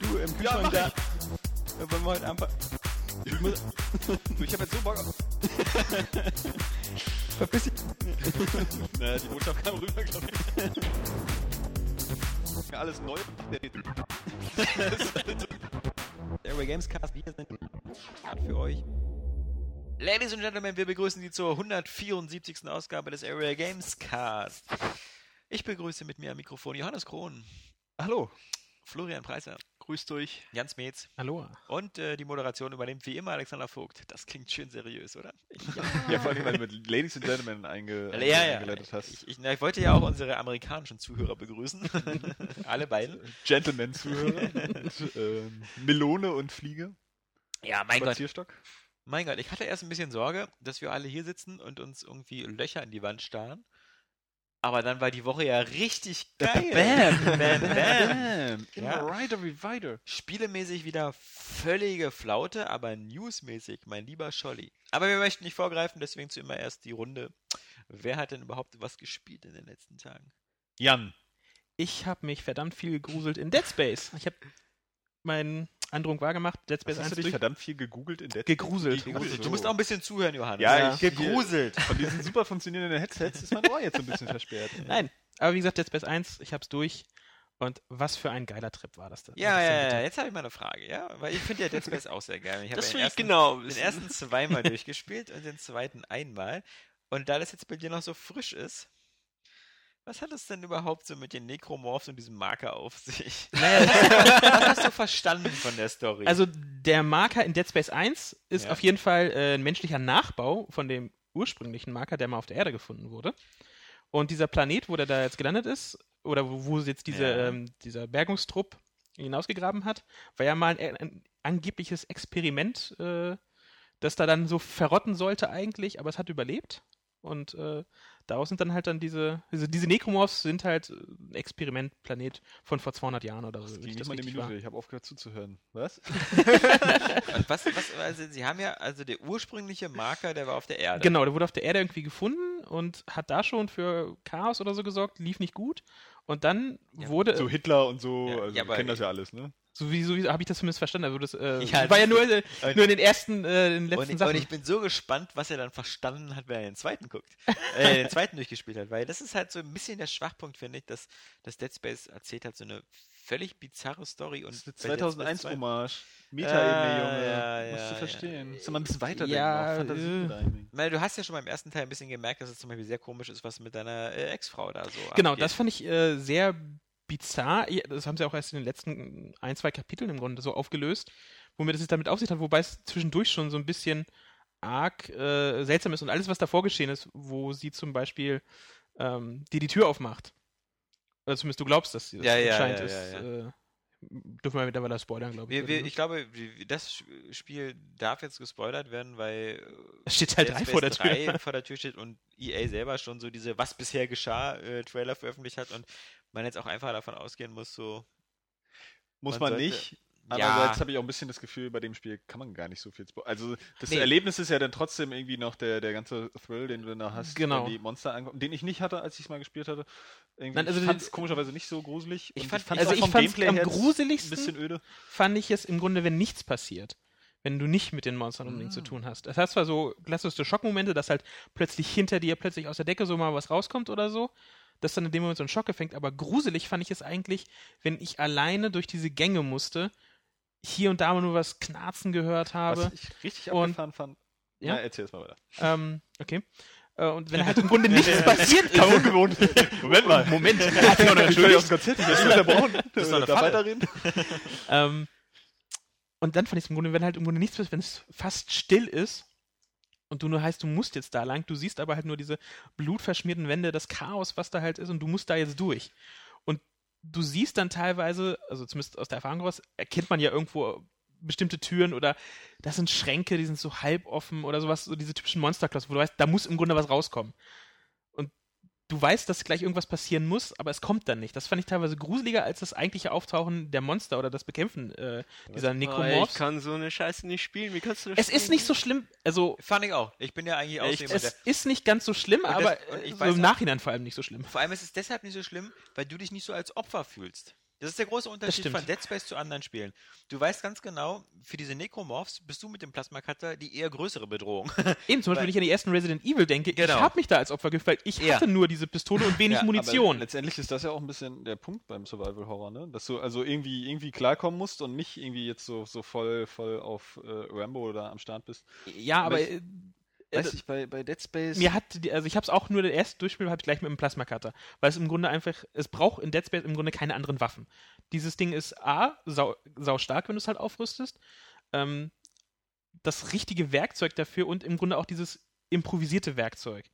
Du im Ja, Kühlschrank mach da. Wollen wir heute einfach. Ich muss. Ich habe jetzt so Bock auf. Verpiss dich. Naja, die Botschaft kam rüber, glaube ich. Alles neu. Airway Gamescast. Wir sind für euch. Ladies and Gentlemen, wir begrüßen Sie zur 174. Ausgabe des Area Gamescast. Ich begrüße mit mir am Mikrofon Johannes Krohn, Hallo. Florian Preiser, Grüßt euch. Jans Metz Hallo. und äh, die Moderation übernimmt wie immer Alexander Vogt. Das klingt schön seriös, oder? Ja, vor allem, weil du mit Ladies and Gentlemen einge Ja, ja. eingeleitet hast. Ich, ich, na, ich wollte ja auch unsere amerikanischen Zuhörer begrüßen. Alle beiden. Gentleman-Zuhörer. Und, ähm, Melone und Fliege. Ja, mein Gott. Spazierstock. Mein Gott, ich hatte erst ein bisschen Sorge, dass wir alle hier sitzen und uns irgendwie Löcher in die Wand starren. Aber dann war die Woche ja richtig geil. Bam, bam, bam. Immer Ja. weiter wie weiter. Spielemäßig wieder völlige Flaute, aber newsmäßig, mein lieber Scholli. Aber wir möchten nicht vorgreifen, deswegen zu immer erst die Runde. Wer hat denn überhaupt was gespielt in den letzten Tagen? Jan. Ich habe mich verdammt viel gegruselt in Dead Space. Ich habe meinen Androhung wahrgemacht, Dead Space Hast 1 du dich durch. verdammt viel gegoogelt in der Gegruselt. Gegruselt. Du musst auch ein bisschen zuhören, Johannes. Ja, Ja. ich, Gegruselt. Von diesen super funktionierenden Headsets ist mein Ohr jetzt so ein bisschen versperrt. Nein, aber wie gesagt, Dead Space 1, ich hab's durch. Und was für ein geiler Trip war das denn? Ja, ja, ja, jetzt habe ich mal eine Frage, ja? Weil ich finde ja Dead Space auch sehr geil. Ich habe Das den ersten, genau den ersten zweimal durchgespielt und den zweiten einmal. Und da das jetzt bei dir noch so frisch ist, was hat es denn überhaupt so mit den Necromorphs und diesem Marker auf sich? Naja, Was hast du verstanden von der Story? also der Marker in Dead Space 1 ist Ja. auf jeden Fall äh, ein menschlicher Nachbau von dem ursprünglichen Marker, der mal auf der Erde gefunden wurde. Und dieser Planet, wo der da jetzt gelandet ist, oder wo, wo jetzt diese, Ja. ähm, dieser Bergungstrupp hinausgegraben hat, war ja mal ein, ein angebliches Experiment, äh, das da dann so verrotten sollte eigentlich, aber es hat überlebt. Und äh, daraus sind dann halt dann diese, diese, diese Necromorphs sind halt äh, ein Experimentplanet von vor 200 Jahren oder so. Das ging ich nicht mal eine Minute. war. Ich habe aufgehört zuzuhören. Was? Was, was, also sie haben ja, also der ursprüngliche Marker, der war auf der Erde. Genau, der wurde auf der Erde irgendwie gefunden und hat da schon für Chaos oder so gesorgt, lief nicht gut. Und dann Ja, wurde, So Hitler und so, Ja, also ja, wir kennen das ja alles, ne? So wie, so wie habe ich das zumindest verstanden, also das äh, Ja, war ja nur, äh, und- nur in den ersten, äh, in den letzten Und, und Sachen. ich bin so gespannt, was er dann verstanden hat, wenn er den zweiten guckt. äh, den zweiten durchgespielt hat. Weil das ist halt so ein bisschen der Schwachpunkt, finde ich, dass, dass Dead Space erzählt hat so eine völlig bizarre Story. Und Das ist eine bei Dead Space 2001 2 Hommage. Meta-Ebene, Ah, Junge. ja, Musst ja, du ja. verstehen. Musst du mal ein bisschen weiterdenken. Ja, auch äh. du hast ja schon beim ersten Teil ein bisschen gemerkt, dass es zum Beispiel sehr komisch ist, was mit deiner äh, Ex-Frau da so Genau, abgeht. das fand ich äh, sehr bizarr. Ja, Das haben sie auch erst in den letzten ein, zwei Kapiteln im Grunde so aufgelöst, womit es sich damit auf sich hat, wobei es zwischendurch schon so ein bisschen arg äh, seltsam ist und alles, was davor geschehen ist, wo sie zum Beispiel ähm, dir die Tür aufmacht. Oder zumindest du glaubst, dass sie das Ja, ja, anscheinend ja, ist. ja, ja. Äh, dürfen wir mittlerweile spoilern, glaube ich. Wir, wir, ich glaube, das Spiel darf jetzt gespoilert werden, weil Es steht halt drei vor der Tür. 3 vor der Tür steht und EA selber schon so diese Was bisher geschah äh, Trailer veröffentlicht hat und man jetzt auch einfach davon ausgehen muss, so Muss Man man, sollte- nicht. Ja. Andererseits habe ich auch ein bisschen das Gefühl, bei dem Spiel kann man gar nicht so viel Also das Nee. Erlebnis ist ja dann trotzdem irgendwie noch der, der ganze Thrill, den du da hast, Genau. wenn die Monster ankommen, den ich nicht hatte, als ich es mal gespielt hatte. Irgendwie, Nein, also ich fand es komischerweise nicht so gruselig. Ich fand- fand's also ich fand's am gruseligsten- Ein bisschen öde. fand ich es im Grunde, wenn nichts passiert. Wenn du nicht mit den Monstern unbedingt Ah. zu tun hast. Das heißt zwar so klassische Schockmomente, dass halt plötzlich hinter dir, plötzlich aus der Decke so mal was rauskommt oder so, dass dann in dem Moment so ein Schock fängt, aber gruselig fand ich es eigentlich, wenn ich alleine durch diese Gänge musste, hier und da mal nur was Knarzen gehört habe. Was ich richtig Und- abgefahren fand. Ja? Na, erzähl es mal weiter. Ähm, okay. Äh, und wenn halt im Grunde nichts passiert ist. ungewohnt. Moment mal. Moment. Ich will ja aus dem Konzert. Das ist doch eine da Falle. weiterreden. Ähm, und dann fand ich es im Grunde, wenn halt im Grunde nichts passiert, wenn es fast still ist und du nur heißt, du musst jetzt da lang, du siehst aber halt nur diese blutverschmierten Wände, das Chaos, was da halt ist und du musst da jetzt durch. Und du siehst dann teilweise, also zumindest aus der Erfahrung raus, erkennt man ja irgendwo bestimmte Türen oder das sind Schränke, die sind so halb offen oder sowas, so diese typischen Monsterklassen, wo du weißt, da muss im Grunde was rauskommen. Du weißt, dass gleich irgendwas passieren muss, aber es kommt dann nicht. Das fand ich teilweise gruseliger als das eigentliche Auftauchen der Monster oder das Bekämpfen äh, dieser Oh, Necromorphs. ich kann so eine Scheiße nicht spielen. Wie kannst du das es ist spielen? nicht so schlimm, also Fand ich auch. Ich bin ja eigentlich auch Echt? jemand, der. es ist nicht ganz so schlimm, Und das- aber ich so weiß im auch- Nachhinein vor allem nicht so schlimm. Vor allem ist es deshalb nicht so schlimm, weil du dich nicht so als Opfer fühlst. Das ist der große Unterschied von Dead Space zu anderen Spielen. Du weißt ganz genau, für diese Necromorphs bist du mit dem Plasma Cutter die eher größere Bedrohung. Eben, zum Beispiel, Weil- wenn ich an die ersten Resident Evil denke, Genau. ich habe mich da als Opfer gefühlt, weil ich Ja. hatte nur diese Pistole und wenig Ja, Aber Munition. letztendlich ist das ja auch ein bisschen der Punkt beim Survival Horror, ne? Dass du also irgendwie irgendwie klarkommen musst und nicht irgendwie jetzt so, so voll voll auf äh, Rambo oder am Start bist. Ja, aber Aber ich- äh, Weiß äh, ich, bei, bei Dead Space. mir hat, die, also ich habe es auch nur, das erste Durchspiel habe ich gleich mit dem Plasma Cutter, weil es im Grunde einfach, es braucht in Dead Space im Grunde keine anderen Waffen. Dieses Ding ist A, sau, sau stark, wenn du es halt aufrüstest, ähm, das richtige Werkzeug dafür und im Grunde auch dieses improvisierte Werkzeug,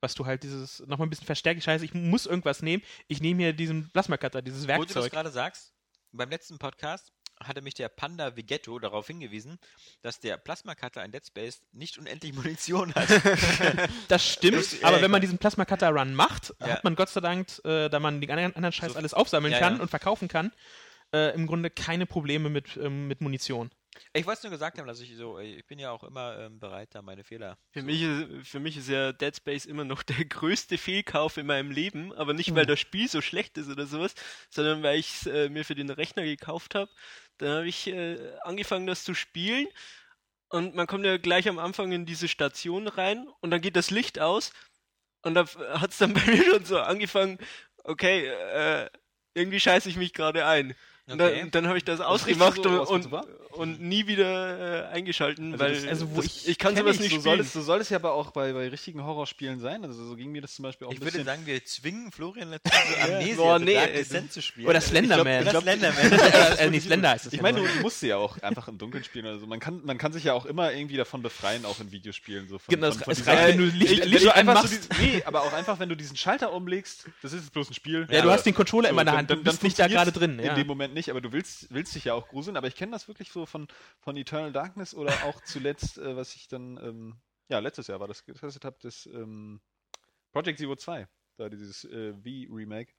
was du halt dieses, nochmal ein bisschen verstärkt, scheiße, ich muss irgendwas nehmen, ich nehme hier diesen Plasma Cutter, dieses Wo du das Werkzeug. gerade sagst, beim letzten Podcast hatte mich der Panda Vigetto darauf hingewiesen, dass der Plasma Cutter in Dead Space nicht unendlich Munition hat. Das stimmt, Das- aber ja, wenn man diesen Plasma Cutter Run macht, Ja. hat man Gott sei Dank, äh, da man den anderen, Scheiß So- alles aufsammeln Ja, kann und verkaufen kann, äh, im Grunde keine Probleme mit, ähm, mit Munition. Ich wollte es nur gesagt haben, dass ich so, ich bin ja auch immer ähm, bereit, da meine Fehler. Für mich, ist, für mich ist ja Dead Space immer noch der größte Fehlkauf in meinem Leben, aber nicht, weil das Spiel so schlecht ist oder sowas, sondern weil ich es äh, mir für den Rechner gekauft habe. Dann habe ich äh, angefangen, das zu spielen und man kommt ja gleich am Anfang in diese Station rein und dann geht das Licht aus und da hat es dann bei mir schon so angefangen, okay, äh, irgendwie scheiße ich mich gerade ein. Und Okay. dann, dann habe ich das ausgemacht so und, und, nie wieder äh, eingeschalten, Also weil das- also wo das, ich- ich kann sowas ich, nicht so spielen. soll, es, so soll es ja aber auch bei, bei richtigen Horrorspielen sein. Also so ging mir das zum Beispiel auch Ich ein würde sagen, wir zwingen Florian dazu, so Amnesia Boah, nee, Descent zu spielen. Oder Slenderman. Oder Slenderman. äh, nee, Slender heißt es. ich meine, du, du musst ja auch einfach im Dunkeln spielen oder so. Man kann, man kann sich ja auch immer irgendwie davon befreien, auch in Videospielen. So von, Genau, von, es- von es reicht, wenn du Ich- Licht, wenn Licht du einfach so Nee, aber auch einfach, wenn du diesen Schalter umlegst, das ist jetzt bloß ein Spiel. ja, du hast den Controller so, immer in der dann- Hand, du bist nicht da gerade drin. In dem Moment nicht, aber du willst, willst dich ja auch gruseln. Aber ich kenne das wirklich so von, von Eternal Darkness oder auch zuletzt, äh, was ich dann, ähm, ja, letztes Jahr war das getestet habe, das ähm, Project Zero 2, da dieses äh, V-Remake.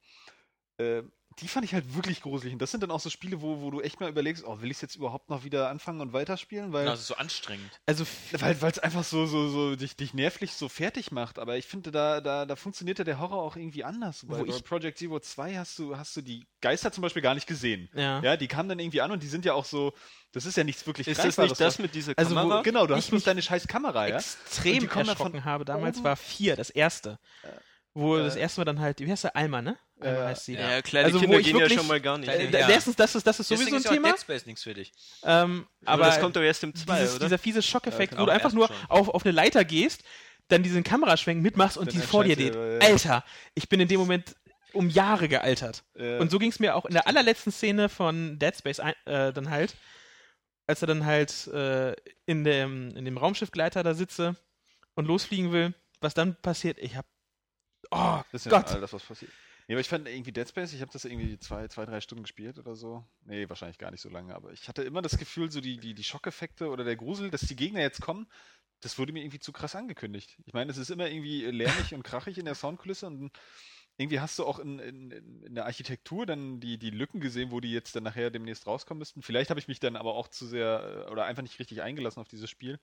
Äh, die fand ich halt wirklich gruselig. Und das sind dann auch so Spiele, wo, wo du echt mal überlegst, oh, will ich es jetzt überhaupt noch wieder anfangen und weiterspielen? Weil das ist so anstrengend. Also, weil es einfach so, so, so dich, dich nervlich so fertig macht. Aber ich finde, da, da, da funktioniert ja der Horror auch irgendwie anders. Bei, Wo bei ich- Project Zero 2 hast du, hast du die Geister zum Beispiel gar nicht gesehen. ja. Ja, die kamen dann irgendwie an und die sind ja auch so, das ist ja nichts wirklich Ist das nicht das mit dieser Also wo- Kamera? Genau, du ich hast bloß mich deine scheiß Kamera, ja? Extrem erschrocken habe damals oben. war vier, das erste. Wo Äh, das erste Mal dann halt, wie heißt der, Alma, ne? Alma äh, heißt sie. ja, kleine Also, wo Kinder ich gehen ja wirklich- schon mal gar nicht. Kleine- Äh, Ja. Erstens, das ist, das ist Deswegen sowieso ein ist ja Thema. Dead Space nichts für dich. Ähm, aber, aber das kommt doch erst im 2, dieses, oder? dieser fiese Schockeffekt, Ja, wo du genau, einfach im nur auf, auf eine Leiter gehst, dann diesen Kameraschwenk mitmachst und die vor dir steht. ja. Alter, ich bin in dem Moment um Jahre gealtert. Und so ging es mir auch in der allerletzten Szene von Dead Space ein, äh, dann halt, als er dann halt äh, in, dem, in dem Raumschiffgleiter da sitze und losfliegen will, was dann passiert, ich hab. Oh das ist ja Gott! all das, was passiert. Nee, aber ich fand irgendwie Dead Space, ich habe das irgendwie zwei, zwei, drei Stunden gespielt oder so. Nee, wahrscheinlich gar nicht so lange, aber ich hatte immer das Gefühl, so die, die, die Schockeffekte oder der Grusel, dass die Gegner jetzt kommen, das wurde mir irgendwie zu krass angekündigt. Ich meine, es ist immer irgendwie lärmig und krachig in der Soundkulisse und irgendwie hast du auch in, in, in der Architektur dann die, die Lücken gesehen, wo die jetzt dann nachher demnächst rauskommen müssten. Vielleicht habe ich mich dann aber auch zu sehr äh, oder einfach nicht richtig eingelassen auf dieses Spiel.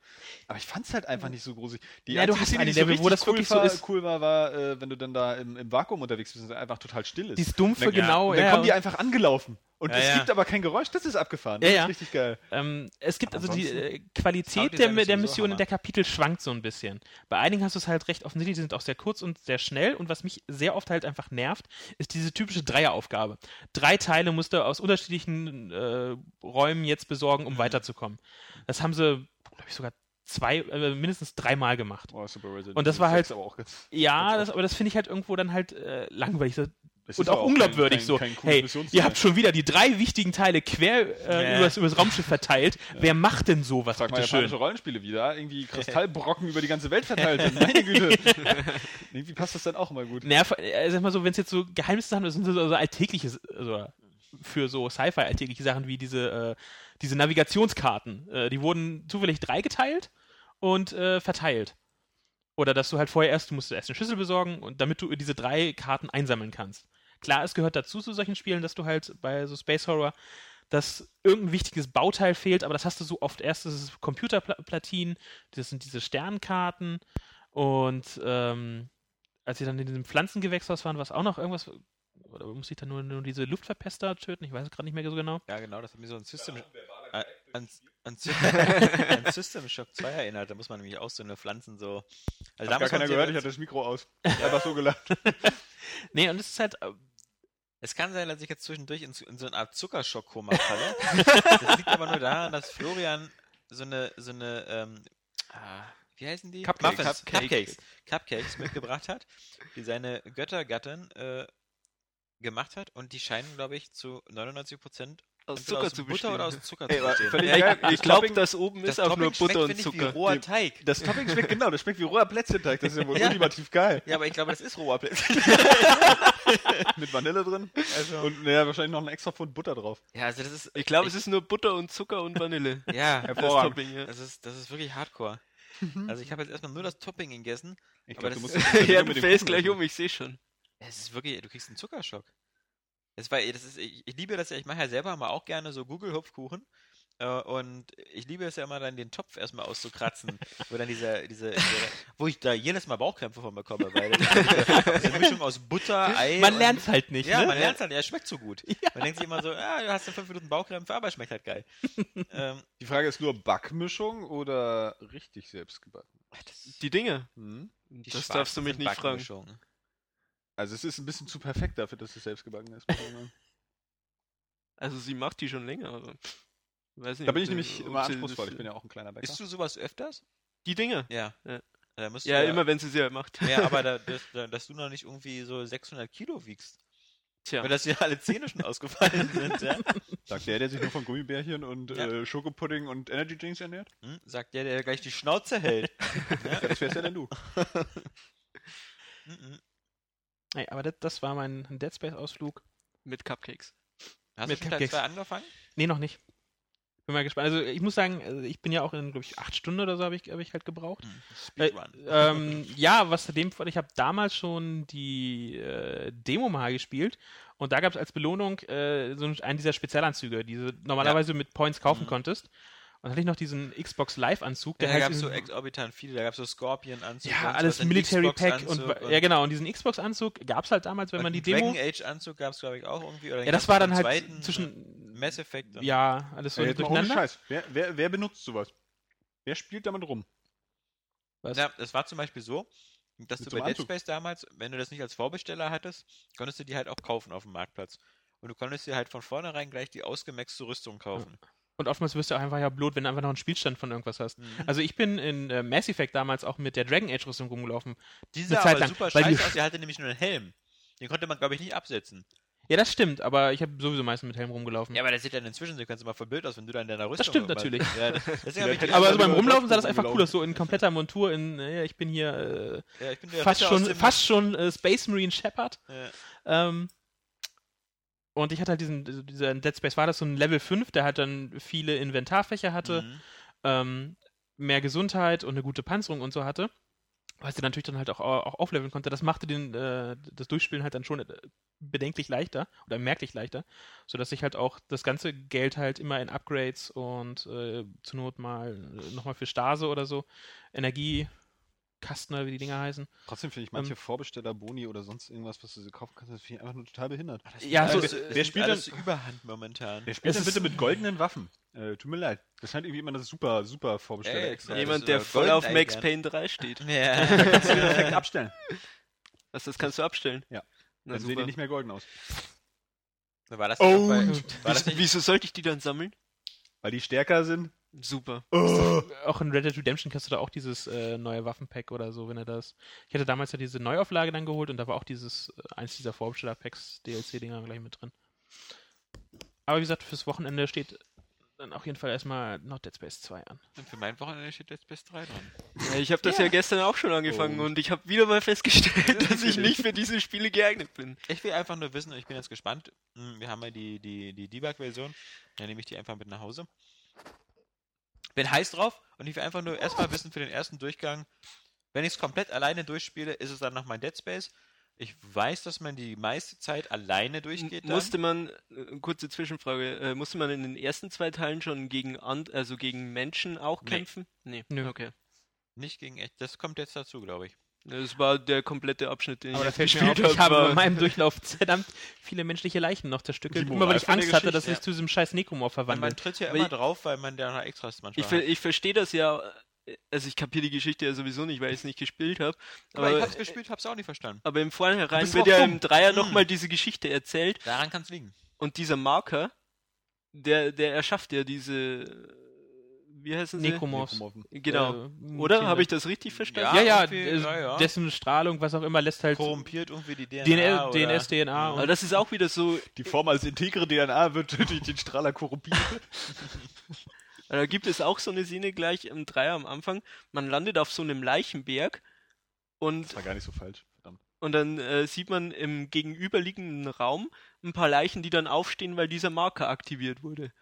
Aber ich fand es halt einfach nicht so gruselig. Die Ja, du hast eine die so Level, wo das cool wirklich so war, ist. cool war, war, äh, wenn du dann da im, im Vakuum unterwegs bist und es einfach total still ist. Dieses dumpfe, Und dann, genau, und dann ja. kommen die einfach angelaufen. Und Ja, es ja. gibt aber kein Geräusch, das ist abgefahren. Das ja. ist richtig geil. Ähm, es gibt also die äh, Qualität der, der Missionen Hammer. der Kapitel schwankt so ein bisschen. Bei einigen hast du es halt recht offensichtlich, die sind auch sehr kurz und sehr schnell und was mich sehr oft halt einfach nervt, ist diese typische Dreieraufgabe. Drei Teile musst du aus unterschiedlichen äh, Räumen jetzt besorgen, um Mhm. weiterzukommen. Das haben sie, glaube ich, sogar zwei, äh, mindestens dreimal gemacht. Oh, Super Resident Und das war halt- 6 aber auch ganz, Ja, das, aber das finde ich halt irgendwo dann halt äh, langweilig. So, Das und auch auch unglaubwürdig kein- so. kein cooles hey, ihr habt schon wieder die drei wichtigen Teile quer äh, Ja. übers, übers Raumschiff verteilt. Wer macht denn sowas, Sag mal schön? Rollenspiele wieder, irgendwie Kristallbrocken über die ganze Welt verteilt sind. Meine Güte. irgendwie passt das dann auch immer gut. Naja, äh, sag mal so, wenn es jetzt so Geheimnisse sind, das sind so, so alltägliche, also für so Sci-Fi alltägliche Sachen wie diese, äh, diese Navigationskarten. Äh, die wurden zufällig dreigeteilt und äh, verteilt. Oder dass du halt vorher erst, du musst erst eine Schlüssel besorgen und damit du diese drei Karten einsammeln kannst. Klar, es gehört dazu zu solchen Spielen, dass du halt bei so Space Horror, dass irgendein wichtiges Bauteil fehlt, aber das hast du so oft erst, das ist Computerplatinen, das sind diese Sternkarten und ähm, als sie dann in diesem Pflanzengewächshaus waren, war es auch noch irgendwas, oder muss ich dann nur, nur diese Luftverpester töten? Ich weiß es gerade nicht mehr so genau. Ja, genau, das hat mich so ein System. An, an, an, Sy- an System Shock 2 erinnert. Da muss man nämlich auch so eine Pflanzen so. Also Hat gar keiner gehört, ich hatte das Mikro aus. Einfach so gelacht. Nee, und es ist halt, äh, Es kann sein, dass ich jetzt zwischendurch in, in so eine Art Zuckerschock-Koma falle. das liegt aber nur daran, dass Florian so eine, so eine, ähm, ah, wie heißen die? Cupcakes. Muffins, Cupcakes. Cupcakes. Cupcakes mitgebracht hat, die seine Göttergattin äh, gemacht hat und die scheinen, glaube ich, zu 99% Aus entweder Zucker aus zu Butter bestehen. oder aus Zucker Ey, zu bestehen. Ja, ich, glaube, das oben Das ist auch nur Topping Butter und Zucker. Wie roher Die- Teig. Das Topping schmeckt genau, das schmeckt wie roher Plätzchenteig. Das ist ja wohl Ja. ultimativ geil. Ja, aber ich glaube, das ist roher Plätzchen. Mit Vanille drin. Und naja, wahrscheinlich noch ein extra Pfund Butter drauf. Ja, also das ist. Ich glaube, es ist nur Butter und Zucker und Vanille. Ja, Das. Topping, ja. das ist, das ist wirklich hardcore. Also ich habe jetzt erstmal nur das Topping gegessen. Ich Aber glaub, das du ist- musst das ja, mit du dem fällst gleich um, ich sehe schon. Es ist wirklich, du kriegst einen Zuckerschock. Das war, das ist, ich, ich liebe das ja, ich mache ja selber mal auch gerne so Google-Hupfkuchen. Äh, und ich liebe es ja immer dann, den Topf erstmal auszukratzen, wo dann dieser, diese, diese, wo ich da jedes Mal Bauchkrämpfe von bekomme, weil das ist diese Mischung aus Butter, Ei. man lernt es halt nicht, Ja, ne? man lernt halt, ja, es schmeckt so gut. Man denkt sich immer so, ah, du hast in fünf Minuten Bauchkrämpfe, aber es schmeckt halt geil. ähm, Die Frage ist nur Backmischung oder richtig selbst gebacken? Die Dinge. Hm? die das schwarzen darfst du mich nicht fragen. Also es ist ein bisschen zu perfekt dafür, dass es selbst gebacken ist. Also sie macht die schon länger, aber weiß nicht. da bin ich nämlich immer anspruchsvoll. das- Ich bin ja auch ein kleiner Bäcker. Isst du sowas öfters? Die Dinge. Ja. Ja. Da musst Ja, du immer wenn sie sie macht. Ja, aber da, dass, da, dass du noch nicht irgendwie so 600 Kilo wiegst. Tja. Weil dass dir alle Zähne schon ausgefallen sind, ja? Sagt der, der sich nur von Gummibärchen und Ja. äh, Schokopudding und Energy Drinks ernährt? Hm? Sagt der, der gleich die Schnauze hält. Ja, das wärst ja denn du. Nee, aber das, das war mein Dead Space-Ausflug. Mit Cupcakes. Hast Mit du schon Teil Cupcakes. 2 angefangen? Nee, noch nicht. Bin mal gespannt. Also ich muss sagen, also ich bin ja auch in, glaube ich, acht Stunden oder so habe ich, hab ich halt gebraucht. Äh, Speedrun. ähm, ja, was dem ich habe damals schon die äh, Demo mal gespielt und da gab es als Belohnung äh, so einen dieser Spezialanzüge, die du normalerweise mit Points kaufen Mhm. konntest. Und dann hatte ich noch diesen Xbox Live-Anzug, der da gab es so exorbitant viele. Da gab es so Scorpion-Anzug. ja, alles Military Pack und Xbox-Anzug ja genau, und diesen Xbox-Anzug gab es halt damals, wenn und man die den Demo. Dragon Age-Anzug gab es, glaube ich, auch irgendwie. Ja, das war dann halt zweiten, zwischen äh, Mass Effect. und- ja, alles so ohne durcheinander. Scheiß. Wer, wer, wer benutzt sowas? Wer spielt damit rum? Was? Ja, das war zum Beispiel so, dass Mit du bei Dead Anzug. Space damals, wenn du das nicht als Vorbesteller hattest, konntest du die halt auch kaufen auf dem Marktplatz. Und du konntest dir halt von vornherein gleich die ausgemaxte Rüstung kaufen. Und oftmals wirst du auch einfach ja blöd, wenn du einfach noch einen Spielstand von irgendwas hast. Mhm. Also ich bin in äh, Mass Effect damals auch mit der Dragon Age Rüstung rumgelaufen. Die eine sah Zeit aber lang, super weil die- scheiße aus, die hatte nämlich nur einen Helm. Den konnte man, glaube ich, nicht absetzen. Ja, das stimmt, aber ich habe sowieso meistens mit Helm rumgelaufen. Ja, aber das sieht dann inzwischen so ganz immer verblöd aus, wenn du dann in deiner Rüstung stimmt immer- natürlich. Ja, das- die aber so beim Rumlaufen sah das einfach cool aus, so in kompletter Montur, in, äh, ich bin hier Ja, ich bin äh, fast, schon, fast schon äh, Space Marine Shepard. Ja. Ähm, und ich hatte halt diesen, dieser Dead Space war das so ein Level 5, der halt dann viele Inventarfächer hatte, Mhm. ähm, mehr Gesundheit und eine gute Panzerung und so hatte. Was sie natürlich dann halt auch, auch aufleveln konnte. Das machte den, äh, das Durchspielen halt dann schon äh, bedenklich leichter oder merklich leichter, sodass ich halt auch das ganze Geld halt immer in Upgrades und äh, zur Not mal äh, nochmal für Stase oder so, Energiekasten oder wie die Dinger heißen. Trotzdem finde ich manche Ähm, Vorbesteller, Boni oder sonst irgendwas, was du so kaufen kannst, das finde ich einfach nur total behindert. Ja, so, Das wer- ist wer spielt denn- Überhand momentan? Wer spielt Es denn bitte mit goldenen Waffen? Äh, tut mir leid. Das scheint irgendwie immer das super, super Vorbesteller Ey. Ja, Jemand, das der äh, voll auf Max Payne 3 steht. Ja. Kannst du Effekt abstellen. Was, das kannst du abstellen? Ja. Na, Dann sehen super. die nicht mehr golden aus. War das Oh. bei, war das nicht, wieso sollte ich die dann sammeln? Weil die stärker sind. Super. Auch in Red Dead Redemption kannst du da auch dieses äh, neue Waffenpack oder so, wenn er das. Ich hatte damals ja diese Neuauflage dann geholt und da war auch dieses, äh, eins dieser Vorbesteller-Packs, DLC-Dinger gleich mit drin. Aber wie gesagt, fürs Wochenende steht dann auf jeden Fall erstmal noch Dead Space 2 an. Und für mein Wochenende steht Dead Space 3 dran. Ja, ich habe das ja. gestern auch schon angefangen Oh. und ich habe wieder mal festgestellt, dass ich nicht für diese Spiele geeignet bin. Ich will einfach nur wissen, ich bin jetzt gespannt. Hm, Wir haben ja die, die, die Debug-Version. Dann nehme ich die einfach mit nach Hause. Bin heiß drauf und ich will einfach nur erstmal wissen für den ersten Durchgang, wenn ich es komplett alleine durchspiele, ist es dann noch mein Dead Space. Ich weiß, dass man die meiste Zeit alleine durchgeht. Dann. Musste man, äh, kurze Zwischenfrage, äh, musste man in den ersten zwei Teilen schon gegen and, also gegen Menschen auch Nee. kämpfen? Nee. Nö. Okay. Nicht gegen echt. Das kommt jetzt dazu, glaube ich. Das war der komplette Abschnitt, den Aber ich gespielt ich habe in meinem Durchlauf verdammt viele menschliche Leichen noch zerstückelt. Immer weil ich Angst hatte, dass Geschichte, ich zu diesem scheiß Nekromorph Weil man tritt ja Aber immer ich- drauf, weil man da noch Extras manchmal Ich, ver hat. ich verstehe das ja, also ich kapiere die Geschichte ja sowieso nicht, weil ich es nicht gespielt habe. Aber, Aber, ich hab's gespielt, hab's auch nicht verstanden. aber im Vornherein bist wird ja dumm. im Dreier Hm. nochmal diese Geschichte erzählt Daran kann's liegen. und dieser Marker, der, der erschafft ja diese, wie heißen sie? Nekromorphen. Genau. Äh, Oder? Habe ich das richtig verstanden? Ja, ja, äh, ja, ja. dessen Strahlung, was auch immer, lässt halt Korrumpiert irgendwie die DNA. DNS, DNA Aber und das ist auch wieder so, Die Form als integre DNA wird durch den Strahler korrumpiert. da gibt es auch so eine Szene gleich im Dreier am Anfang. Man landet auf so einem Leichenberg und Das war gar nicht so falsch. Verdammt. Und dann äh, sieht man im gegenüberliegenden Raum ein paar Leichen, die dann aufstehen, weil dieser Marker aktiviert wurde.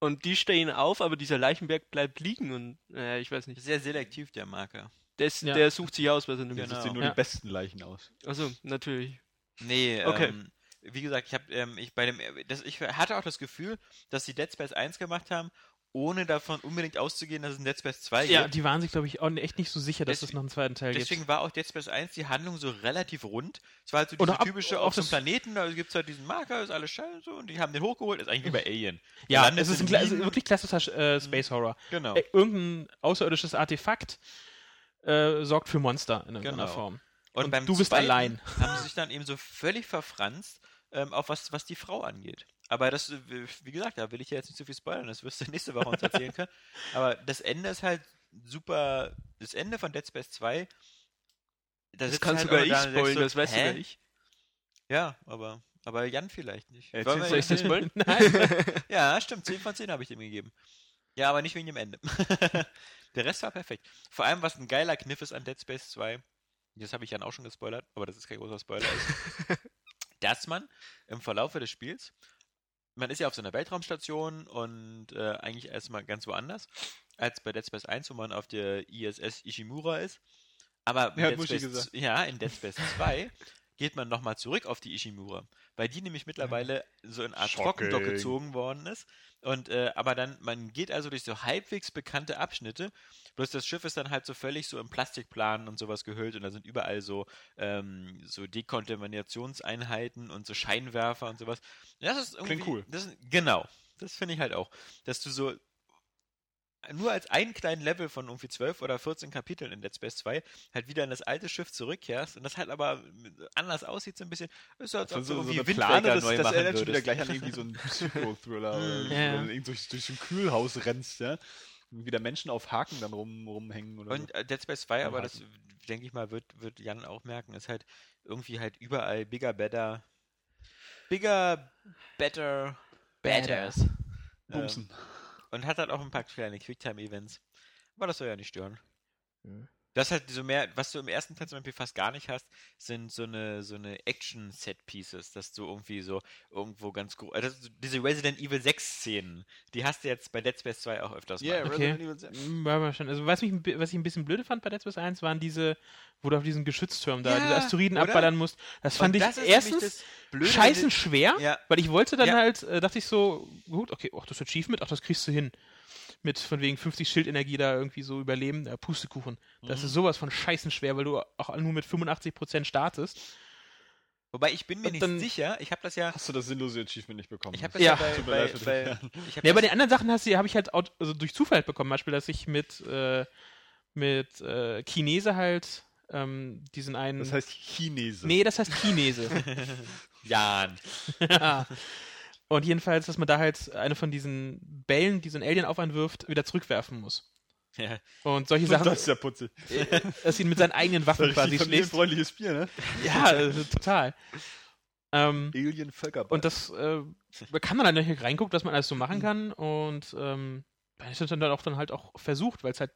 Und die stehen auf, aber dieser Leichenberg bleibt liegen und äh, ich weiß nicht. Sehr selektiv, der Marker. Das, Ja. Der sucht sich aus, was er nimmt. Genau. Das sehen nur Ja. die besten Leichen aus. Also natürlich. Nee, Okay. ähm, wie gesagt, ich habe ähm, ich bei dem das, ich hatte auch das Gefühl, dass sie Dead Space 1 gemacht haben, ohne davon unbedingt auszugehen, dass es ein Dead Space 2 ja, gibt. die waren sich, glaube ich, auch echt nicht so sicher, dass es Deswegen- noch einen zweiten Teil Deswegen gibt. war auch Dead Space 1 die Handlung so relativ rund. Es war halt so diese ab- typische auf das- Planeten, da gibt es halt diesen Marker, ist alles scheiße so, und die haben den hochgeholt, ist eigentlich wie bei Alien. Ja, es ist in ein, es Minen. wirklich klassischer äh, Space Horror. Genau. Äh, irgendein außerirdisches Artefakt äh, sorgt für Monster in irgendeiner Genau. Form. Und, Und beim du bist allein. haben sie sich dann eben so völlig verfranst, ähm, auf was, was die Frau angeht. Aber das, äh, wie gesagt, da will ich ja jetzt nicht zu viel spoilern, das wirst du nächste Woche uns erzählen können. Aber das Ende ist halt super, das Ende von Dead Space 2, da Das sitzt kann halt sogar ich da spoilern, so, das weiß sogar ich. Ja, aber, aber Jan vielleicht nicht. Wollen wir- Soll ich das spoilern? Nein. Ja, stimmt, 10 von 10 habe ich dem gegeben. Ja, aber nicht wegen dem Ende. Der Rest war perfekt. Vor allem, was ein geiler Kniff ist an Dead Space 2, das habe ich Jan auch schon gespoilert, aber das ist kein großer Spoiler, ist, dass man im Verlaufe des Spiels, man ist ja auf so einer Weltraumstation und äh, eigentlich erstmal ganz woanders, als bei Dead Space 1, wo man auf der ISS Ishimura ist. Aber in Ja, Dead Space, ja, in Dead Space 2 geht man nochmal zurück auf die Ishimura, weil die nämlich mittlerweile so in Art Shocking. Trockendock gezogen worden ist. Und äh, aber dann, man geht also durch so halbwegs bekannte Abschnitte, bloß das Schiff ist dann halt so völlig so im Plastikplan und sowas gehüllt und da sind überall so, ähm, so Dekontaminationseinheiten und so Scheinwerfer und sowas. Das ist irgendwie, Klingt cool. Das, genau, das finde ich halt auch, dass du so nur als einen kleinen Level von irgendwie 12 oder 14 Kapiteln in Dead Space 2 halt wieder in das alte Schiff zurückkehrst und das halt aber anders aussieht so ein bisschen. Ist halt So, als so, ob so irgendwie Plane, Windbreaker das, neu das machen erinnert schon wieder gleich an irgendwie so einen Psycho-Thriller, oder so, Ja. wo du irgendwie durch, durch so ein Kühlhaus rennst, ja. Wieder Menschen auf Haken dann rum, rumhängen oder Und äh, Dead Space 2, aber das denke ich mal, wird, wird Jan auch merken, ist halt irgendwie halt überall bigger, better. Bigger, better, better. so. Ähm, Bumsen. und hat halt auch ein paar kleine Quicktime-Events. Aber das soll ja nicht stören. Ja. Das halt so mehr, was du im ersten Teil zum Beispiel fast gar nicht hast, sind so eine so eine Action-Set-Pieces, dass du irgendwie so irgendwo ganz groß. Also diese Resident Evil 6-Szenen, die hast du jetzt bei Dead Space 2 auch öfters mal. Yeah, Okay. Resident Evil 6. Mm, War wahrscheinlich. Also was, mich, was ich ein bisschen blöde fand bei Dead Space 1, waren diese, wo du auf diesen Geschützturm da Ja, diese Asteroiden oder? abballern musst. Das fand Und ich das erstens Blöde, scheißen schwer, Ja. weil ich wollte dann Ja. halt, äh, dachte ich so, gut, okay, ach, das Achievement, ach, das kriegst du hin. Mit von wegen 50 Schildenergie da irgendwie so überleben, äh, Pustekuchen. Das Mhm. ist sowas von scheißen schwer, weil du auch nur mit 85% startest. Wobei ich bin mir Und nicht dann- sicher, ich habe das ja Hast du das sinnlose Achievement nicht bekommen? ich habe das Ja. ja, bei, bei, leid bei, dich. ich hab Ja, bei das, den anderen Sachen hast du, habe ich halt aut- also durch Zufall bekommen. Beispiel, dass ich mit, äh, mit äh, Chinese halt ähm, diesen einen. das heißt Chinese. nee, das heißt Chinese. Jan. Ja. Und jedenfalls, dass man da halt eine von diesen Bällen, die so ein Alien aufeinwirft, wieder zurückwerfen muss. Ja. Und solche Sachen, Das ist ja putzig. äh, dass ihn mit seinen eigenen Waffen quasi schlägt. familienfreundliches Spiel, ne? Ja, äh, total. Ähm, Alien Völkerball. und das äh, kann man dann nicht reinguckt, was man alles so machen kann. Und ähm, dann ist es dann auch dann halt auch versucht, weil es halt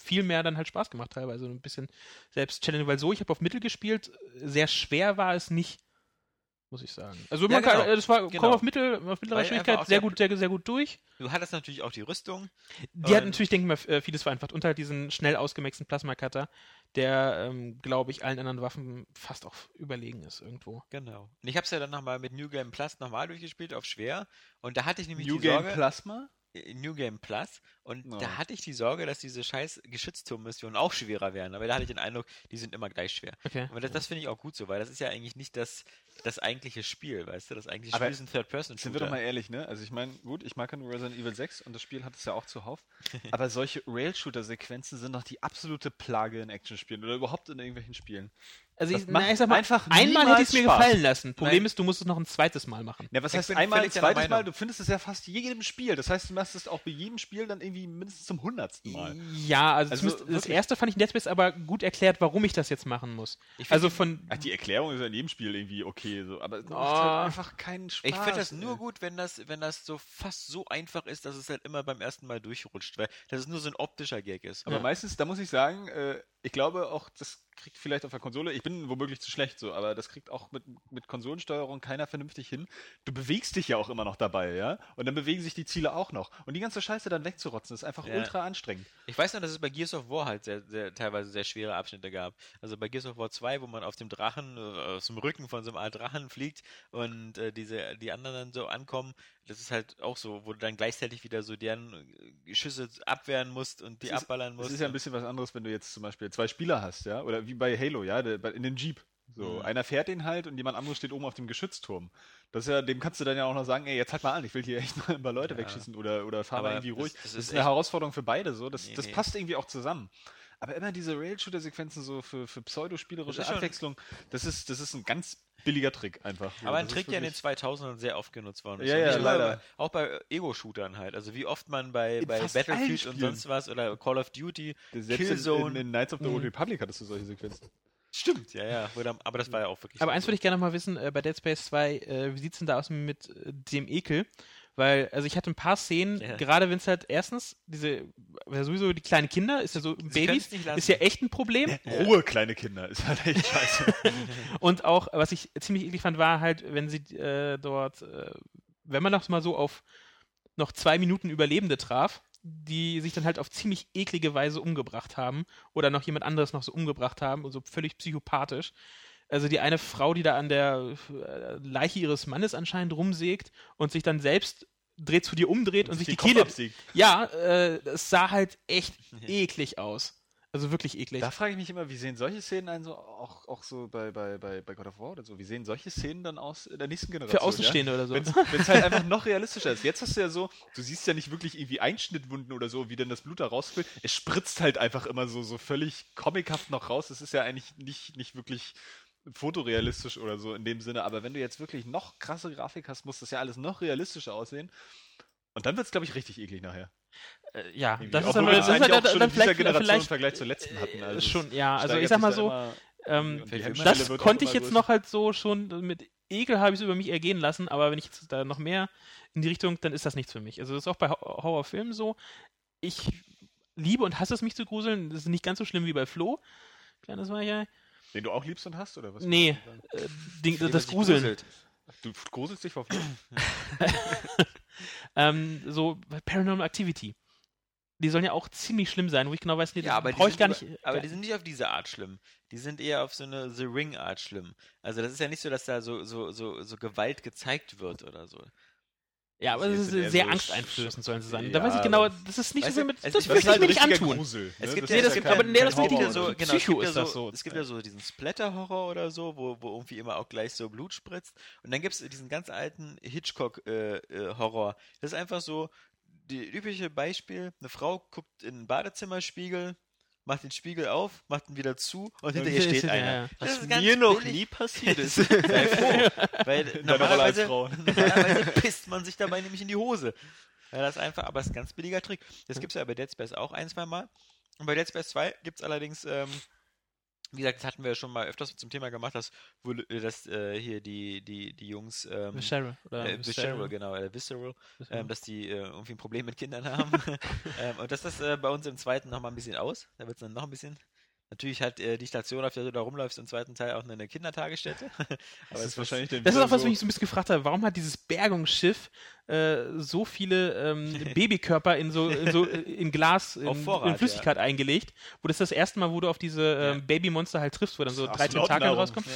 viel mehr dann halt Spaß gemacht teilweise. Ein bisschen selbst Challenge, weil so, ich habe auf Mittel gespielt, sehr schwer war es nicht, muss ich sagen. Also Ja, man kann, genau. äh, das war Genau. komm auf Mittel, auf mittlerer Weil Schwierigkeit sehr gut, sehr, sehr gut durch. Du hattest natürlich auch die Rüstung. Die hat natürlich, denke ich mal, äh, vieles vereinfacht. Und halt diesen schnell ausgemaxten Plasma-Cutter, der, ähm, glaube ich, allen anderen Waffen fast auch überlegen ist irgendwo. Genau. Und ich habe es ja dann nochmal mit New Game Plus nochmal durchgespielt auf schwer. Und da hatte ich nämlich New die Game Sorge. Plasma? Äh, New Game Plus. Und Oh. da hatte ich die Sorge, dass diese scheiß Geschützturmmissionen auch schwerer wären. Aber da hatte ich den Eindruck, die sind immer gleich schwer. Okay. Aber das, das finde ich auch gut so, weil das ist ja eigentlich nicht das, das eigentliche Spiel, weißt du? Das eigentliche Aber Spiel ist ein Third-Person-Shooter. Sind wir doch mal ehrlich, ne? Also ich meine, gut, ich mag ja nur Resident Evil 6 und das Spiel hat es ja auch zuhauf. aber solche Rail-Shooter-Sequenzen sind doch die absolute Plage in Actionspielen oder überhaupt in irgendwelchen Spielen. Also ich, macht na, ich sag mal, einfach einmal hätte ich es mir Spaß. gefallen lassen. Problem Nein. ist, du musst es noch ein zweites Mal machen. Ja, was Ich heißt einmal, deiner zweites Mal? Du findest es ja fast jedem Spiel. Das heißt, du machst es auch bei jedem Spiel dann irgendwie mindestens zum hundertsten Mal. Ja, also, Also das wirklich. erste fand ich in Dead Space aber gut erklärt, warum ich das jetzt machen muss. Also die- von Ach, die Erklärung ist ja in jedem Spiel irgendwie okay, so, aber es macht Oh. halt einfach keinen Spaß. Ich finde das nur gut, wenn das, wenn das so fast so einfach ist, dass es halt immer beim ersten Mal durchrutscht, weil das nur so ein optischer Gag ist. Aber Ja. meistens, da muss ich sagen, äh, ich glaube auch, das kriegt vielleicht auf der Konsole, ich bin womöglich zu schlecht so, aber das kriegt auch mit, mit Konsolensteuerung keiner vernünftig hin. Du bewegst dich ja auch immer noch dabei, ja? Und dann bewegen sich die Ziele auch noch. Und die ganze Scheiße dann wegzurotzen, ist einfach Ja. ultra anstrengend. Ich weiß noch, dass es bei Gears of War halt sehr, sehr, teilweise sehr schwere Abschnitte gab. Also bei Gears of War 2, wo man auf dem Drachen, äh, aus dem Rücken von so einem Art Drachen fliegt und äh, diese, die anderen dann so ankommen, das ist halt auch so, wo du dann gleichzeitig wieder so deren äh, Schüsse abwehren musst und die ist- abballern musst. ist ja ein bisschen was anderes, wenn du jetzt zum Beispiel zwei Spieler hast, ja? Oder wie bei Halo, ja? In dem Jeep. So, Mhm. einer fährt den halt und jemand anderes steht oben auf dem Geschützturm. Das ist ja, dem kannst du dann ja auch noch sagen, ey, jetzt halt mal an, ich will hier echt mal ein paar Leute Ja. wegschießen oder, oder fahr mal Aber irgendwie das- ruhig. das Das, ist ist eine Herausforderung für beide so. Das, Nee, das nee. passt irgendwie auch zusammen. Aber immer diese Rail-Shooter-Sequenzen so für, für pseudospielerische Das Abwechslung, das ist, das ist ein ganz billiger Trick einfach. So, Aber ein Trick, der in den wirklich- 2000ern sehr oft genutzt worden ist. Ja, ja, leider. bei- Auch bei Ego-Shootern halt. Also wie oft man bei, In bei Battlefield und sonst was oder Call of Duty, Selbst in, Killzone. in, in Knights of the Old Mhm. Republic hattest du solche Sequenzen. Stimmt, ja, ja. Aber das war ja auch wirklich. Aber eins würde ich gerne noch mal wissen, äh, bei Dead Space 2, äh, wie sieht's denn da aus mit äh, dem Ekel? Weil, also ich hatte ein paar Szenen, Ja. gerade wenn es halt erstens, diese, ja, sowieso die kleinen Kinder, ist ja so, Babys, nicht lassen. ist ja echt ein Problem. Ruhe, kleine Kinder, ist halt echt scheiße. Und auch, was ich ziemlich eklig fand, war halt, wenn sie äh, dort, äh, wenn man noch mal so auf noch zwei Minuten Überlebende traf, die sich dann halt auf ziemlich eklige Weise umgebracht haben oder noch jemand anderes noch so umgebracht haben und so völlig psychopathisch. Also die eine Frau, die da an der äh, Leiche ihres Mannes anscheinend rumsägt und sich dann selbst dreht zu dir umdreht und, sich die, Kopf Kehle. absiegt. Ja, äh, es sah halt echt eklig aus. Also wirklich eklig. Da frage ich mich immer, wie sehen solche Szenen ein, so auch, auch so bei, bei, bei, bei God of War oder so, wie sehen solche Szenen dann aus in der nächsten Generation? Für Außenstehende oder so. Wenn es halt einfach noch realistischer ist. Jetzt hast du ja so, du siehst ja nicht wirklich irgendwie Einschnittwunden oder so, wie denn das Blut da rausfällt. Es spritzt halt einfach immer so, so völlig comichaft noch raus. Es ist ja eigentlich nicht, nicht wirklich fotorealistisch oder so in dem Sinne. Aber wenn du jetzt wirklich noch krasse Grafik hast, muss das ja alles noch realistischer aussehen. Und dann wird es, glaube ich, richtig eklig nachher. Äh, ja, Irgendwie. das ist Obwohl aber wir das das ist halt auch schon dann in dieser vielleicht, Generation im vielleicht Vergleich zur letzten hatten. äh, Also es schon, ja, also ich sag mal so, ähm, das konnte ich jetzt größer. noch halt so schon mit Ekel habe ich es über mich ergehen lassen, aber wenn ich jetzt da noch mehr in die Richtung, dann ist das nichts für mich. Also das ist auch bei Ho- Horrorfilmen so. Ich liebe und hasse es, mich zu gruseln. Das ist nicht ganz so schlimm wie bei Flo. Kleines Weichei. Den du auch liebst und hast, oder was? Nee, äh, man das sich Gruseln. gruselt. Du gruselst dich vor Fluch. Ähm, so Paranormal Activity. Die sollen ja auch ziemlich schlimm sein, wo ich genau weiß, nee, Ja, aber die brauche ich sind gar über- nicht. Aber gar- die sind nicht auf diese Art schlimm. Die sind eher auf so eine The Ring Art schlimm. Also das ist ja nicht so, dass da so, so, so, so Gewalt gezeigt wird oder so. Ja, aber das ist sehr so angsteinflößend, sollen sie sein. Ja, da weiß ich genau, das ist nicht so, mit, es das würde ich mir nicht antun. Grusel, Es ne? gibt Das ja, ist das es gibt- gibt aber nee, das es gibt ja so, genau, es gibt ja ist das so, so. es gibt ja so diesen Splatter-Horror oder so, wo, wo irgendwie immer auch gleich so Blut spritzt. Und dann gibt es diesen ganz alten Hitchcock-Horror. das ist einfach so, die übliche Beispiel, eine Frau guckt in den Badezimmerspiegel, macht den Spiegel auf, macht ihn wieder zu und hinter ihr steht Ja, einer. ja. Das Was mir noch billig. nie passiert ist. Sei froh, weil normalerweise, normalerweise pisst man sich dabei nämlich in die Hose. Ja, das ist einfach, aber es ist ein ganz billiger Trick. Das gibt es ja bei Dead Space auch ein, zwei Mal. Und bei Dead Space 2 gibt es allerdings, ähm, wie gesagt, das hatten wir ja schon mal öfters zum Thema gemacht, dass, dass äh, hier die, die, die Jungs, ähm, Visceral. Oder äh, Visceral, genau, äh, Visceral, Visceral. ähm, dass die äh, irgendwie ein Problem mit Kindern haben. ähm, und dass das äh, bei uns im zweiten nochmal ein bisschen aus. Da wird es dann noch ein bisschen. Natürlich hat äh, die Station, auf der du da rumläufst, im zweiten Teil auch eine Kindertagesstätte. Aber Das es ist wahrscheinlich Das ist auch was, so, was ich so ein bisschen gefragt habe. Warum hat dieses Bergungsschiff äh, so viele ähm, Babykörper in so, in, so äh, in Glas, in, Vorrat, in Flüssigkeit eingelegt? Wo das das erste Mal, wo du auf diese ähm, Ja. Babymonster halt triffst, wo dann so drei Tentakel Astronautennahrung. rauskommen.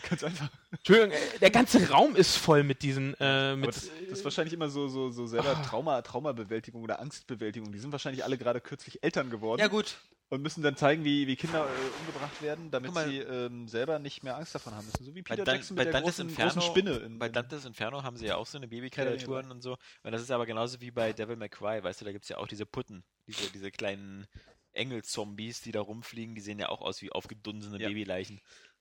Ganz einfach. Entschuldigung, äh, der ganze Raum ist voll mit diesen, äh, mit, das, das ist wahrscheinlich immer so, so, so selber Trauma, Traumabewältigung oder Angstbewältigung. Die sind wahrscheinlich alle gerade kürzlich Eltern geworden ja, gut. Und müssen dann zeigen, wie, wie Kinder äh, umgebracht werden, damit mal. sie ähm, selber nicht mehr Angst davon haben müssen. So wie Bei, Peter Dan Jackson bei mit der Dantes großen, Inferno, großen Spinne. In, bei Dantes Inferno haben sie ja auch so eine Babykreaturen und so. Und das ist aber genauso wie bei Devil May Cry, weißt du, da gibt es ja auch diese Putten, diese, diese kleinen Engelzombies, die da rumfliegen, die sehen ja auch aus wie aufgedunsene Ja. Babyleichen.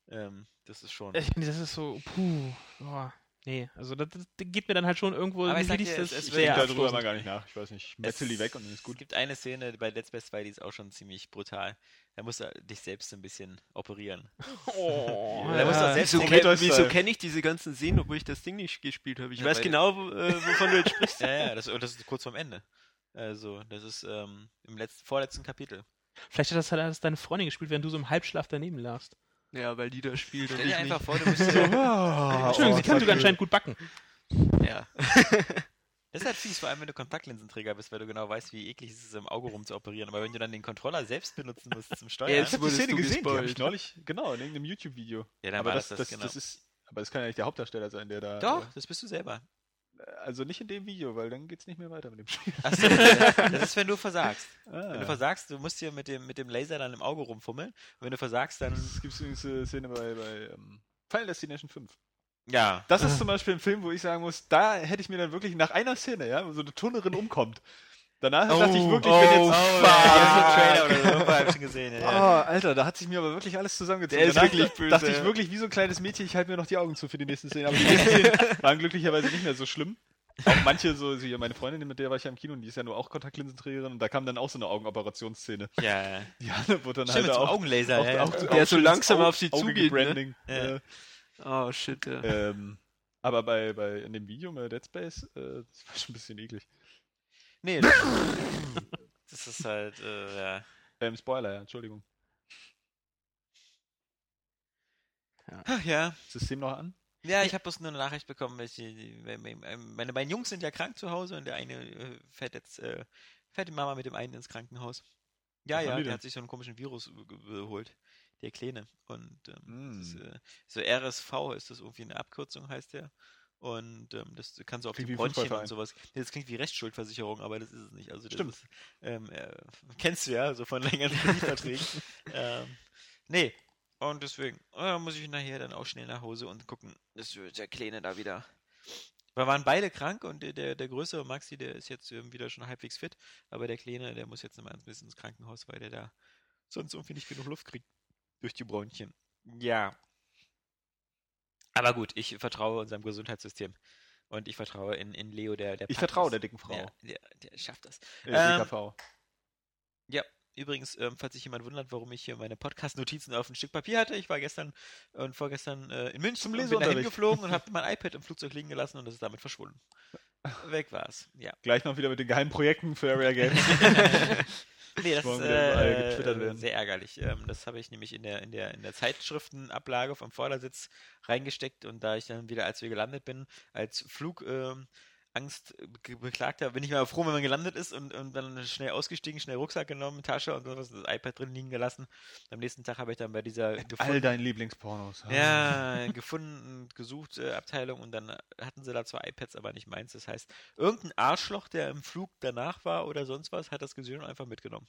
Ähm, das ist schon. ich das ist so, puh, oh, nee, also das, das geht mir dann halt schon irgendwo, Aber ich sag dir, das es- es ich wird darüber mal gar nicht nach. Ich weiß nicht. Metzeli Es- weg und dann ist Es gut. gibt eine Szene bei Dead Space 2, die ist auch schon ziemlich brutal. Da musst du dich selbst ein bisschen operieren. Oh, Da musst du selbst Wieso, kenn, Style. wieso kenne ich diese ganzen Szenen, obwohl ich das Ding nicht gespielt habe? Ich Ja, weiß genau, wo- äh, wovon du jetzt sprichst. Ja, ja, das, das ist kurz vorm Ende. Also, das ist ähm, im letzten, vorletzten Kapitel. Vielleicht hat das, hat das deine Freundin gespielt, während du so im Halbschlaf daneben lagst. Ja, weil die da spielt und Stell dir ich einfach nicht. vor, du bist so. Entschuldigung, sie kann sogar anscheinend gut backen. Ja. Das ist halt fies, vor allem wenn du Kontaktlinsenträger bist, weil du genau weißt, wie eklig es ist, im Auge rumzuoperieren. Aber wenn du dann den Controller selbst benutzen musst zum Steuern, Jetzt Ich habe die Szene gesehen, die habe ich gespoilt. neulich, genau, in irgendeinem YouTube-Video. ja, dann Aber war das, das, das, das, das, genau. ist, aber das kann ja nicht der Hauptdarsteller sein, der da. Doch, das bist du selber. Äh, also nicht in dem Video, weil dann geht's nicht mehr weiter mit dem Spiel. Achso, das ist, wenn du versagst. Ah. Wenn du versagst, du musst hier mit dem, mit dem Laser dann im Auge rumfummeln. Und wenn du versagst, dann. Es gibt übrigens eine Szene bei, bei ähm, Final Destination 5. Ja. Das ist zum Beispiel ein Film, wo ich sagen muss, da hätte ich mir dann wirklich nach einer Szene, ja, wo so eine Turnerin umkommt. Danach dachte ich wirklich, wenn Oh, jetzt. ja, Trailer oder so, gesehen. Ja, Oh. Alter, da hat sich mir aber wirklich alles zusammengezogen. Der ist wirklich böse, dachte ich wirklich, wie so ein kleines Mädchen, ich halte mir noch die Augen zu für die nächsten Szenen. Aber die nächsten Szenen waren glücklicherweise nicht mehr so schlimm. Auch manche, so, so meine Freundin, mit der war ich ja im Kino und die ist ja nur auch Kontaktlinsenträgerin und da kam dann auch so eine Augenoperationsszene. ja. ja. Die Anne wurde dann Stimmt, halt mit auch, Augenlaser. auch, ja, auch, Der so langsam Au- auf sie zugeht, ne? Ja. Oh, shit, ja. ähm, aber bei, bei in dem Video bei Dead Space, äh, das war schon ein bisschen eklig. Nee, das, ist halt, äh, ja. Ähm, Spoiler, ja, Entschuldigung. Ach ja. Ist das System noch an? Ja, ich habe bloß nur eine Nachricht bekommen, welche, meine, meine beiden Jungs sind ja krank zu Hause und der eine äh, fährt jetzt, äh, fährt die Mama mit dem einen ins Krankenhaus. Ja, Was ja, der denn? hat sich so einen komischen Virus ge- geholt, der Kleine. Und ähm, Mm. ist, äh, so RSV ist das irgendwie eine Abkürzung, heißt der. Und ähm, das kann so auf Klingt die Fußballverein. und sowas. Nee, Das klingt wie Rechtsschuldversicherung, aber das ist es nicht. Also das Stimmt. Ist, ähm, äh, kennst du ja, so von längeren Kreditverträgen. ähm, nee, und deswegen äh, muss ich nachher dann auch schnell nach Hause und gucken, dass der Kleine da wieder. Wir waren beide krank und der, der, der größere Maxi, der ist jetzt wieder schon halbwegs fit, aber der Kleine, der muss jetzt noch mal ein bisschen ins Krankenhaus, weil der da sonst irgendwie nicht genug Luft kriegt durch die Bronchien. Ja. Aber gut, ich vertraue unserem Gesundheitssystem. Und ich vertraue in, in Leo, der, der Ich vertraue das. der dicken Frau. Ja, der, der schafft das. Äh, Ähm, DKV. Ja, übrigens, ähm, falls sich jemand wundert, warum ich hier meine Podcast-Notizen auf ein Stück Papier hatte, ich war gestern und vorgestern äh, in München Zum und bin dahin geflogen und habe mein iPad im Flugzeug liegen gelassen und es ist damit verschwunden. Weg war's. Ja. Gleich noch wieder mit den geheimen Projekten für Area Games. Nee, das ist äh, sehr ärgerlich. Ähm, das habe ich nämlich in der, in, der, in der Zeitschriftenablage vom Vordersitz reingesteckt und da ich dann wieder, als wir gelandet bin, als Flug ähm, Angst be- beklagter, bin ich mal froh, wenn man gelandet ist und, und dann schnell ausgestiegen, schnell Rucksack genommen, Tasche und sowas, das iPad drin liegen gelassen. Am nächsten Tag habe ich dann bei dieser All gefunden, deinen Lieblingspornos. ja, gefunden und gesucht äh, Abteilung und dann hatten sie da zwei iPads, aber nicht meins. Das heißt, irgendein Arschloch, der im Flug danach war oder sonst was, hat das gesehen und einfach mitgenommen.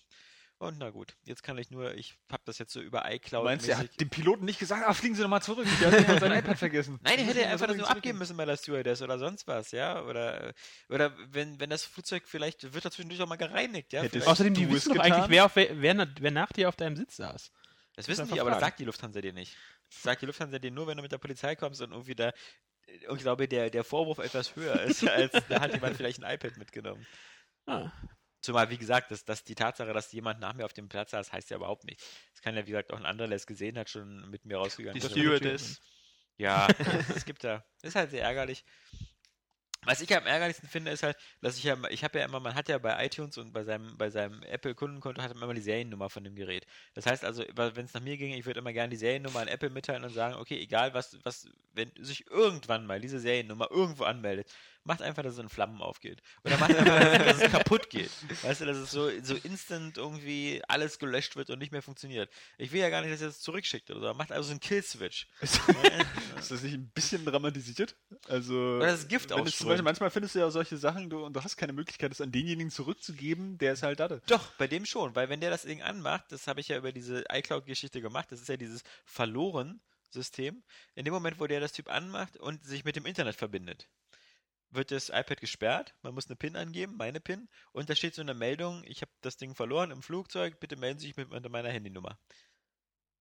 Und na gut, jetzt kann ich nur, ich habe das jetzt so über iCloud. Du meinst, er mäßig- hat dem Piloten nicht gesagt, ah, fliegen Sie nochmal zurück. Der hat sein iPad vergessen. Nein, der hätte einfach das nur abgeben müssen bei der Stewardess oder sonst was, ja? Oder, oder wenn, wenn das Flugzeug vielleicht, wird da zwischendurch auch mal gereinigt, ja? Außerdem, die du es wissen doch eigentlich, wer, auf, wer, wer, wer nach dir auf deinem Sitz saß. Das wissen die, aber das sagt die Lufthansa dir nicht. Das sagt die Lufthansa dir nur, wenn du mit der Polizei kommst und irgendwie da, und ich glaube, der, der Vorwurf etwas höher ist, als da hat jemand vielleicht ein iPad mitgenommen. Ah. Zumal, wie gesagt, dass, dass die Tatsache, dass jemand nach mir auf dem Platz saß, heißt ja überhaupt nichts. Das kann ja, wie gesagt, auch ein anderer, der es gesehen hat, schon mit mir rausgegangen Die. Stewardess. Ja, es gibt da. Ist halt sehr ärgerlich. Was ich am ärgerlichsten finde, ist halt, dass ich ja, ich habe ja immer, man hat ja bei iTunes und bei seinem, bei seinem Apple-Kundenkonto hat man immer die Seriennummer von dem Gerät. Das heißt also, wenn es nach mir ginge, ich würde immer gerne die Seriennummer an Apple mitteilen und sagen, okay, egal was, was, wenn sich irgendwann mal diese Seriennummer irgendwo anmeldet, macht einfach, dass es in Flammen aufgeht. Oder macht einfach, dass es kaputt geht. Weißt du, dass es so, so instant irgendwie alles gelöscht wird und nicht mehr funktioniert. Ich will ja gar nicht, dass er es zurückschickt oder so. Macht also so einen Kill-Switch. Ist das nicht ein bisschen dramatisiert? Also, Oder das Gift wenn zum. Beispiel, manchmal findest du ja solche Sachen du, und du hast keine Möglichkeit, es an denjenigen zurückzugeben, der es halt hatte. Doch, bei dem schon, weil wenn der das Ding anmacht, das habe ich ja über diese iCloud-Geschichte gemacht, das ist ja dieses Verloren-System. In dem Moment, wo der das Typ anmacht und sich mit dem Internet verbindet, wird das iPad gesperrt, man muss eine PIN angeben, meine PIN, und da steht so eine Meldung, ich habe das Ding verloren im Flugzeug, bitte melden Sie sich mit meiner Handynummer.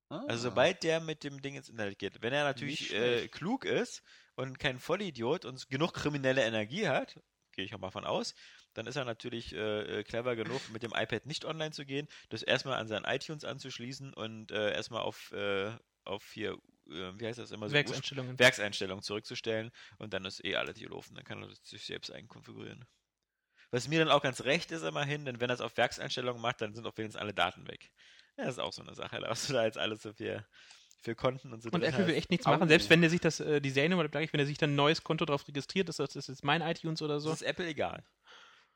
Ah. Also sobald der mit dem Ding ins Internet geht, wenn er natürlich äh, klug ist und kein Vollidiot und genug kriminelle Energie hat, gehe ich auch mal von aus, dann ist er natürlich äh, äh, clever genug, mit dem iPad nicht online zu gehen, das erstmal an sein iTunes anzuschließen und äh, erstmal auf, äh, auf hier, äh, wie heißt das immer so? Werkseinstellungen. Werkseinstellungen zurückzustellen und dann ist eh alles hier laufen. Dann kann er das sich selbst einkonfigurieren. Was mir dann auch ganz recht ist immerhin, denn wenn er es auf Werkseinstellungen macht, dann sind auch wenigstens alle Daten weg. Ja, das ist auch so eine Sache, was du da jetzt alles so für, für Konten und so Und Apple will hast. echt nichts machen, selbst wenn der sich das, äh, die Seriennummer, wenn er sich dann ein neues Konto drauf registriert, ist das, das ist mein iTunes oder so. Das ist Apple egal.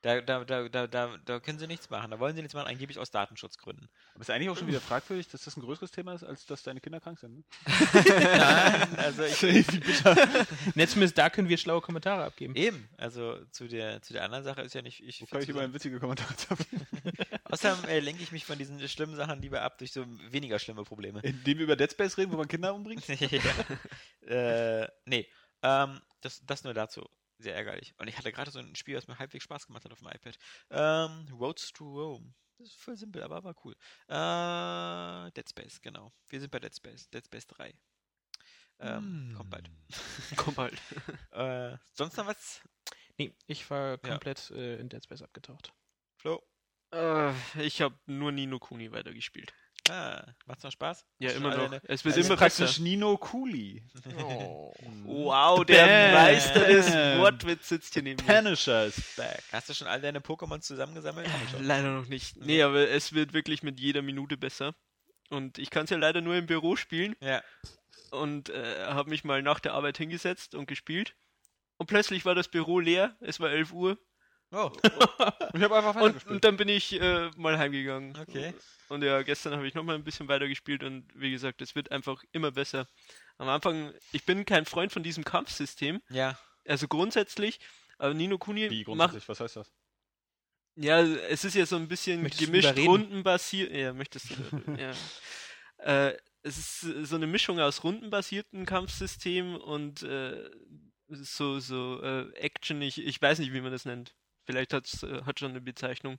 Da, da, da, da, da, da können sie nichts machen. Da wollen sie nichts machen, angeblich aus Datenschutzgründen. Aber ist eigentlich auch schon wieder fragwürdig, dass das ein größeres Thema ist, als dass deine Kinder krank sind. Ne? Nein, also ich, Netz zumindest da können wir schlaue Kommentare abgeben. eben, also zu der, zu der anderen Sache ist ja nicht. Ich Wo kann ich immer witzige Kommentare haben? Außerdem äh, lenke ich mich von diesen schlimmen Sachen lieber ab durch so weniger schlimme Probleme. Indem wir über Dead Space reden, wo man Kinder umbringt? ja. äh, nee, ähm, das, das nur dazu. Sehr ärgerlich. Und ich hatte gerade so ein Spiel, was mir halbwegs Spaß gemacht hat auf dem iPad. Ähm, Roads to Rome. Das ist voll simpel, aber war cool. Äh, Dead Space, genau. Wir sind bei Dead Space. Dead Space 3. Ähm, Kommt bald. Komm bald. Äh, sonst noch was? Nee, ich war komplett äh, in Dead Space abgetaucht. Flo? Äh, ich habe nur Nino Kuni weitergespielt. Ah, macht's noch Spaß? Ja, Hast immer noch. deine- Es wird ist immer praktisch. Nino Cooley. Oh. Wow, der Bam. Meister des Wortwitz sitzt hier neben mir. Punisher is back. Hast du schon all deine Pokémon zusammengesammelt? Leider noch nicht. Nee, aber es wird wirklich mit jeder Minute besser. Und ich kann es ja leider nur im Büro spielen Ja. und äh, habe mich mal nach der Arbeit hingesetzt und gespielt. Und plötzlich war das Büro leer, es war 11 Uhr Oh, Ich habe einfach und, weitergespielt. und dann bin ich äh, mal heimgegangen. okay. Und ja, gestern habe ich nochmal ein bisschen weiter gespielt und wie gesagt, es wird einfach immer besser. Am Anfang, ich bin kein Freund von diesem Kampfsystem, Ja. also grundsätzlich, aber Nino Kuni Wie macht, grundsätzlich, was heißt das? ja, es ist ja so ein bisschen Möchtest gemischt rundenbasiert, ja, möchtest du, ja. Äh, es ist so eine Mischung aus rundenbasierten Kampfsystem und äh, so, so äh, Action, ich, ich weiß nicht, wie man das nennt. Vielleicht hat's, äh, hat schon eine Bezeichnung.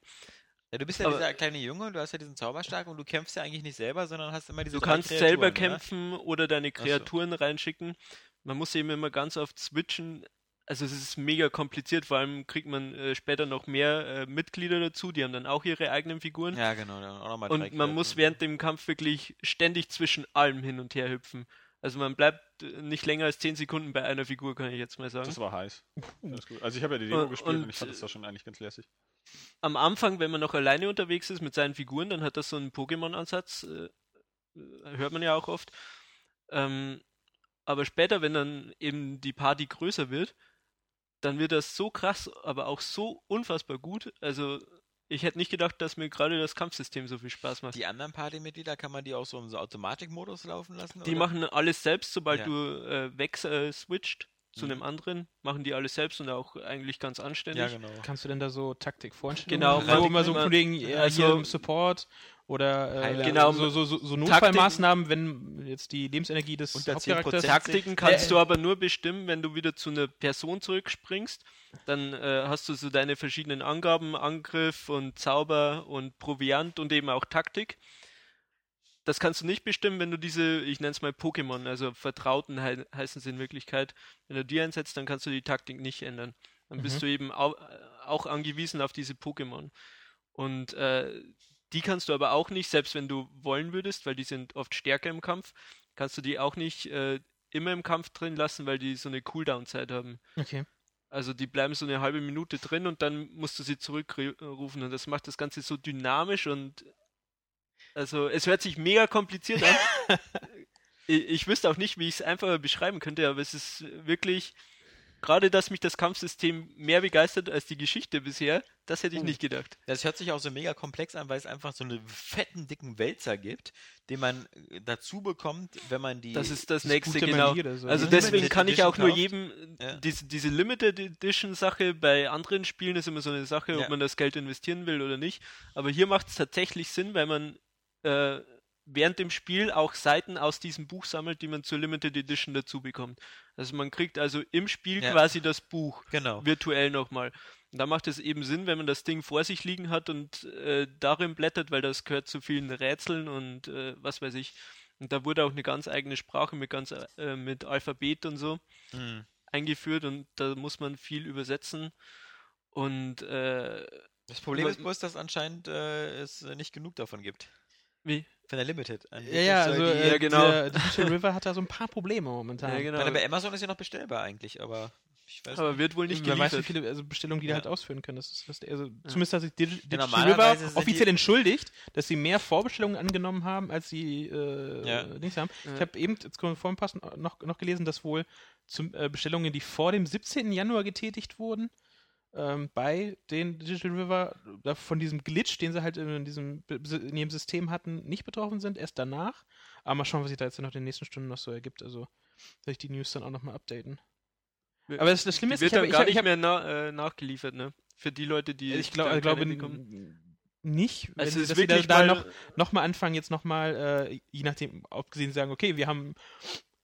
Ja, du bist ja Aber- dieser kleine Junge und du hast ja diesen Zauberstab und du kämpfst ja eigentlich nicht selber, sondern hast immer diese Du kannst Kreaturen, selber ne? kämpfen oder deine so. Kreaturen reinschicken. Man muss eben immer ganz oft switchen. Also es ist mega kompliziert, vor allem kriegt man äh, später noch mehr äh, Mitglieder dazu, die haben dann auch ihre eigenen Figuren. Ja, genau. Dann auch noch mal drei und man muss während dem Kampf wirklich ständig zwischen allem hin und her hüpfen. Also man bleibt äh, nicht länger als 10 Sekunden bei einer Figur, kann ich jetzt mal sagen. Das war heiß. Gut. Also ich habe ja die Demo gespielt und, und, ich fand das da schon eigentlich ganz lässig. Am Anfang, wenn man noch alleine unterwegs ist mit seinen Figuren, dann hat das so einen Pokémon-Ansatz, äh, äh, hört man ja auch oft. Ähm, aber später, wenn dann eben die Party größer wird, dann wird das so krass, aber auch so unfassbar gut. Also ich hätte nicht gedacht, dass mir gerade das Kampfsystem so viel Spaß macht. Die anderen Partymitglieder, kann man die auch so im so Automatikmodus laufen lassen? Die oder? machen alles selbst, sobald Ja. du äh, weg äh, switcht. Zu Mhm. einem anderen, machen die alles selbst und auch eigentlich ganz anständig. Ja, genau. Kannst du denn da so? Genau, machen? man- so immer so wegen ja, also- hier im Support oder äh. Genau. so, so, so, Notfallmaßnahmen, wenn jetzt die Lebensenergie des Hauptcharakters 10% Taktiken kannst Äh, du aber nur bestimmen, wenn du wieder zu einer Person zurückspringst. Dann äh, hast du so deine verschiedenen Angaben, Angriff und Zauber und Proviant und eben auch Taktik. Das kannst du nicht bestimmen, wenn du diese, ich nenne es mal Pokémon, also Vertrauten hei heißen sie in Wirklichkeit. Wenn du die einsetzt, dann kannst du die Taktik nicht ändern. Dann bist Mhm. du eben au auch angewiesen auf diese Pokémon. Und äh, die kannst du aber auch nicht, selbst wenn du wollen würdest, weil die sind oft stärker im Kampf, kannst du die auch nicht äh, immer im Kampf drin lassen, weil die so eine Cooldown-Zeit haben. Okay. Also die bleiben so eine halbe Minute drin und dann musst du sie zurückrufen und das macht das Ganze so dynamisch und also es hört sich mega kompliziert an. ich, ich wüsste auch nicht, wie ich es einfacher beschreiben könnte, aber es ist wirklich gerade, dass mich das Kampfsystem mehr begeistert als die Geschichte bisher, das hätte ich Oh. nicht gedacht. Das hört sich auch so mega komplex an, weil es einfach so einen fetten, dicken Wälzer gibt, den man äh, dazu bekommt, wenn man die. Das ist das, nächste, genau. So, Also ne? deswegen kann ich auch nur jedem, Ja. diese, diese Limited Edition Sache bei anderen Spielen ist immer so eine Sache, Ja. ob man das Geld investieren will oder nicht. Aber hier macht es tatsächlich Sinn, weil man äh, während dem Spiel auch Seiten aus diesem Buch sammelt, die man zur Limited Edition dazu bekommt. Also man kriegt also im Spiel Ja. quasi das Buch Genau. virtuell nochmal. Und da macht es eben Sinn, wenn man das Ding vor sich liegen hat und äh, darin blättert, weil das gehört zu vielen Rätseln und äh, was weiß ich. Und da wurde auch eine ganz eigene Sprache mit ganz äh, mit Alphabet und so Mhm. eingeführt und da muss man viel übersetzen. Und äh, Das Problem Man- ist bloß, dass anscheinend äh, es äh, nicht genug davon gibt. Wie? Von der Limited. Ja, ja, also die, äh, Ja, genau. der Digital River hat da so ein paar Probleme momentan. Ja, genau. Meine, bei Amazon ist ja noch bestellbar eigentlich, aber ich weiß Aber nicht. wird wohl nicht Wer weiß, wie geliefert. viele also Bestellungen die da Ja. halt ausführen können. Das ist, das, also, Zumindest hat sich Digi Digital River offiziell die- entschuldigt, dass sie mehr Vorbestellungen angenommen haben, als sie äh, Ja. Dings haben. Ja. Ich habe eben jetzt vor ein paar Stunden noch, noch gelesen, dass wohl zum, äh, Bestellungen, die vor dem 17. Januar getätigt wurden, ähm, bei den Digital River von diesem Glitch, den sie halt in, diesem, in ihrem System hatten, nicht betroffen sind, erst danach. Aber mal schauen, was sich da jetzt noch in den nächsten Stunden noch so ergibt. Also soll ich die News dann auch nochmal updaten. Aber das, das Schlimme ist, wird ich habe dann ich gar ich nicht hab, mehr na, äh, nachgeliefert, ne? Für die Leute, die ich glaub, dann glaube nicht, wenn Also sie, dass sie da, da noch, noch mal anfangen, jetzt noch mal, äh, je nachdem, abgesehen sagen, okay, wir haben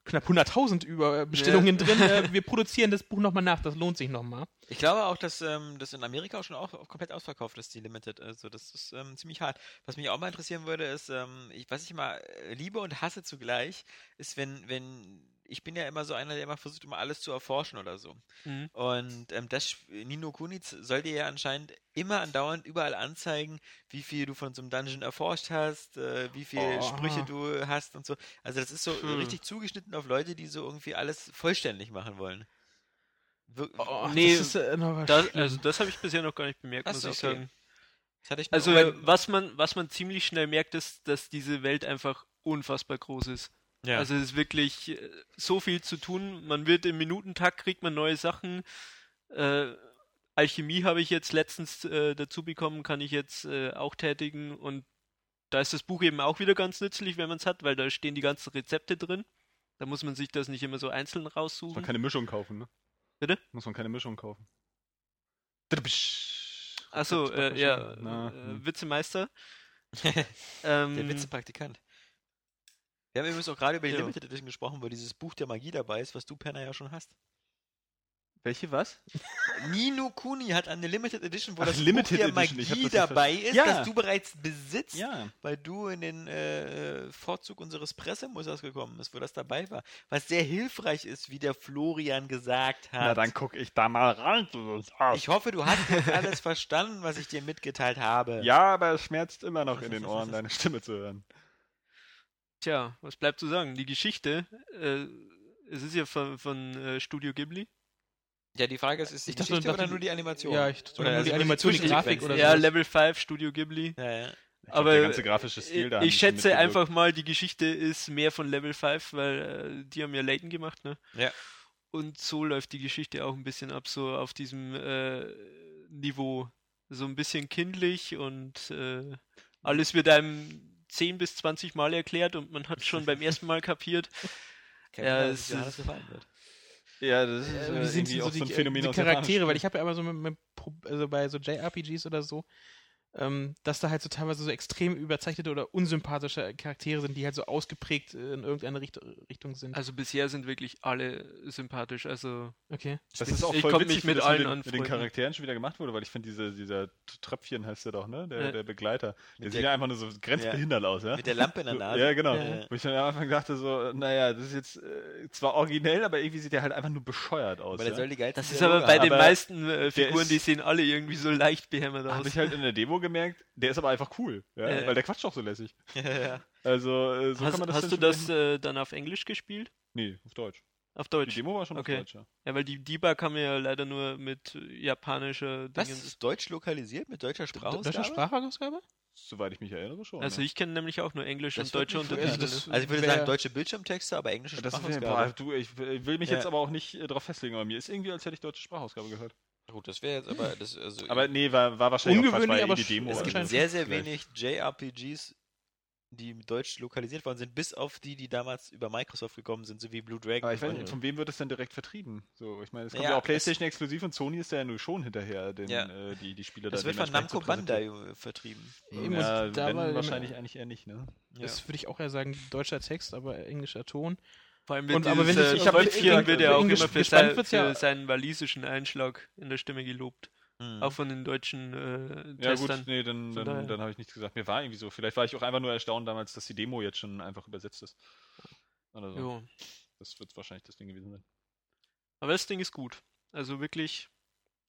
knapp 100.000 über Bestellungen drin, äh, wir produzieren das Buch noch mal nach, das lohnt sich noch mal. Ich glaube auch, dass ähm, das in Amerika auch schon auch, auch komplett ausverkauft ist, die Limited. Also das ist ähm, ziemlich hart. Was mich auch mal interessieren würde, ist, ähm, ich, was ich mal äh, liebe und hasse zugleich, ist, wenn, wenn, ich bin ja immer so einer, der immer versucht, immer alles zu erforschen oder so. Mhm. Und ähm, das Nino Kunitz soll dir ja anscheinend immer andauernd überall anzeigen, wie viel du von so einem Dungeon erforscht hast, äh, wie viele Oh. Sprüche du hast und so. Also das ist so Hm. richtig zugeschnitten auf Leute, die so irgendwie alles vollständig machen wollen. Wir Oh, Nee, das ist, äh, noch Das, also das habe ich bisher noch gar nicht bemerkt, muss ich okay. sagen. Also was man, was man ziemlich schnell merkt, ist, dass diese Welt einfach unfassbar groß ist. Ja. Also es ist wirklich äh, so viel zu tun. Man wird im Minutentakt kriegt man neue Sachen. Äh, Alchemie habe ich jetzt letztens äh, dazu bekommen, kann ich jetzt äh, auch tätigen und da ist das Buch eben auch wieder ganz nützlich, wenn man es hat, weil da stehen die ganzen Rezepte drin. Da muss man sich das nicht immer so einzeln Muss man raussuchen. keine Mischung kaufen, ne? Bitte? Muss man keine Mischung kaufen. Achso, äh, ja, Na, äh, hm. Witzemeister. Der Ähm, Witzepraktikant. Wir haben übrigens auch gerade über die Ja. Limited Edition gesprochen, wo dieses Buch der Magie dabei ist, was du, Penner, ja schon hast. Welche was? Nino Kuni hat eine Limited Edition, wo Ach, das Limited Buch der Edition, Magie dabei ist, Ja. das du bereits besitzt, Ja. weil du in den äh, Vorzug unseres Pressemussers gekommen bist, wo das dabei war. Was sehr hilfreich ist, wie der Florian gesagt hat. Na, dann guck ich da mal rein. ich hoffe, du hast jetzt alles verstanden, was ich dir mitgeteilt habe. Ja, aber es schmerzt immer noch in den Ohren, deine Stimme zu hören. Tja, was bleibt zu sagen? Die Geschichte, äh, es ist ja von, von äh, Studio Ghibli. Ja, die Frage ist, ist die Ich Geschichte dachte, oder die- nur die Animation? Ja, ich dachte, nur die also Animation, die. Grafik oder ja, sowas. Level 5, Studio Ghibli. Ja, ja. Ich Aber der ganze grafische Stil ich, da. ich schätze einfach mal, die Geschichte ist mehr von Level 5, weil äh, die haben ja Layton gemacht, ne? Ja. Und so läuft die Geschichte auch ein bisschen ab, so auf diesem äh, Niveau. So ein bisschen kindlich und äh, alles wird einem 10 bis 20 Mal erklärt und man hat schon beim ersten Mal kapiert. Kein Ja, es Johannes ist- gefallen wird. Ja, das ist Äh, äh, wie sind irgendwie die, so auch die, so ein äh, Phänomen die aus Charaktere, weil ich habe ja immer so mit, mit, also bei so JRPGs oder so, ähm, dass da halt so teilweise so extrem überzeichnete oder unsympathische Charaktere sind, die halt so ausgeprägt äh, in irgendeine Richt Richtung sind. Also bisher sind wirklich alle sympathisch. Also okay. Das ist auch voll witzig, mit das allen mit, den, mit den. Charakteren schon wieder gemacht wurde, weil ich finde, diese, dieser Tröpfchen heißt der doch, ne? Der, Ja. der Begleiter. Der Mit sieht der- ja einfach nur so grenzbehindert aus, ja? Mit der Lampe in der Nase. Ja, genau. Ja. Wo ich dann am Anfang dachte so, naja, das ist jetzt äh, zwar originell, aber irgendwie sieht der halt einfach nur bescheuert aus. Aber der ja? soll die geilsten das ist aber bei haben. den aber meisten äh, Figuren, ist- die sehen alle irgendwie so leicht behämmert aus. Habe ich halt in der Demo gemerkt, der ist aber einfach cool, ja? Ja. weil der quatscht auch so lässig. ja, ja. Also, äh, so hast kann man das hast du das äh, dann auf Englisch gespielt? Nee, auf Deutsch. Auf Die Deutsch? Demo war schon Okay. auf Deutsch, ja. Ja, weil die Debug kann man ja leider nur mit äh, japanischer Was? Dingens- Ist Deutsch lokalisiert mit deutscher Sprachausgabe? Deutsche Sprachausgabe? Soweit ich mich erinnere schon. Also ich kenne nämlich auch nur Englisch Das und deutsche Also Untertitel. das- Also ich würde sagen deutsche Bildschirmtexte, aber englische das wär, boah, Sprachausgabe. du, ich, will mich Ja. jetzt aber auch nicht äh, drauf festlegen, aber mir ist irgendwie, als hätte ich deutsche Sprachausgabe gehört. Gut, das wäre jetzt aber das also Aber nee, war, war wahrscheinlich auch Ungewöhnlich, war aber eh die sch- Demo. es gibt sehr, sehr wenig JRPGs, die im Deutsch lokalisiert worden sind, bis auf die, die damals über Microsoft gekommen sind, so wie Blue Dragon. Aber ich weiß nicht, von wem wird es denn direkt vertrieben? So, ich meine, es kommt Ja, ja, auch PlayStation exklusiv und Sony ist ja nur schon hinterher, den, Ja. äh, die, die Spiele das da wird von Namco. Bandai äh, vertrieben. Eben, Ja, da wahrscheinlich eigentlich eher nicht, ne? Ja. Das würde ich auch eher sagen, deutscher Text, aber englischer Ton. Vor allem wird Und- aber wenn das- ich hab Wölfchen gesagt, wird ja also auch immer für, sein, für ja- seinen walisischen Einschlag in der Stimme gelobt. Mhm. Auch von den deutschen äh, Ja Testern. gut, nee, dann, Von dann, dann habe ich nichts gesagt. Mir war irgendwie so. Vielleicht war ich auch einfach nur erstaunt damals, dass die Demo jetzt schon einfach übersetzt ist. Oder so. Jo. Das wird wahrscheinlich das Ding gewesen sein. Aber das Ding ist gut. Also wirklich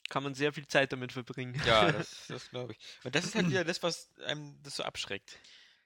kann man sehr viel Zeit damit verbringen. Ja, das, das glaube ich. Und das ist halt wieder das, was einem das so abschreckt.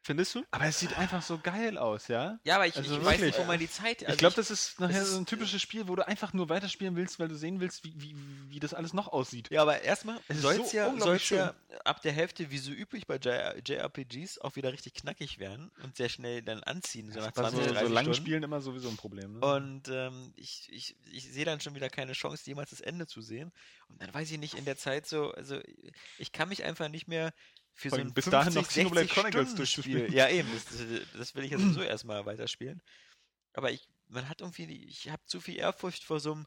Findest du? Aber es sieht einfach so geil aus, ja? Ja, aber ich, Also ich weiß nicht, wo man die Zeit. ich also glaube, das ist nachher so ein typisches Spiel, wo du einfach nur weiterspielen willst, weil du sehen willst, wie, wie, wie das alles noch aussieht. Ja, aber erstmal soll es so ja, soll's ja ab der Hälfte, wie so üblich bei JRPGs, auch wieder richtig knackig werden und sehr schnell dann anziehen, so nach Bei 20, so, 30 so langen Stunden. Spielen immer sowieso ein Problem. Ne? Und ähm, ich, ich, ich sehe dann schon wieder keine Chance, jemals das Ende zu sehen. Und dann weiß ich nicht, in der Zeit so, also ich kann mich einfach nicht mehr für so ein bis 50, dahin noch 60 Xenoblade Chronicles durchzuspielen. Spiel. Ja, eben, das, das will ich ja sowieso erstmal weiterspielen. Aber ich, man hat irgendwie, ich habe zu viel Ehrfurcht vor so einem,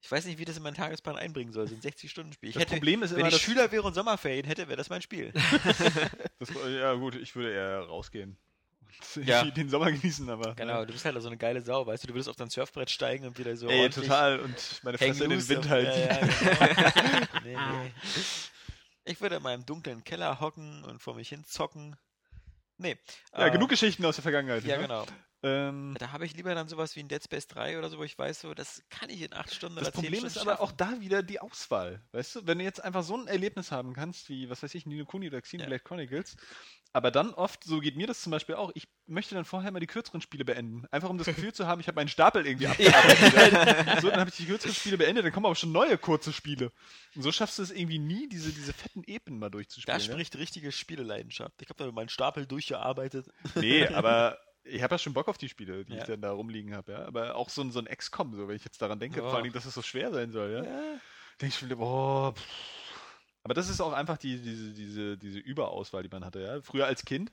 ich weiß nicht, wie das in meinen Tagesplan einbringen soll, so ein 60-Stunden-Spiel. Ich Das hätte, Problem ist wenn immer, ich dass- Schüler wäre und Sommerferien hätte, wäre das mein Spiel. Das, ja gut, ich würde eher rausgehen. Und Ja. den Sommer genießen, aber. Genau, du bist halt so eine geile Sau, weißt du, du würdest auf dein Surfbrett steigen und wieder so Ey, total. Und meine Fresse in den Wind auf- halten. Ja, ja, genau. nee, nee. Ich würde in meinem dunklen Keller hocken und vor mich hin zocken. Nee. Ja, äh, genug Geschichten aus der Vergangenheit. Ja, ne? genau. Ähm, Da habe ich lieber dann sowas wie ein Dead Space 3 oder so, wo ich weiß, so, das kann ich in 8 Stunden das oder 10 Problem ist aber schaffen. auch da wieder die Auswahl. Weißt du, wenn du jetzt einfach so ein Erlebnis haben kannst, wie, was weiß ich, Nino Kuni oder Xenoblade Chronicles, aber dann oft, so geht mir das zum Beispiel auch, ich möchte dann vorher mal die kürzeren Spiele beenden. Einfach um das Gefühl zu haben, ich habe meinen Stapel irgendwie abgearbeitet. so, dann habe ich die kürzeren Spiele beendet, dann kommen aber schon neue kurze Spiele. Und so schaffst du es irgendwie nie, diese, diese fetten Epen mal durchzuspielen. Da ne? spricht richtige Spieleleidenschaft. Ich habe da meinen Stapel durchgearbeitet. Nee, aber ich habe ja schon Bock auf die Spiele, die Ja. ich dann da rumliegen habe, ja. Aber auch so ein, so ein XCOM, so wenn ich jetzt daran denke, Ja. vor allen Dingen, dass es so schwer sein soll, ja. Ja. Denke ich schon wieder, boah. Aber das ist auch einfach die, diese, diese, diese Überauswahl, die man hatte, ja. Früher als Kind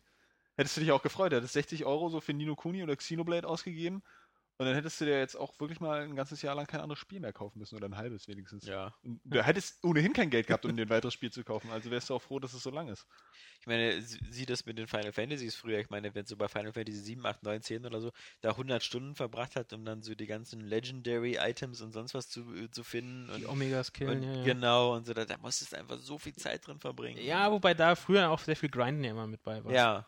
hättest du dich auch gefreut, du hättest 60 Euro so für Nino Kuni oder Xenoblade ausgegeben und dann hättest du dir jetzt auch wirklich mal ein ganzes Jahr lang kein anderes Spiel mehr kaufen müssen oder ein halbes wenigstens. Ja. Und du hättest ohnehin kein Geld gehabt, um dir ein weiteres Spiel zu kaufen, also wärst du auch froh, dass es so lang ist. Ich meine, sie- sieh das mit den Final Fantasies früher. Ich meine, wenn so bei Final Fantasy 7, 8, 9, 10 oder so, da 100 Stunden verbracht hat, um dann so die ganzen Legendary Items und sonst was zu, äh, zu finden. Die Und, Omegas killen, und ja, ja. Genau, und so, da, da musstest du einfach so viel Zeit drin verbringen. Ja, wobei da früher auch sehr viel Grinden ja immer mit bei war. Ja.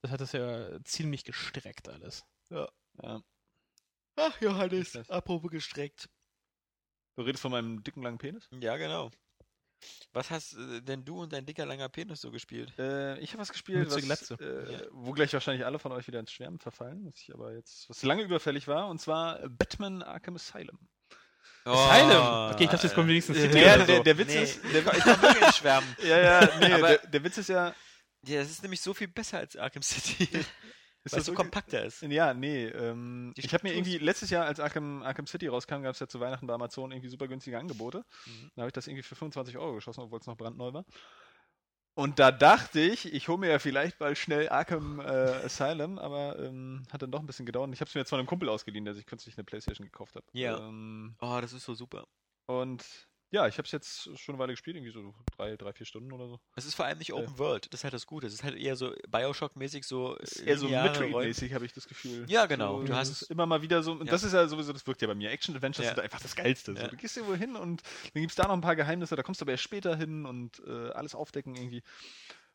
Das hat das ja ziemlich gestreckt alles. Ja. Ach, Johannes, Das- apropos gestreckt. Du redest von meinem dicken langen Penis? Ja, genau. Was hast äh, denn du und dein dicker langer Penis so gespielt? Äh, ich habe was gespielt, was, äh, Ja. wo gleich wahrscheinlich alle von euch wieder ins Schwärmen verfallen, was ich aber jetzt, was lange überfällig war, und zwar Batman Arkham Asylum. Asylum! Okay, ich dachte, jetzt kommt wenigstens City Ja, oder der, so. der Witz Nee, ist, ich komm- ich komme wirklich ins Schwärmen. ja, ja, nee, Aber- der, der Witz ist ja, Ja, das ist nämlich so viel besser als Arkham City. ist weil es so kompakter ist. Ja, nee, ähm, ich habe mir irgendwie, letztes Jahr, als Arkham, Arkham City rauskam, gab es ja zu Weihnachten bei Amazon irgendwie super günstige Angebote. Mhm. Da habe ich das irgendwie für 25 Euro geschossen, obwohl es noch brandneu war. Und da dachte ich, ich hole mir ja vielleicht bald schnell Arkham äh, Asylum, aber ähm, hat dann doch ein bisschen gedauert. Ich habe es mir jetzt von einem Kumpel ausgeliehen, der sich kürzlich eine Playstation gekauft hat. Ja. Ähm, Oh, das ist so super. und ja, ich habe es jetzt schon eine Weile gespielt, irgendwie so drei, drei, vier Stunden oder so. Es ist vor allem nicht Open World, das ist halt das Gute. Es ist halt eher so Bioshock-mäßig, so eher so. Metroid-mäßig, habe ich das Gefühl. Ja, genau. So, Du das hast- immer mal wieder so, und Ja. das ist ja sowieso, das wirkt ja bei mir. Action-Adventures Ja. sind einfach das Geilste. So, Ja. du gehst irgendwo hin und dann gibt es da noch ein paar Geheimnisse, da kommst du aber erst später hin und äh, alles aufdecken irgendwie.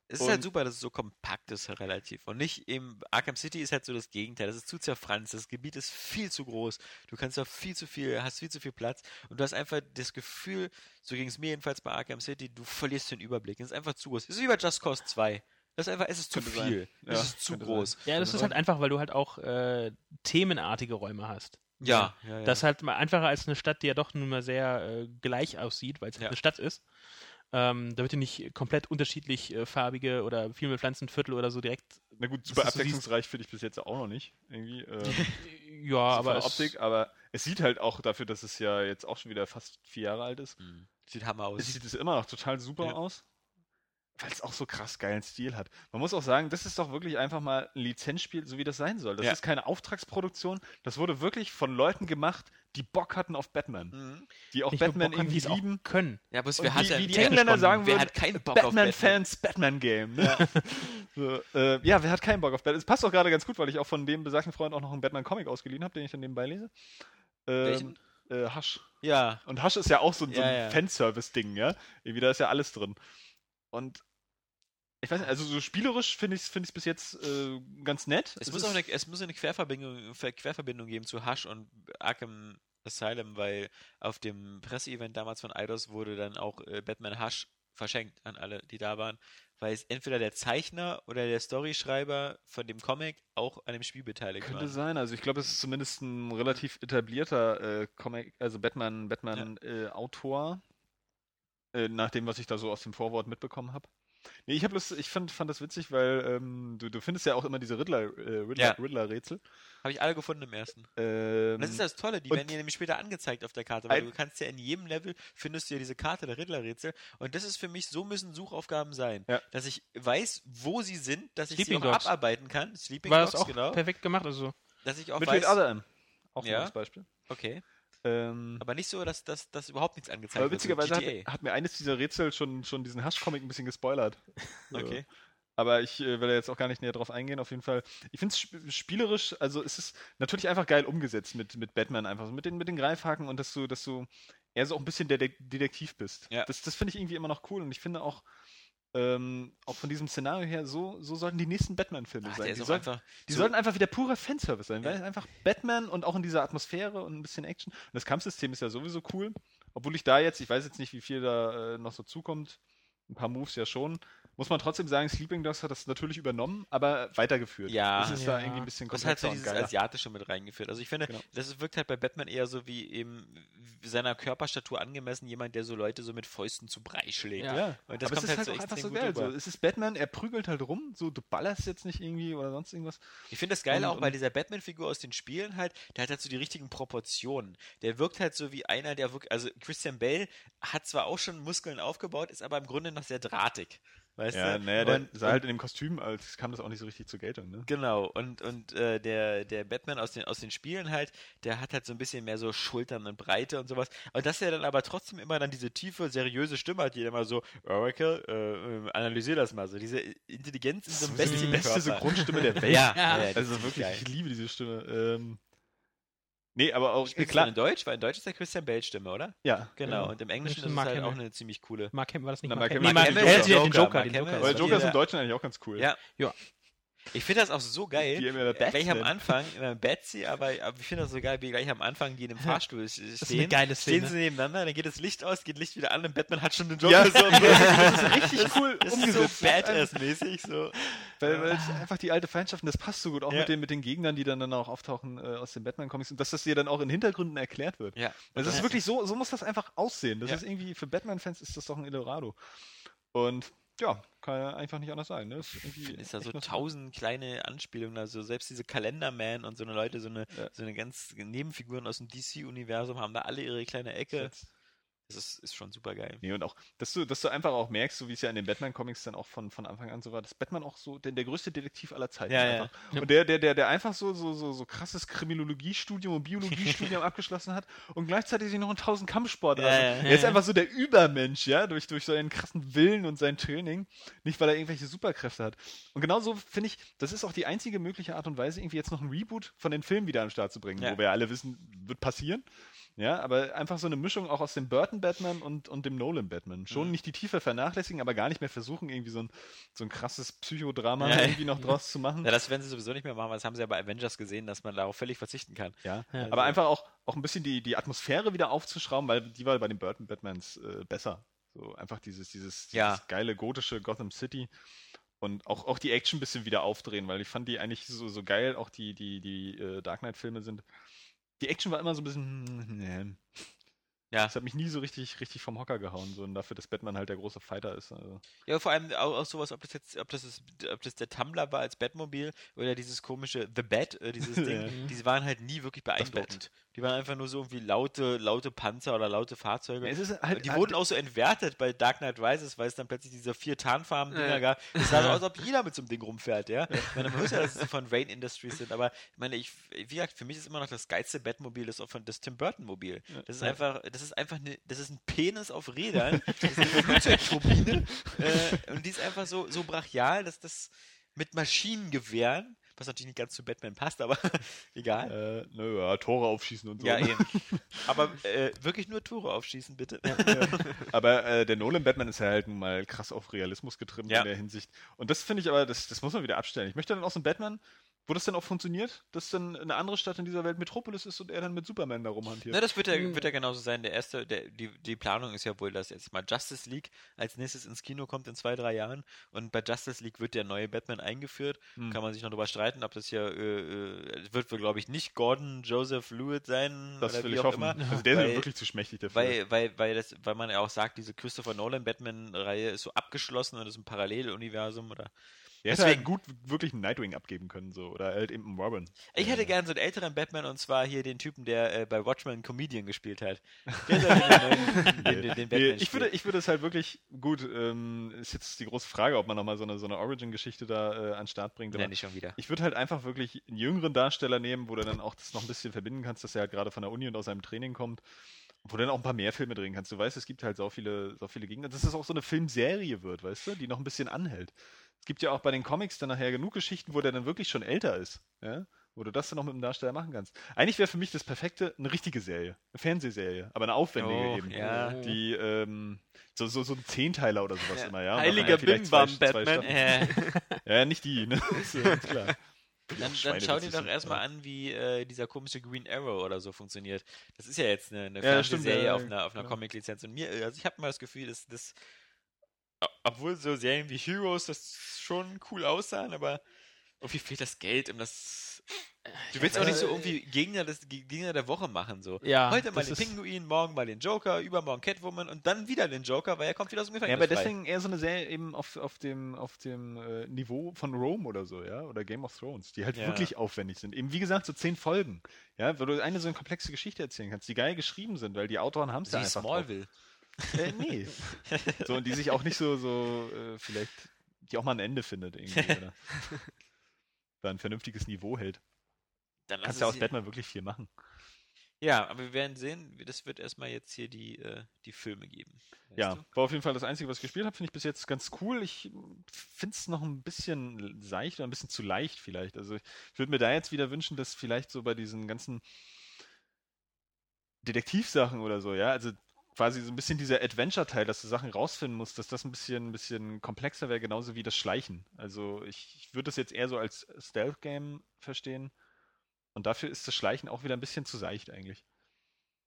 Es ist halt super, dass es so kompakt ist relativ. Und nicht eben, Arkham City ist halt so das Gegenteil. Das ist zu zerfranst. Das Gebiet ist viel zu groß. Du kannst da viel zu viel, hast viel zu viel Platz. Und du hast einfach das Gefühl, so ging es mir jedenfalls bei Arkham City, du verlierst den Überblick. Es ist einfach zu groß. Es ist wie bei Just Cause 2. Das ist einfach, es ist zu Könnte sein. viel. Ja, es ist zu groß. Ja, das ist halt einfach, weil du halt auch äh, themenartige Räume hast. Ja, ja, ja. Das ist halt mal einfacher als eine Stadt, die ja doch nun mal sehr äh, gleich aussieht, weil es halt Ja. eine Stadt ist. Ähm, da wird ja nicht komplett unterschiedlich äh, farbige oder viel mehr Pflanzenviertel oder so direkt. Na gut, super abwechslungsreich finde ich bis jetzt auch noch nicht. Irgendwie. Ähm, Ja, so aber es, Optik, aber es sieht halt auch dafür, dass es ja jetzt auch schon wieder fast vier Jahre alt ist. Mhm. Sieht Hammer aus. Es sieht es immer noch total super Ja. aus. Weil es auch so krass geilen Stil hat. Man muss auch sagen, das ist doch wirklich einfach mal ein Lizenzspiel, so wie das sein soll. Das Ja. ist keine Auftragsproduktion. Das wurde wirklich von Leuten gemacht, die Bock hatten auf Batman. Mhm. Die auch nicht Batman irgendwie es auch lieben. können. Ja, aber es Und wer hat wie, die Engländer sagen wer hat keinen Bock auf Batman? Batman-Fans Batman-Game. Ne? so, äh, ja, wer hat keinen Bock auf Batman? Es passt auch gerade ganz gut, weil ich auch von dem besagten Freund auch noch einen Batman-Comic ausgeliehen habe, den ich dann nebenbei lese. Ähm, Welchen? Äh, Hush. Ja, Und Hush ist ja auch so, ein- so Ja, ein ja. Fanservice-Ding, ja. Irgendwie, da ist ja alles drin. Und ich weiß nicht, also so spielerisch finde ich es find ich's bis jetzt äh, ganz nett. Es, muss ist- auch eine, es muss eine Querverbindung, Ver- Querverbindung geben zu Hush und Arkham Asylum, weil auf dem Presseevent damals von Eidos wurde dann auch äh, Batman Hush verschenkt an alle, die da waren, weil es entweder der Zeichner oder der Storyschreiber von dem Comic auch an dem Spiel beteiligt Könnte waren. sein, also ich glaube, es ist zumindest ein relativ etablierter äh, Comic, also Batman, Batman äh, Autor, äh, nach dem, was ich da so aus dem Vorwort mitbekommen habe. Nee, ich habe bloß, ich fand, fand das witzig, weil ähm, du, du findest ja auch immer diese Riddler, äh, Riddler, Ja. Riddler-Rätsel. Habe ich alle gefunden im ersten. Ähm, das ist das Tolle, die werden dir nämlich später angezeigt auf der Karte, weil Ein- du kannst ja in jedem Level findest du ja diese Karte der Riddler-Rätsel und das ist für mich, so müssen Suchaufgaben sein, Ja. dass ich weiß, wo sie sind, dass ich Sleeping sie auch Dogs. abarbeiten kann. Sleeping War das Dogs, auch genau. perfekt gemacht. Also, Dass ich auch mit weiß, Red Other M. Auch ein Ja. gutes Beispiel. okay, Ähm, aber nicht so, dass das überhaupt nichts angezeigt aber wird. so witzigerweise hat, hat mir eines dieser Rätsel schon, schon diesen Hush-Comic ein bisschen gespoilert. So. Okay. Aber ich äh, will jetzt auch gar nicht näher drauf eingehen, auf jeden Fall. Ich finde es sp spielerisch, also es ist natürlich einfach geil umgesetzt mit, mit Batman einfach, so mit den, mit den Greifhaken und dass du, dass du eher so auch ein bisschen der De Detektiv bist. Ja. Das, das finde ich irgendwie immer noch cool und ich finde auch, ähm, auch von diesem Szenario her, so, so sollten die nächsten Batman-Filme sein. Die, sollten, einfach die so- sollten einfach wieder purer Fanservice sein, Ja. weil einfach Batman und auch in dieser Atmosphäre und ein bisschen Action. Und das Kampfsystem ist ja sowieso cool. Obwohl ich da jetzt, ich weiß jetzt nicht, wie viel da äh, noch so zukommt, ein paar Moves ja schon. Muss man trotzdem sagen, Sleeping Dogs hat das natürlich übernommen, aber weitergeführt. Ja. Das ist da Ja. irgendwie ein bisschen Das hat so komplexer dieses geiler. Asiatische mit reingeführt. Also ich finde, Genau. das wirkt halt bei Batman eher so wie eben seiner Körperstatur angemessen, jemand, der so Leute so mit Fäusten zu Brei schlägt. Ja. Ja, Und das aber kommt es ist halt halt so einfach so geil. So, es ist Batman, er prügelt halt rum, so du ballerst jetzt nicht irgendwie oder sonst irgendwas. Ich finde das geil Und- auch bei und- dieser Batman-Figur aus den Spielen halt, der hat halt so die richtigen Proportionen. Der wirkt halt so wie einer, der wirklich, also Christian Bale hat zwar auch schon Muskeln aufgebaut, ist aber im Grunde noch sehr drahtig. Weißt Ja, du? naja, der Und- sah halt in dem Kostüm, als kam das auch nicht so richtig zur Geltung, ne? Genau, und, und äh, der, der Batman aus den, aus den Spielen halt, der hat halt so ein bisschen mehr so Schultern und Breite und sowas. Und dass er dann aber trotzdem immer dann diese tiefe, seriöse Stimme hat, die immer so, Oracle, äh, analysier das mal so. Diese Intelligenz in so Das ist die beste. Synchronstimme der Welt. Ja, Ja. Also ist wirklich, geil. ich liebe diese Stimme. Ähm, nee, aber auch Spielst klar. in Deutsch? Weil in Deutsch ist der Christian Bale Stimme, oder? Ja, Genau, und im Englischen Das ist es halt auch Hamill. eine ziemlich coole. Mark Hamill war das nicht Na, Mark Mark Hamill? Hamill- Nee, Mark Hamill Hamill, der Joker, den Joker, den Hamill Joker. ist Weil Joker ist im Deutschen eigentlich auch ganz cool. Ja. Ja. Ich finde das auch so geil. Ja Gleich am. Anfang, Betsy, aber, ich finde das so geil, wie gleich am Anfang die in dem Fahrstuhl stehen. ist eine geile Stehen Szene. sie nebeneinander, dann geht das Licht aus, geht Licht wieder an und Batman hat schon den Joker Ja, so. das ist richtig cool Das ist so Badass-mäßig, so. Weil, weil es einfach die alte Feindschaften, das passt so gut, auch Ja. mit, den, mit den Gegnern, die dann, dann auch auftauchen äh, aus den Batman-Comics und dass das dir dann auch in Hintergründen erklärt wird. Ja. Das ist wirklich so, so muss das einfach aussehen. Das Ja. ist irgendwie, für Batman-Fans ist das doch ein Eldorado. Und ja, kann ja einfach nicht anders sein. Ne? Ist, ist da so tausend kleine Anspielungen, also selbst diese Kalenderman und so eine Leute, so eine, Ja. so eine ganz Nebenfiguren aus dem DC-Universum haben da alle ihre kleine Ecke. Jetzt- Das ist, ist schon super geil. Nee, und auch, dass du, dass du einfach auch merkst, so wie es ja in den Batman-Comics dann auch von, von Anfang an so war, dass Batman auch so der, der größte Detektiv aller Zeiten Ja, ist ja. einfach. Und der, der, der, der einfach so, so, so, so krasses Kriminologiestudium und Biologiestudium abgeschlossen hat und gleichzeitig sich noch in tausend Kampfsport. Ja, also, ja. er ist einfach so der Übermensch, ja, durch, durch seinen krassen Willen und sein Training. Nicht, weil er irgendwelche Superkräfte hat. Und genauso finde ich, das ist auch die einzige mögliche Art und Weise, irgendwie jetzt noch ein Reboot von den Filmen wieder an den Start zu bringen, Ja. wo wir ja alle wissen, wird passieren. Ja, aber einfach so eine Mischung auch aus dem Burton-Batman und, und dem Nolan-Batman. Schon Mhm. nicht die Tiefe vernachlässigen, aber gar nicht mehr versuchen, irgendwie so ein, so ein krasses Psychodrama Ja, ja. irgendwie noch draus zu machen. Ja, das werden sie sowieso nicht mehr machen, weil das haben sie ja bei Avengers gesehen, dass man darauf völlig verzichten kann. Ja, Ja, aber einfach auch, auch ein bisschen die, die Atmosphäre wieder aufzuschrauben, weil die war bei den Burton Batmans äh, besser. So einfach dieses, dieses, Ja. dieses geile gotische Gotham City und auch, auch die Action ein bisschen wieder aufdrehen, weil ich fand die eigentlich so, so geil, auch die, die, die äh, Dark Knight-Filme sind. Die Action war immer so ein bisschen. Ja. Das hat mich nie so richtig, richtig vom Hocker gehauen, so und dafür, dass Batman halt der große Fighter ist. Also. Ja, vor allem auch, auch sowas, ob das jetzt, ob das, ist, ob das der Tumblr war als Batmobil oder dieses komische The Bat, äh, dieses Ding, Ja. die waren halt nie wirklich beeindruckend. Die waren einfach nur so irgendwie laute, laute Panzer oder laute Fahrzeuge. Halt, die wurden auch so entwertet bei Dark Knight Rises, weil es dann plötzlich diese vier Tarnfarben-Dinger Ja. gab. Es sah so aus, als ob jeder mit so einem Ding rumfährt, ja. Ich meine, man weiß ja, dass sie von Rain Industries sind, aber ich meine, ich, wie gesagt, für mich ist immer noch das geilste Batmobil das, auch von, das Tim Burton-Mobil. Das ist Ja. einfach, das ist einfach eine, das ist ein Penis auf Rädern, das ist eine Flugzeugturbine äh, und die ist einfach so, so brachial, dass das mit Maschinengewehren, was natürlich nicht ganz zu Batman passt, aber egal. Äh, nö, ja, Tore aufschießen und so. Ja, eben. Aber äh, wirklich nur Tore aufschießen, bitte. Aber äh, der Nolan-Batman ist ja halt nun mal krass auf Realismus getrimmt Ja. in der Hinsicht. Und das finde ich aber, das, das muss man wieder abstellen. Ich möchte dann auch so einen Batman, wo das dann auch funktioniert, dass dann eine andere Stadt in dieser Welt Metropolis ist und er dann mit Superman da rumhantiert. Na, das wird ja, wird ja genauso sein. Der erste, der, die, die Planung ist ja wohl, dass jetzt mal Justice League als nächstes ins Kino kommt in zwei, drei Jahren. Und bei Justice League wird der neue Batman eingeführt. Hm. Kann man sich noch darüber streiten, ob das hier, äh, äh, es wird wohl, glaube ich, nicht Gordon Joseph Lewitt sein. das oder will wie ich auch hoffen. Immer. Also der ist Weil- mir wirklich zu schmächtig dafür. Weil, weil, weil, das, weil man ja auch sagt, diese Christopher Nolan Batman-Reihe ist so abgeschlossen und ist ein Paralleluniversum oder. Der hätte halt deswegen- gut wirklich einen Nightwing abgeben können, so. Oder halt eben einen Robin. Ich hätte gern so einen älteren Batman und zwar hier den Typen, der äh, bei Watchmen Comedian gespielt hat. Der soll den, den, den, Batman ich würde, ich würde es halt wirklich gut. Ähm, ist jetzt die große Frage, ob man nochmal so eine, so eine Origin-Geschichte da äh, an den Start bringt. Nenne ich schon wieder. Ich würde halt einfach wirklich einen jüngeren Darsteller nehmen, wo du dann auch das noch ein bisschen verbinden kannst, dass er halt gerade von der Uni und aus seinem Training kommt. Wo du dann auch ein paar mehr Filme drehen kannst. Du weißt, es gibt halt so viele, so viele Gegner, dass es auch so eine Filmserie wird, weißt du, die noch ein bisschen anhält. Es gibt ja auch bei den Comics dann nachher genug Geschichten, wo der dann wirklich schon älter ist, ja? Wo du das dann noch mit dem Darsteller machen kannst. Eigentlich wäre für mich das Perfekte eine richtige Serie. Eine Fernsehserie, aber eine aufwendige Oh, eben. ja. Die, ähm, so, so, so ein Zehnteiler oder sowas Ja. immer, ja. Und Heiliger Bimbam Batman. Äh, Ja, nicht die, ne? ganz klar. Dann, dann schau dir doch erstmal ja. an, wie äh, dieser komische Green Arrow oder so funktioniert. Das ist ja jetzt eine, eine Ja, stimmt, Fernsehserie ja, auf einer, auf einer ja. Comic-Lizenz. Und mir, also ich habe mal das Gefühl, dass das, obwohl so Serien wie Heroes das schon cool aussahen, aber irgendwie fehlt das Geld, um das. Du willst auch nicht so irgendwie Gegner, des, Gegner der Woche machen, so. Ja, Heute mal den Pinguin, morgen mal den Joker, übermorgen Catwoman und dann wieder den Joker, weil er kommt wieder aus dem Ja, Gefängnis. aber frei. deswegen eher so eine Serie eben auf, auf dem, auf dem äh, Niveau von Rome oder so, ja, oder Game of Thrones, die halt Ja. wirklich aufwendig sind. Eben wie gesagt, so zehn Folgen, ja, wo du eine so eine komplexe Geschichte erzählen kannst, die geil geschrieben sind, weil die Autoren haben es ja einfach. Smallville. Drauf. Äh, nee. so, und die sich auch nicht so, so, äh, vielleicht, die auch mal ein Ende findet irgendwie, oder da ein vernünftiges Niveau hält. Dann Kannst ja aus Batman wirklich viel machen. Ja, aber wir werden sehen, das wird erstmal jetzt hier die, äh, die Filme geben. Ja, du? war auf jeden Fall das Einzige, was ich gespielt habe. Finde ich bis jetzt ganz cool. Ich finde es noch ein bisschen seicht oder ein bisschen zu leicht vielleicht. Also ich würde mir da jetzt wieder wünschen, dass vielleicht so bei diesen ganzen Detektivsachen oder so, ja, also quasi so ein bisschen dieser Adventure-Teil, dass du Sachen rausfinden musst, dass das ein bisschen, ein bisschen komplexer wäre, genauso wie das Schleichen. Also ich, ich würde das jetzt eher so als Stealth-Game verstehen. Und dafür ist das Schleichen auch wieder ein bisschen zu seicht eigentlich.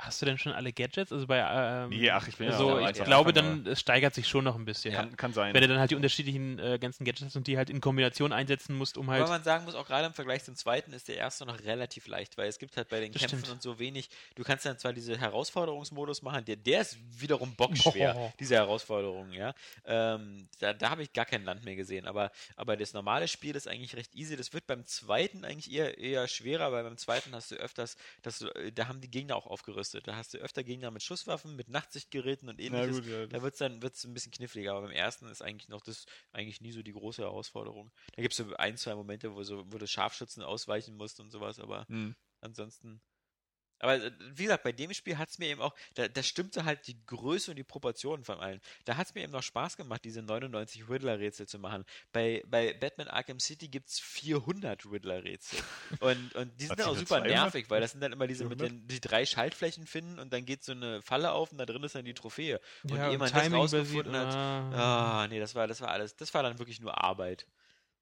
Hast du denn schon alle Gadgets? Also bei ähm, Nee, ach, ich bin ja also auch ich einfach glaube, dann es steigert sich schon noch ein bisschen. Kann, kann sein. Wenn du dann halt die unterschiedlichen äh, ganzen Gadgets hast und die halt in Kombination einsetzen musst, um halt. man sagen muss, auch gerade im Vergleich zum zweiten ist der erste noch relativ leicht, weil es gibt halt bei den Das Kämpfen stimmt. und so wenig. Du kannst dann zwar diese Herausforderungsmodus machen, der, der ist wiederum bockschwer, Oh. diese Herausforderung, ja. Ähm, da da habe ich gar kein Land mehr gesehen, aber, aber das normale Spiel ist eigentlich recht easy. Das wird beim zweiten eigentlich eher, eher schwerer, weil beim zweiten hast du öfters, dass du, äh, da haben die Gegner auch aufgerüstet. Ausgerüstet. Da hast du öfter Gegner mit Schusswaffen, mit Nachtsichtgeräten und ähnliches. ja, Da wird es dann wird's ein bisschen kniffliger, aber beim ersten ist eigentlich noch das eigentlich nie so die große Herausforderung. Da gibt es so ein, zwei Momente, wo, so, wo du Scharfschützen ausweichen musst und sowas, aber Hm. ansonsten. Aber äh, wie gesagt, bei dem Spiel hat es mir eben auch, da, da stimmte halt die Größe und die Proportionen von allen. Da hat es mir eben noch Spaß gemacht, diese 99 Riddler-Rätsel zu machen. Bei, bei Batman Arkham City gibt es 400 Riddler-Rätsel. Und, und die sind dann auch super 200? nervig, weil das sind dann immer diese mit 400? den die drei Schaltflächen finden und dann geht so eine Falle auf und da drin ist dann die Trophäe. Und ja, man das rausgefunden hat, ah. Ah, nee, das war, das war alles, das war dann wirklich nur Arbeit.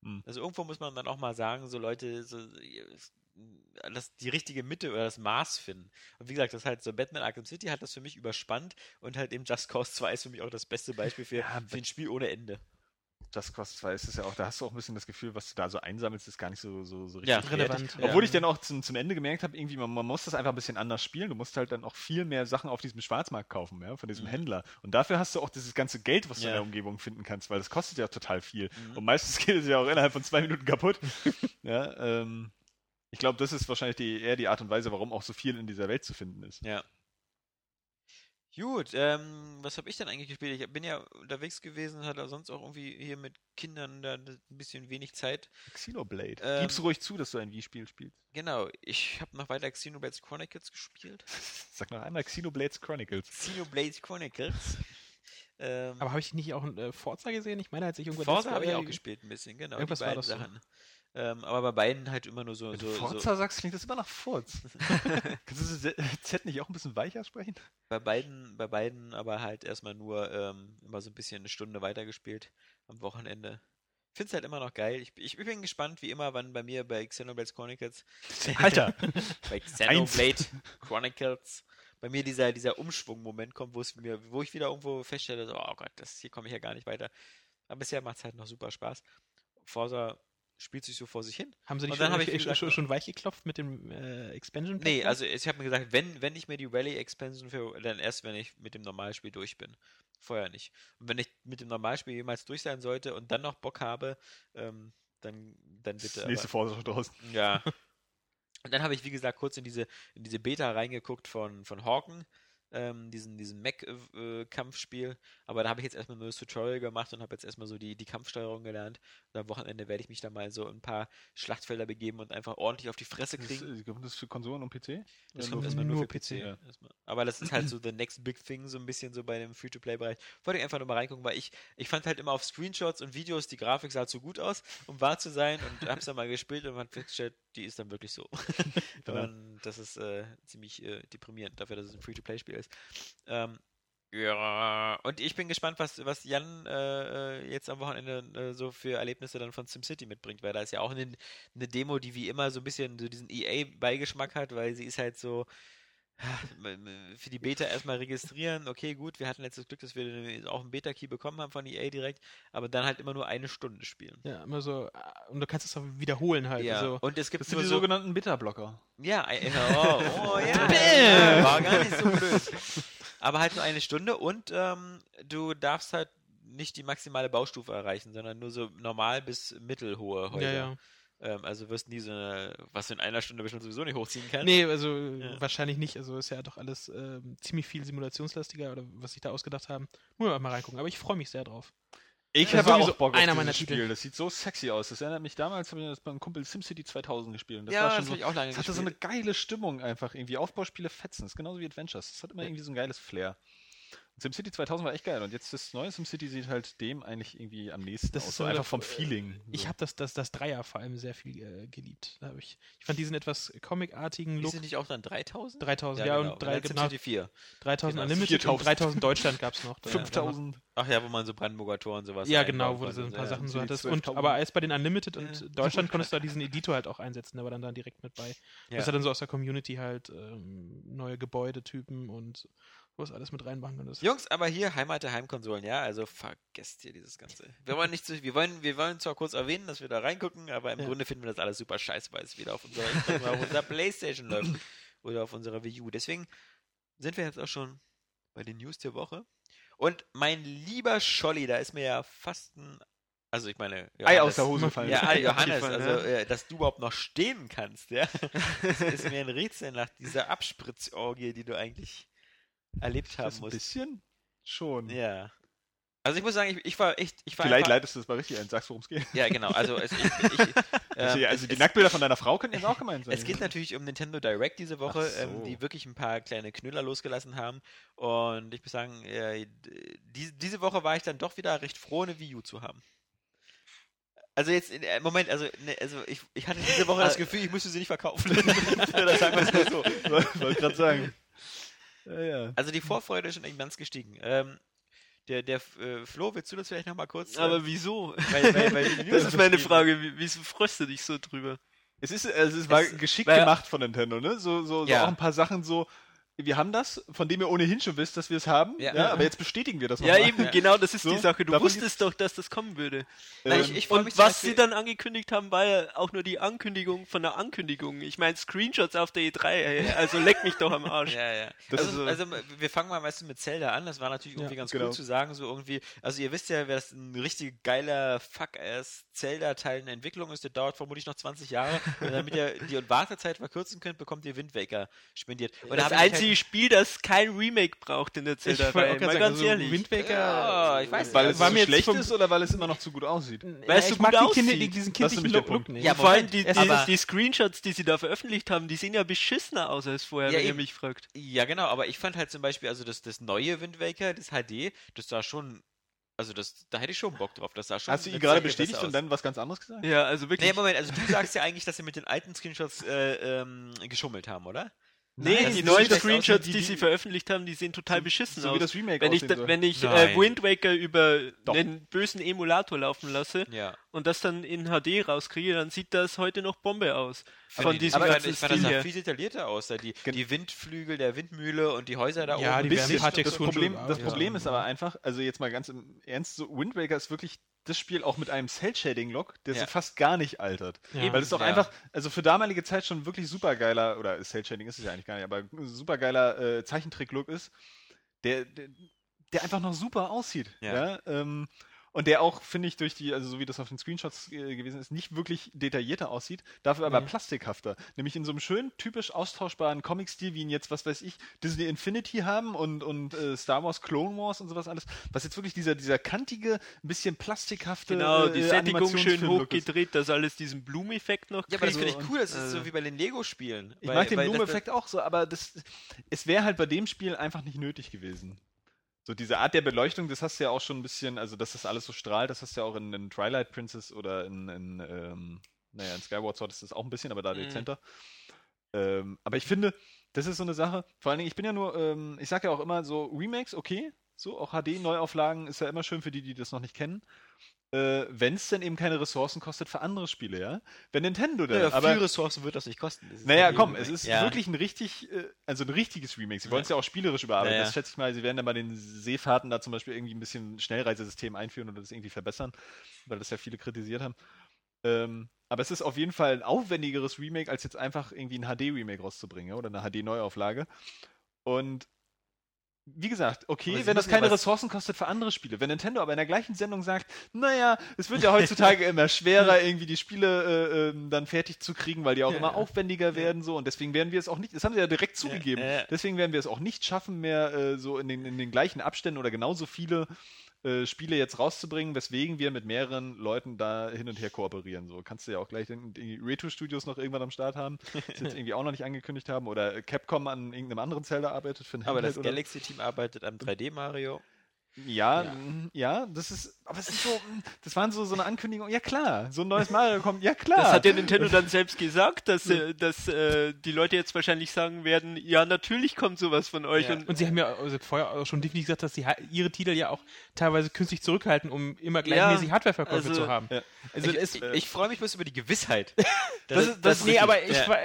Hm. Also irgendwo muss man dann auch mal sagen, so Leute, so, das, die richtige Mitte oder das Maß finden. Und wie gesagt, das halt so Batman Arkham City hat das für mich überspannt und halt eben Just Cause 2 ist für mich auch das beste Beispiel für, Ja, für ein Spiel ohne Ende. Just Cause 2 ist es ja auch, da hast du auch ein bisschen das Gefühl, was du da so einsammelst, ist gar nicht so, so, so richtig Ja, relevant. Ja. Obwohl ich dann auch zum, zum Ende gemerkt habe, irgendwie, man, man muss das einfach ein bisschen anders spielen. Du musst halt dann auch viel mehr Sachen auf diesem Schwarzmarkt kaufen, ja, von diesem Mhm. Händler. Und dafür hast du auch dieses ganze Geld, was du Ja. in der Umgebung finden kannst, weil das kostet ja total viel. Mhm. Und meistens geht es ja auch innerhalb von zwei Minuten kaputt. ja, ähm, ich glaube, das ist wahrscheinlich die, eher die Art und Weise, warum auch so viel in dieser Welt zu finden ist. Ja. Gut, ähm, was habe ich denn eigentlich gespielt? Ich bin ja unterwegs gewesen, hatte sonst auch irgendwie hier mit Kindern da ein bisschen wenig Zeit. Xenoblade. Ähm, Gibst du ruhig zu, dass du ein Wii-Spiel spielst? Genau, ich habe noch weiter Xenoblades Chronicles gespielt. Sag noch einmal Xenoblades Chronicles. Xenoblades Chronicles. Ähm, Aber habe ich nicht auch ein äh, Forza gesehen? Ich meine, als ich irgendwo Forza habe ich äh, auch gespielt ein bisschen, genau. irgendwas die war das so. Ähm, aber bei beiden halt immer nur so. Wenn so, du so Forza sagst, klingt das immer nach Furz. Kannst du Z, nicht auch ein bisschen weicher sprechen? bei beiden, bei beiden aber halt erstmal nur ähm, immer so ein bisschen eine Stunde weitergespielt am Wochenende. Ich finde es halt immer noch geil. Ich, ich bin gespannt, wie immer, wann bei mir bei Xenoblade Chronicles, Alter! bei Xenoblade Chronicles, bei mir dieser, dieser Umschwung-Moment kommt, wo es mir, wo ich wieder irgendwo feststelle, so, oh Gott, das, hier komme ich ja gar nicht weiter. Aber bisher macht es halt noch super Spaß. Forza spielt sich so vor sich hin. Haben sie dann schon, habe ich, gesagt, schon, schon weich geklopft mit dem äh, Expansion? Nee, also ich habe mir gesagt, wenn, wenn ich mir die Rally Expansion für, dann erst, wenn ich mit dem Normalspiel durch bin. Vorher nicht. Und wenn ich mit dem Normalspiel jemals durch sein sollte und dann noch Bock habe, ähm, dann, dann bitte. Das nächste schon draußen. Ja. Und dann habe ich, wie gesagt, kurz in diese, in diese Beta reingeguckt von, von Hawken, ähm, diesen, diesen Mech-Kampfspiel. Aber da habe ich jetzt erstmal nur das Tutorial gemacht und habe jetzt erstmal so die, die Kampfsteuerung gelernt. Und am Wochenende werde ich mich da mal so in ein paar Schlachtfelder begeben und einfach ordentlich auf die Fresse Das, kriegen. ist- kommt das für Konsolen und PC? Das Oder kommt nur- erstmal nur, nur für PC. PC, ja. Aber das ist halt so the next big thing, so ein bisschen so bei dem Free-to-Play-Bereich. Wollte ich einfach nur mal reingucken, weil ich, ich fand halt immer auf Screenshots und Videos, die Grafik sah zu gut aus, um wahr zu sein und hab's dann mal gespielt und man festgestellt, die ist dann wirklich so. Und das ist äh, ziemlich äh, deprimierend dafür, dass es ein Free-to-Play-Spiel ist. Ähm, ja, und ich bin gespannt, was, was Jan äh, äh, jetzt am Wochenende äh, so für Erlebnisse dann von SimCity mitbringt, weil da ist ja auch eine, eine Demo, die wie immer so ein bisschen so diesen EA-Beigeschmack hat, weil sie ist halt so für die Beta erstmal registrieren, okay, gut, wir hatten letztes Glück, dass wir auch einen Beta-Key bekommen haben von EA direkt, aber dann halt immer nur eine Stunde spielen. Ja, immer so. äh, Und du kannst es auch wiederholen halt. Ja, Also, und es gibt Das sind die so, sogenannten Bitterblocker. Ja, oh, oh ja, war gar nicht so blöd. Aber halt nur eine Stunde und ähm, du darfst halt nicht die maximale Baustufe erreichen, sondern nur so normal bis mittelhohe Häuser. ja, ja. Ähm, also wirst nie so eine, was du in einer Stunde bestimmt sowieso nicht hochziehen kannst. Nee, also Ja. wahrscheinlich nicht. Also ist ja doch alles ähm, ziemlich viel simulationslastiger oder was sich da ausgedacht haben. Muss man mal reingucken. Aber ich freue mich sehr drauf. Ich Ja, habe auch Bock einer auf meiner dieses Titel. Spiel. Das sieht so sexy aus. Das erinnert mich damals, habe ich das beim Kumpel SimCity 2000 gespielt. Und das ja, war das schon habe so, ich auch lange das hatte so eine gespielt. geile Stimmung einfach. Irgendwie Aufbauspiele fetzen. Das ist genauso wie Adventures. Das hat immer irgendwie so ein geiles Flair. SimCity 2000 war echt geil. Und jetzt das neue SimCity sieht halt dem eigentlich irgendwie am nächsten Das aus. ist So so einfach vom Feeling. Ich so. habe das, das, das Dreier vor allem sehr viel äh, geliebt. Da ich, ich fand diesen etwas comicartigen Look. es nicht auch dann 3000? 3000, ja, genau. und drei, dann genau, SimCity 4. 3000 Genau, Unlimited 4000. und 3000 Deutschland gab es noch. Da- 5000. Ach ja, wo man so Brandenburger Tor und sowas Ja, genau, wo du so ein paar ja. Sachen so hattest. Und, 12.000. aber als bei den Unlimited und Ja. Deutschland konntest du da diesen Editor halt auch einsetzen, der war dann da direkt mit bei. Ja. Das hat dann so aus der Community halt ähm, neue Gebäudetypen und was alles mit reinmachen konntest. Jungs, aber hier Heimat der Heimkonsolen, ja, also vergesst hier dieses Ganze. Wir wollen nicht zu, wir wollen, wir wollen zwar kurz erwähnen, dass wir da reingucken, aber im Ja. Grunde finden wir das alles super scheiße, weil es wieder auf unserer, auf unserer Playstation läuft oder auf unserer Wii U. Deswegen sind wir jetzt auch schon bei den News der Woche. Und mein lieber Scholli, da ist mir ja fast ein Also ich meine, Ei aus der Hose fallen. Ja, Ei, Johannes, Gefallen, also äh, dass du überhaupt noch stehen kannst, ja. Das ist mir ein Rätsel nach dieser Abspritzorgie, die du eigentlich erlebt haben Das ein musst. bisschen schon. Ja. Also ich muss sagen, ich, ich war echt, ich war Vielleicht einfach, leitest du das mal richtig ein. Sagst, worum es geht. Ja, genau. Also es, ich, ich, ähm, also, es, die es, Nacktbilder von deiner Frau können jetzt auch gemeint sein. es geht natürlich um Nintendo Direct diese Woche, so. ähm, die wirklich ein paar kleine Knüller losgelassen haben. Und ich muss sagen, äh, die, diese Woche war ich dann doch wieder recht froh, eine Wii U zu haben. Also jetzt, äh, Moment, also, ne, also ich, ich hatte diese Woche das Gefühl, ich müsste sie nicht verkaufen. Oder sagen wir es mal so. Wollte gerade sagen. Ja, ja. Also die Vorfreude ist schon immens gestiegen. Ähm, der, der äh, Flo, willst du das vielleicht nochmal kurz? äh, Aber wieso? weil, weil, weil Das ist meine Frage. Wie- Wieso freust du dich so drüber? Es ist, also es war Es- geschickt weil- gemacht von Nintendo, ne? So, so, so Ja. auch ein paar Sachen so. Wir haben das, von dem ihr ohnehin schon wisst, dass wir es haben. Ja. Ja. aber jetzt bestätigen wir das Ja, nochmal. eben, Ja. genau, das ist So, die Sache. Du wusstest doch, dass das kommen würde. Nein, Ähm, ich, ich Und was sie dann angekündigt haben, war ja auch nur die Ankündigung von der Ankündigung. Ich meine, Screenshots auf der E3, ey, also leck mich doch am Arsch. Ja, ja. Das also, ist also wir fangen mal meistens mit Zelda an. Das war natürlich irgendwie ganz genau. cool zu sagen, so irgendwie. Also ihr wisst ja, wer das ein richtig geiler Fuck-ass Zelda-Teil in Entwicklung ist, der dauert vermutlich noch 20 Jahre. Und damit ihr die Wartezeit verkürzen könnt, bekommt ihr Wind Waker spendiert. Und da das ich einzige Spiel, das kein Remake braucht in der Ich Zelda-Reihe. gerade sagen, ganz also ehrlich. Wind Waker. Ja, ich weiß weil nicht. es war so schlecht ist oder weil es immer noch zu gut aussieht? Weil es ich so mag gut die Kinder, aussieht. die, diesen Das ist kindlichen Look Punkt. nicht. Ja, Ja, vor allem die, es- die, die Screenshots, die sie da veröffentlicht haben, die sehen ja beschissener aus als vorher, Ja, wenn ihr mich fragt. Ja, genau, aber ich fand halt zum Beispiel, also das, das neue Wind Waker, das HD, das sah schon, also das, da hätte ich schon Bock drauf. Das sah schon Hast du ihn gerade bestätigt und dann was ganz anderes gesagt? Ja, also wirklich. Nee, Moment, also du sagst ja eigentlich, dass sie mit den alten Screenshots äh, ähm, geschummelt haben, oder? Nee, Nein, die neuen Screenshots, die- die, sie veröffentlicht haben, die sehen total beschissen So aus. wie das Remake wenn ich, da, wenn ich äh. Wind Waker über Doch. einen bösen Emulator laufen lasse Ja. und das dann in HD rauskriege, dann sieht das heute noch Bombe aus. Von Von die, diesem aber ganzen ich fand das sah viel detaillierter aus. Da die, die Windflügel der Windmühle und die Häuser da Ja, oben. die werden Bisschen, ein paar das Texturen Problem, das. Problem Ja. ist aber einfach, also jetzt mal ganz im Ernst, so Wind Waker ist wirklich das Spiel auch mit einem Cell-Shading-Look, der Ja. so fast gar nicht altert. Ja. Weil es doch Ja. einfach, also für damalige Zeit schon wirklich supergeiler, oder Cell-Shading ist es ja eigentlich gar nicht, aber supergeiler äh, Zeichentrick-Look ist, der, der, der einfach noch super aussieht. Ja. Ja. ähm, und der auch, finde ich, durch die, also so wie das auf den Screenshots äh, gewesen ist, nicht wirklich detaillierter aussieht, dafür aber Nee. plastikhafter. Nämlich in so einem schönen, typisch austauschbaren Comic-Stil, wie ihn jetzt, was weiß ich, Disney Infinity haben und, und äh, Star Wars Clone Wars und sowas alles. Was jetzt wirklich dieser, dieser kantige, ein bisschen plastikhafte. Genau, die äh, Sättigung schön hochgedreht, dass alles diesen Blumeffekt noch Ja, aber das finde ich cool. Das ist Also- so wie bei den Lego-Spielen. Ich Weil- mag den Blumeneffekt auch so, aber das, es wäre halt bei dem Spiel einfach nicht nötig gewesen. So diese Art der Beleuchtung, das hast du ja auch schon ein bisschen, also dass das alles so strahlt, das hast du ja auch in, in Twilight Princess oder in, in ähm, naja, in Skyward Sword ist das auch ein bisschen, aber da Mhm. dezenter. Ähm, aber ich finde, das ist so eine Sache, vor allen Dingen, ich bin ja nur, ähm, ich sag ja auch immer so, Remakes, okay, so auch HD-Neuauflagen ist ja immer schön für die, die das noch nicht kennen. Äh, Wenn es denn eben keine Ressourcen kostet für andere Spiele, ja? Wenn Nintendo dann, Ja, aber viel Ressourcen wird das nicht kosten. Das naja, halt komm, es ist ja. wirklich ein richtig, äh, also ein richtiges Remake. Sie wollen es Ja. ja auch spielerisch überarbeiten. Ja, ja. Das schätze ich mal, sie werden dann bei den Seefahrten da zum Beispiel irgendwie ein bisschen Schnellreisesystem einführen oder das irgendwie verbessern, weil das ja viele kritisiert haben. Ähm, aber es ist auf jeden Fall ein aufwendigeres Remake, als jetzt einfach irgendwie ein HD-Remake rauszubringen ja, oder eine HD-Neuauflage. Und wie gesagt, okay, wenn das ja keine Ressourcen kostet für andere Spiele. Wenn Nintendo aber in der gleichen Sendung sagt, naja, es wird ja heutzutage immer schwerer, irgendwie die Spiele äh, ähm, dann fertig zu kriegen, weil die auch Ja. immer aufwendiger werden so und deswegen werden wir es auch nicht, das haben sie ja direkt zugegeben, ja, ja. deswegen werden wir es auch nicht schaffen, mehr äh, so in den, in den gleichen Abständen oder genauso viele äh, Spiele jetzt rauszubringen, weswegen wir mit mehreren Leuten da hin und her kooperieren. So kannst du ja auch gleich den, die Retro-Studios noch irgendwann am Start haben, das jetzt irgendwie auch noch nicht angekündigt haben oder Capcom an irgendeinem anderen Zelda arbeitet für ein Aber das Handheld oder- Galaxy-Team arbeitet am 3D Mario. Ja, Ja. mm, ja, das ist, aber es ist so, mm, das waren so, so eine Ankündigung, ja klar, so ein neues Mario kommt, ja klar. Das hat ja Nintendo dann selbst gesagt, dass, äh, dass äh, die Leute jetzt wahrscheinlich sagen werden, ja, natürlich kommt sowas von euch. Ja. Und, Und sie haben ja also vorher auch schon definitiv gesagt, dass sie ihre Titel ja auch teilweise künstlich zurückhalten, um immer gleichmäßig Hardwareverkäufe also- zu haben. Ja. Also ich es, ich, ich freue mich bloß über die Gewissheit. das, ist- das, nee, richtig- aber ich, ja. war-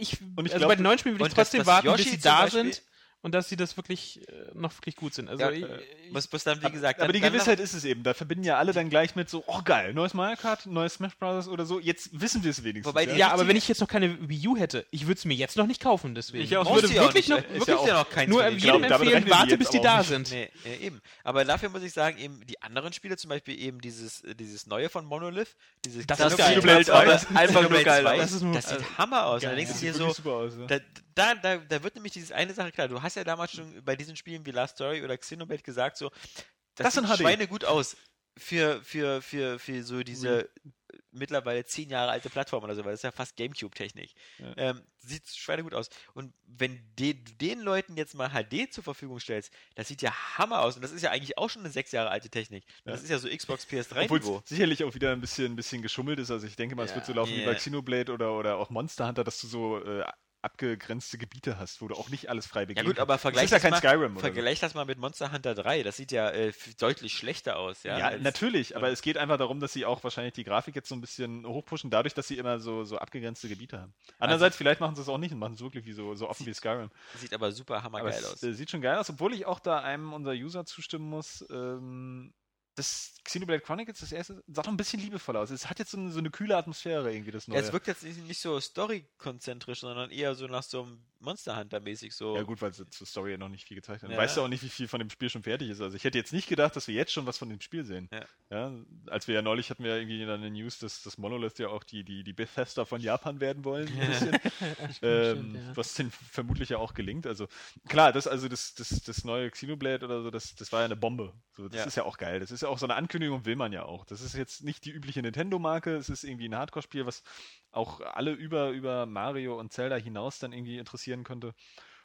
ich Und ich also glaub, bei den neuen Spielen würde ich trotzdem dass warten, Yoshi bis sie da Beispiel- sind und dass sie das wirklich äh, noch wirklich gut sind. Also Ja, ich, äh, ich, Muss, muss dann, wie gesagt, aber dann, die dann Gewissheit ist es eben. Da verbinden ja alle dann gleich mit so, oh geil, neues Mario Kart, neues Smash Bros. oder so. Jetzt wissen wir es wenigstens. Wobei die- ja, aber wenn ich jetzt noch keine Wii U hätte, ich würde es mir jetzt noch nicht kaufen, deswegen. Ich auch würde Brauchst du ja auch wirklich noch, Ist wirklich ja auch- ja noch keins nur jedem Ich glaub, empfehlen, warte, bis die aber da sind. Nee, äh, eben. Aber dafür muss ich sagen, eben die anderen Spiele, zum Beispiel eben dieses, äh, dieses neue von Monolith, dieses Das Das ist geil. sieht Xenoblade 2. aber Xenoblade einfach nur 2, geil Das aus. ist nur- das sieht Hammer aus. du dir sieht so, wirklich super aus. Ja. da, da, da, da wird nämlich dieses eine Sache klar. Du hast ja damals schon bei diesen Spielen wie Last Story oder Xenoblade gesagt, so, das, Das sieht. Schweine gut aus für, für, für, für so diese äh, mittlerweile zehn Jahre alte Plattform oder so, weil das ist ja fast Gamecube-Technik. Ja. Ähm, sieht Schweine gut aus. Und wenn de, du den Leuten jetzt mal HD zur Verfügung stellst, das sieht ja Hammer aus. Und das ist ja eigentlich auch schon eine sechs Jahre alte Technik. Und Das ist ja so Xbox Obwohl PS3-Niveau. es sicherlich auch wieder ein bisschen, ein bisschen geschummelt ist. Also ich denke mal, es wird so laufen wie bei Ja. Xenoblade oder, oder auch Monster Hunter, dass du so äh, abgegrenzte Gebiete hast, wo du auch nicht alles frei Ja begehen gut, aber kannst. vergleich das ja das kein mal, vergleich das mal mit Monster Hunter 3. Das sieht ja äh, deutlich schlechter aus. Ja, Ja, natürlich, aber es geht einfach darum, dass sie auch wahrscheinlich die Grafik jetzt so ein bisschen hochpushen, dadurch, dass sie immer so, so abgegrenzte Gebiete haben. Andererseits, vielleicht machen sie es auch nicht und machen es wirklich wie so, so offen wie Skyrim. Sieht aber super Aber hammergeil es aus. äh, sieht schon geil aus, obwohl ich auch da einem unserer User zustimmen muss. Ähm, das Xenoblade Chronicles, das erste, sah doch ein bisschen liebevoller aus. Es hat jetzt so eine, so eine kühle Atmosphäre irgendwie, das Ja, neue. es wirkt jetzt nicht, so story-konzentrisch, sondern eher so nach so einem Monster Hunter-mäßig so. Ja gut, weil sie zur Story ja noch nicht viel gezeigt haben. Ja. Weißt du auch nicht, wie viel von dem Spiel schon fertig ist. Also ich hätte jetzt nicht gedacht, dass wir jetzt schon was von dem Spiel sehen. Ja. Ja, als wir ja neulich hatten wir ja irgendwie dann eine News, dass das Monolith ja auch die, die, die Bethesda von Japan werden wollen. Ähm, ja. Was denen vermutlich ja auch gelingt. Also klar, das also das, das, das neue Xenoblade oder so, das, das war ja eine Bombe. So, das Ja. ist ja auch geil. Das ist ja auch so eine Ankündigung, will man ja auch. Das ist jetzt nicht die übliche Nintendo-Marke, es ist irgendwie ein Hardcore-Spiel, was auch alle über, über Mario und Zelda hinaus dann irgendwie interessieren könnte.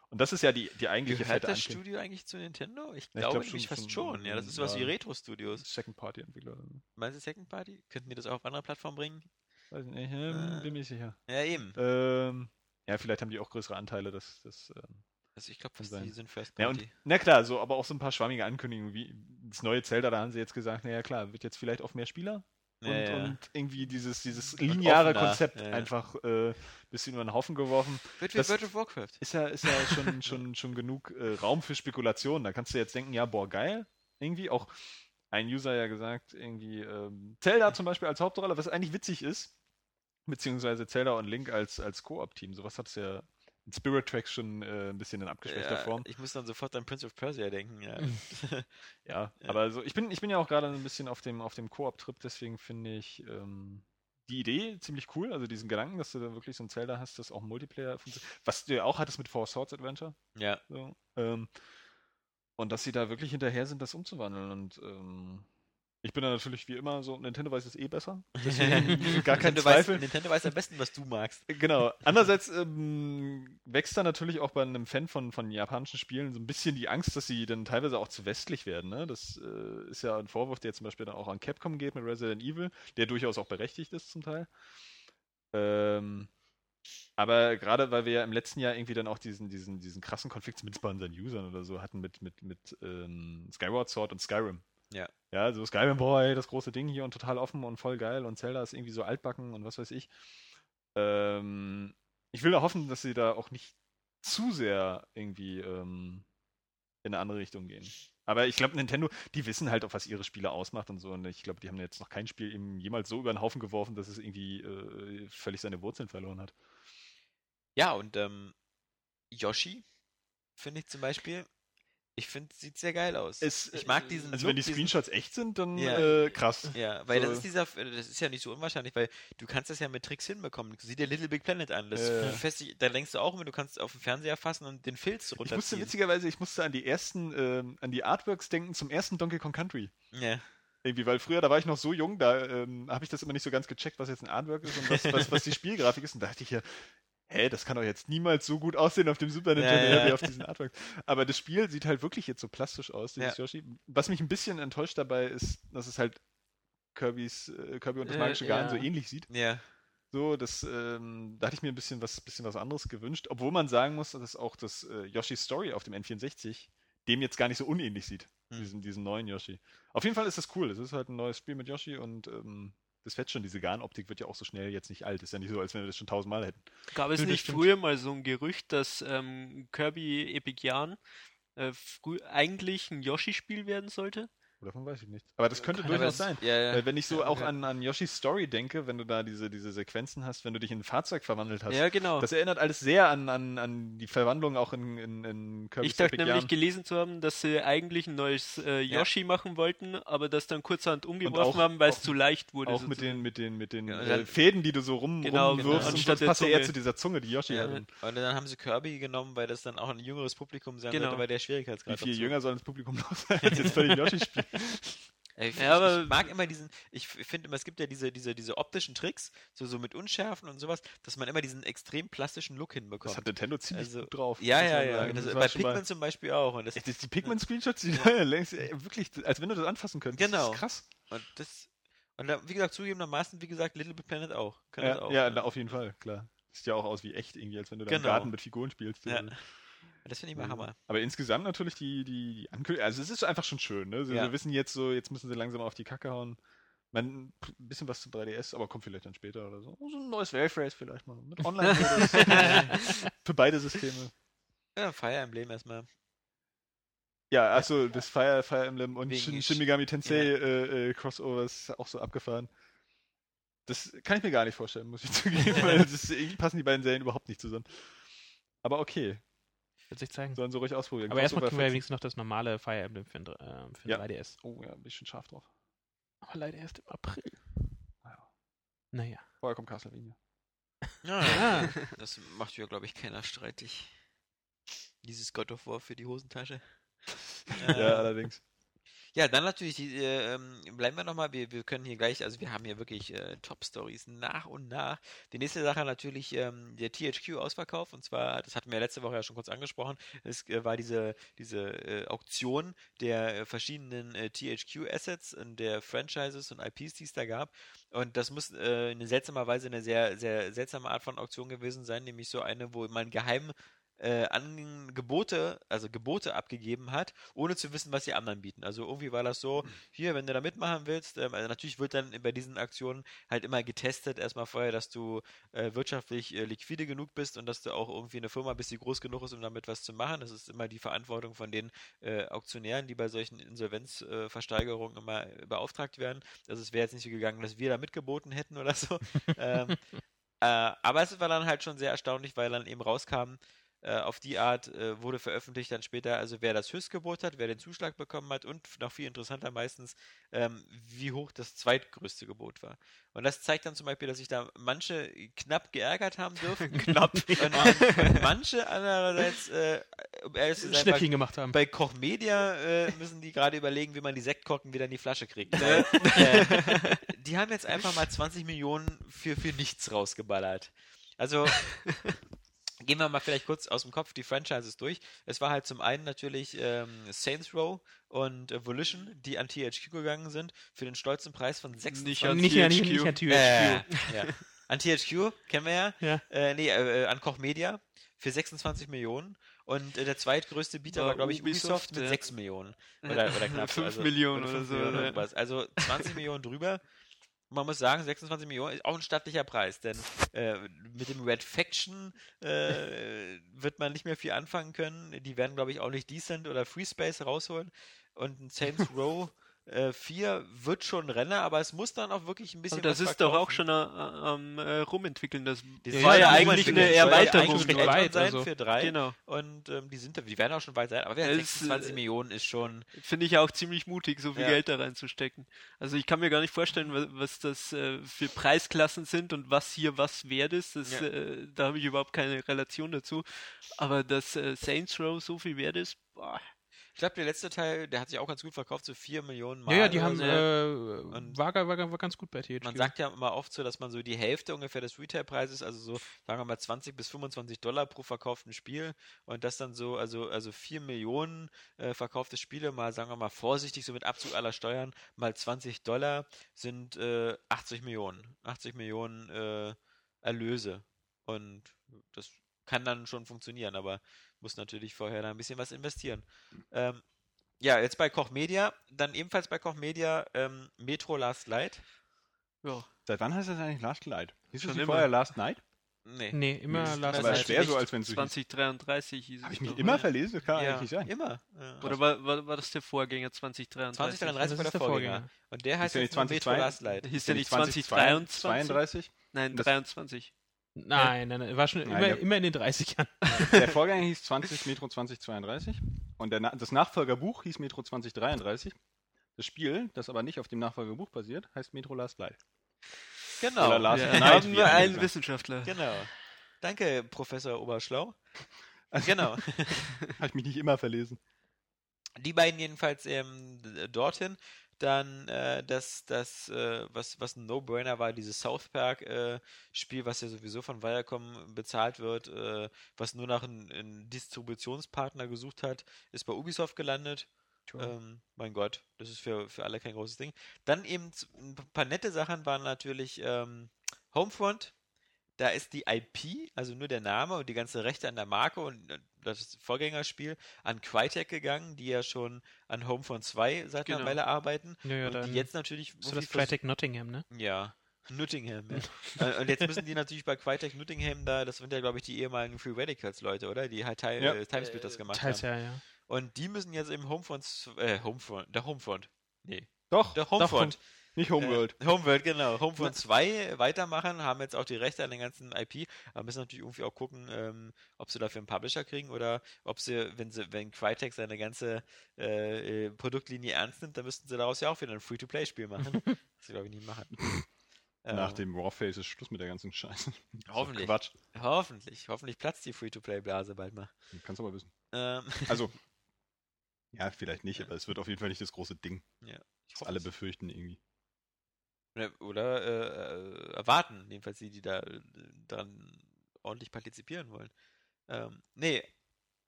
Und das ist ja die, die eigentliche Gehört das Ankündigung. Studio eigentlich zu Nintendo? Ich Ja, ich glaube glaub nämlich schon- fast schon. Ja, das ist sowas ja. wie Retro-Studios. Second-Party-Entwickler. Meinst du Second Party? Könnten die das auch auf andere Plattformen bringen? Weiß nicht, ähm, Äh. bin mir sicher. Ja, eben. Ähm, ja, vielleicht haben die auch größere Anteile. Das, das, ähm, Also ich glaube, die sind First ja, Party. und, na klar, so, aber auch so ein paar schwammige Ankündigungen, wie das neue Zelda, da haben sie jetzt gesagt, naja klar, wird jetzt vielleicht auf mehr Spieler und, Ja, ja. und irgendwie dieses, dieses lineare offener, Konzept ja, ja. einfach äh, bisschen über den Haufen geworfen. Wird wie World of Warcraft. Ist ja, ist ja schon, schon, schon genug äh, Raum für Spekulationen. Da kannst du jetzt denken, ja, boah, geil. Irgendwie auch ein User ja gesagt, irgendwie ähm, Zelda zum Beispiel als Hauptrolle, was eigentlich witzig ist, beziehungsweise Zelda und Link als, als Koop-Team. Sowas hat es ja Spirit Tracks schon äh, ein bisschen in abgeschwächter Ja, Form. ich muss dann sofort an Prince of Persia denken. Ja. Ja, Ja. aber so, ich bin, ich bin ja auch gerade ein bisschen auf dem, auf dem Koop-Trip, deswegen finde ich ähm, die Idee ziemlich cool, also diesen Gedanken, dass du da wirklich so ein Zelda hast, das auch Multiplayer funktioniert. Was du ja auch hattest mit Four Swords Adventure. ja. So, ähm, und dass sie da wirklich hinterher sind, das umzuwandeln. Und ähm, ich bin da natürlich wie immer so, Nintendo weiß es eh besser. Deswegen gar kein Nintendo weiß, Zweifel. Nintendo weiß am besten, was du magst. Genau. Andererseits ähm, wächst da natürlich auch bei einem Fan von, von japanischen Spielen so ein bisschen die Angst, dass sie dann teilweise auch zu westlich werden. Ne? Das äh, ist ja ein Vorwurf, der zum Beispiel dann auch an Capcom geht mit Resident Evil, der durchaus auch berechtigt ist zum Teil. Ähm, aber gerade weil wir ja im letzten Jahr irgendwie dann auch diesen, diesen, diesen krassen Konflikt mit unseren Usern oder so hatten mit, mit, mit ähm, Skyward Sword und Skyrim. Ja. Ja, so Skyrim, boah, ey, das große Ding hier und total offen und voll geil und Zelda ist irgendwie so altbacken und was weiß ich. Ähm, ich will da hoffen, dass sie da auch nicht zu sehr irgendwie ähm, in eine andere Richtung gehen. Aber ich glaube, Nintendo, die wissen halt auch, was ihre Spiele ausmacht und so. Und ich glaube, die haben jetzt noch kein Spiel eben jemals so über den Haufen geworfen, dass es irgendwie äh, völlig seine Wurzeln verloren hat. Ja, und ähm, Yoshi, finde ich zum Beispiel, ich finde, sieht sehr geil aus. ich mag diesen Also Look, wenn die diesen- Screenshots echt sind, dann Ja. äh, krass. Ja, weil das So. ist dieser, das ist ja nicht so unwahrscheinlich, weil du kannst das ja mit Tricks hinbekommen. Sieh dir Little Big Planet an. Das fässt dich, da denkst du auch immer, du kannst auf den Fernseher fassen und den Filz Ich musste runterziehen. witzigerweise, ich musste an die ersten, ähm, an die Artworks denken zum ersten Donkey Kong Country. Ja. Irgendwie, weil früher, da war ich noch so jung, da ähm, habe ich das immer nicht so ganz gecheckt, was jetzt ein Artwork ist und was, was, was die Spielgrafik ist. Und da dachte ich ja, hä, das kann doch jetzt niemals so gut aussehen auf dem Super Nintendo Ja, ja. wie auf diesen Artworks. Aber das Spiel sieht halt wirklich jetzt so plastisch aus, dieses Ja. Yoshi. Was mich ein bisschen enttäuscht dabei ist, dass es halt Kirbys, äh, Kirby und das Äh, magische Garn so ähnlich sieht. Ja. So, das, ähm, da hatte ich mir ein bisschen was, bisschen was anderes gewünscht, obwohl man sagen muss, dass auch das äh, Yoshi Story auf dem N64 dem jetzt gar nicht so unähnlich sieht, Hm. diesen, diesen neuen Yoshi. Auf jeden Fall ist das cool. Es ist halt ein neues Spiel mit Yoshi und ähm, das fetzt schon, diese Garnoptik wird ja auch so schnell jetzt nicht alt. Ist ja nicht so, als wenn wir das schon tausendmal hätten. Gab es Nö, nicht stimmt. früher mal so ein Gerücht, dass ähm, Kirby Epic Yarn äh, früh eigentlich ein Yoshi-Spiel werden sollte? Oder davon weiß ich nichts. Aber das könnte Aber durchaus das- sein. Ja, ja. Weil wenn ich so Ja, auch ja. an, an Yoshis Story denke, wenn du da diese, diese Sequenzen hast, wenn du dich in ein Fahrzeug verwandelt hast, Ja, genau. das erinnert alles sehr an, an, an die Verwandlung auch in, in, in Kirby's Ich dachte Epic nämlich Yarn. gelesen zu haben, dass sie eigentlich ein neues äh, Yoshi machen wollten, aber das dann kurzerhand umgeworfen auch- haben, weil es zu leicht wurde. Auch mit den, mit den, mit den äh, Fäden, die du so rum, Genau, rumwirfst genau. und das der passt ja eher zu dieser Zunge, die Yoshi Ja, hat. und dann haben sie Kirby genommen, weil das dann auch ein jüngeres Publikum sein Genau. sollte, weil der Wie Schwierigkeitsgrad viel dazu- jünger soll das Publikum noch sein, als jetzt bei den Yoshi-Spielen? Ich, Ja, aber- ich mag immer diesen, ich finde immer, es gibt ja diese, diese, diese optischen Tricks, so, so mit Unschärfen und sowas, dass man immer diesen extrem plastischen Look hinbekommt. Das hat Nintendo ziemlich Also, gut drauf. ja, ja, ja. Das, Das bei war schon mal- Pikmin zum Beispiel auch. Und das, das- die Pikmin-Screenshots, die ja. längst, ey, wirklich, als wenn du das anfassen könntest. Genau. Das ist krass. und das, und da, wie gesagt, zugegebenermaßen, wie gesagt, Little Big Planet auch. Kann das Ja, auch. ja, na, auf jeden Fall, klar. Sieht ja auch aus wie echt, irgendwie, als wenn du da im Genau. Garten mit Figuren spielst. Ja. Also, Das finde ich mal Mhm. Hammer. Aber insgesamt natürlich die, die, die Ankündigung, also es ist einfach schon schön, ne? Sie, Ja. Wir wissen jetzt so, jetzt müssen sie langsam auf die Kacke hauen. Man, ein bisschen was zu 3DS, aber kommt vielleicht dann später oder so. So ein neues Wave-Race vielleicht mal. Mit Online-Modus. Für beide Systeme. Ja, Fire Emblem erstmal. Ja, achso, das Fire, Fire Emblem und Shin, Shin Megami Tensei äh, äh, Crossover ist auch so abgefahren. Das kann ich mir gar nicht vorstellen, muss ich zugeben, weil das irgendwie passen die beiden Serien überhaupt nicht zusammen. Aber okay, Wird sich zeigen. sollen sie ruhig ausprobieren. Aber erstmal kriegen wir ja 14. wenigstens noch das normale Fire Emblem für, äh, für den Ja. 3DS. Oh ja, bin ich schon scharf drauf. Aber leider erst im April. Naja. Naja. Vorher kommt Castlevania. Ja, Ah. das macht ja, glaube ich, keiner streitig. Dieses God of War für die Hosentasche. Ja, Äh, allerdings. Ja, dann natürlich, äh, ähm, bleiben wir nochmal, wir, wir können hier gleich, also wir haben hier wirklich äh, Top-Stories nach und nach. Die nächste Sache natürlich ähm, der THQ-Ausverkauf und zwar, das hatten wir letzte Woche ja schon kurz angesprochen, es äh, war diese, diese äh, Auktion der äh, verschiedenen äh, THQ-Assets und der Franchises und IPs, die es da gab. Und das muss in seltsamerweise eine sehr, sehr seltsame Art von Auktion gewesen sein, nämlich so eine, wo man geheim äh, Angebote, also Gebote abgegeben hat, ohne zu wissen, was die anderen bieten. Also irgendwie war das so, hier, wenn du da mitmachen willst, ähm, also natürlich wird dann bei diesen Aktionen halt immer getestet, erstmal vorher, dass du äh, wirtschaftlich äh, liquide genug bist und dass du auch irgendwie eine Firma bist, die groß genug ist, um damit was zu machen. Das ist immer die Verantwortung von den äh, Auktionären, die bei solchen Insolvenzversteigerungen immer äh, beauftragt werden. Also es wäre jetzt nicht so gegangen, dass wir da mitgeboten hätten oder so. ähm, äh, aber es war dann halt schon sehr erstaunlich, weil dann eben rauskam, äh, auf die Art äh, wurde veröffentlicht dann später, also wer das Höchstgebot hat, wer den Zuschlag bekommen hat und noch viel interessanter meistens, ähm, wie hoch das zweitgrößte Gebot war. Und das zeigt dann zum Beispiel, dass sich da manche knapp geärgert haben dürfen. knapp. Und, und manche andererseits, äh, um ehrlich zu sein, bei, Schnäppchen gemacht haben. bei Koch Media äh, müssen die gerade überlegen, wie man die Sektkorken wieder in die Flasche kriegt. Weil, äh, die haben jetzt einfach mal 20 Millionen für, für nichts rausgeballert. Also gehen wir mal vielleicht kurz aus dem Kopf die Franchises durch. Es war halt zum einen natürlich ähm, Saints Row und äh, Volition, die an THQ gegangen sind, für den stolzen Preis von 26 Nicht an nicht, nicht, THQ. nicht an THQ. äh, ja. An THQ, kennen wir ja. Ja. Äh, nee, äh, an Koch Media für 26 Millionen. Und äh, der zweitgrößte Bieter war, War glaube ich, Ubisoft, Ubisoft, mit ja. 6 Millionen. Oder, oder knapp. Fünf also, Millionen fünf oder so, Millionen. Also 20 Millionen drüber. Man muss sagen, 26 Millionen ist auch ein stattlicher Preis, denn äh, mit dem Red Faction äh, wird man nicht mehr viel anfangen können. Die werden, glaube ich, auch nicht Decent oder Free Space rausholen. Und ein Saints Row äh, 4 wird schon Renner, aber es muss dann auch wirklich ein bisschen Aber das was ist doch auch schon äh, am äh, rumentwickeln. Das Das Ja, war ja eigentlich eine das soll ja Erweiterung. eigentlich schon weit, sein also. für drei. Genau. Und ähm, die sind, die werden auch schon weit sein. Aber wer Es, 26 äh, Millionen ist schon. Finde ich auch ziemlich mutig, so viel Ja. Geld da reinzustecken. Also ich kann mir gar nicht vorstellen, was, was das äh, für Preisklassen sind und was hier was wert ist. Das, Ja. äh, da habe ich überhaupt keine Relation dazu. Aber dass äh, Saints Row so viel wert ist, boah. Ich glaube, der letzte Teil, der hat sich auch ganz gut verkauft, so 4 Millionen Mal. Ja, ja, die haben, so. äh, Und- war, war, war ganz gut bei THQ. Man sagt ja immer oft so, dass man so die Hälfte ungefähr des Retailpreises, also so, sagen wir mal 20 bis 25 Dollar pro verkauften Spiel und das dann so, also, also 4 Millionen äh, verkaufte Spiele, mal sagen wir mal vorsichtig, so mit Abzug aller Steuern, mal 20 Dollar sind äh, 80 Millionen. 80 Millionen äh, Erlöse. Und das kann dann schon funktionieren, aber muss natürlich vorher da ein bisschen was investieren. Ähm, ja, jetzt bei Koch Media, dann ebenfalls bei Koch Media ähm, Metro Last Light. Ja. Seit wann heißt das eigentlich Last Light? Hieß Schon das vorher Last Night? Nee. Nee, immer Das ist Last immer Aber Night. schwer so, als wenn es so hieß. 2033 hieß Habe ich mich doch, immer oder? verlesen? Das kann ja, eigentlich sein. immer. Ja. Oder war, war, war das der Vorgänger 2033? 2033 war der der Vorgänger. Vorgänger. Und der heißt ja jetzt nicht nur Metro 2022? Last Light. Hieß der nicht 2022? 2023? 32? Nein, Das- 23. Nein, nein, nein, war schon Nein, immer, der- immer in den 30ern. Der Vorgänger hieß 20 Metro 2032 und der, das Nachfolgerbuch hieß Metro 2033. Das Spiel, das aber nicht auf dem Nachfolgerbuch basiert, heißt Metro Last Light. Genau. Oder Last Wir Night, haben wir einen sagen. Wissenschaftler. Genau. Danke, Professor Oberschlau. Genau. Habe ich mich nicht immer verlesen. Die beiden jedenfalls ähm, dorthin. Dann äh, das, das äh, was, was ein No-Brainer war, dieses South Park-Spiel, was ja sowieso von Viacom bezahlt wird, äh, was nur nach einem Distributionspartner gesucht hat, ist bei Ubisoft gelandet. Ähm, mein Gott, das ist für, für alle kein großes Ding. Dann eben ein paar nette Sachen waren natürlich ähm, Homefront. Da ist die IP, also nur der Name und die ganze Rechte an der Marke und äh, das Vorgängerspiel an Crytek gegangen, die ja schon an Homefront 2 seit einer Genau. Weile arbeiten. Ja, ja, und die jetzt natürlich so das Crytek Nottingham, ne? Ja. Nottingham, ja. Äh, und jetzt müssen die natürlich bei Crytek Nottingham da, das sind ja glaube ich die ehemaligen Free Radicals Leute, oder? Die halt Teil, Ja. äh, Timesplitters gemacht Teils haben. ja, ja. Und die müssen jetzt im Homefront, äh, Homefront, der Homefront. Nee, Doch, der Homefront. Nicht Homeworld. Äh, Homeworld, genau. Homefront 2 weitermachen, haben jetzt auch die Rechte an den ganzen IP, aber müssen natürlich irgendwie auch gucken, ähm, ob sie dafür einen Publisher kriegen oder ob sie, wenn sie, wenn Crytek seine ganze äh, äh, Produktlinie ernst nimmt, dann müssten sie daraus ja auch wieder ein Free-to-Play-Spiel machen. das sie, glaube ich, nie machen. Nach Ähm, dem Warface ist Schluss mit der ganzen Scheiße. Das Hoffentlich. Quatsch. Hoffentlich, hoffentlich platzt die Free-to-Play-Blase bald mal. Kannst du aber wissen. Ähm, Also, ja, vielleicht nicht, aber es wird auf jeden Fall nicht das große Ding, ich was hoffe alle befürchten irgendwie. Oder, äh, äh, erwarten, jedenfalls die, die da äh, dran ordentlich partizipieren wollen. Ähm, nee,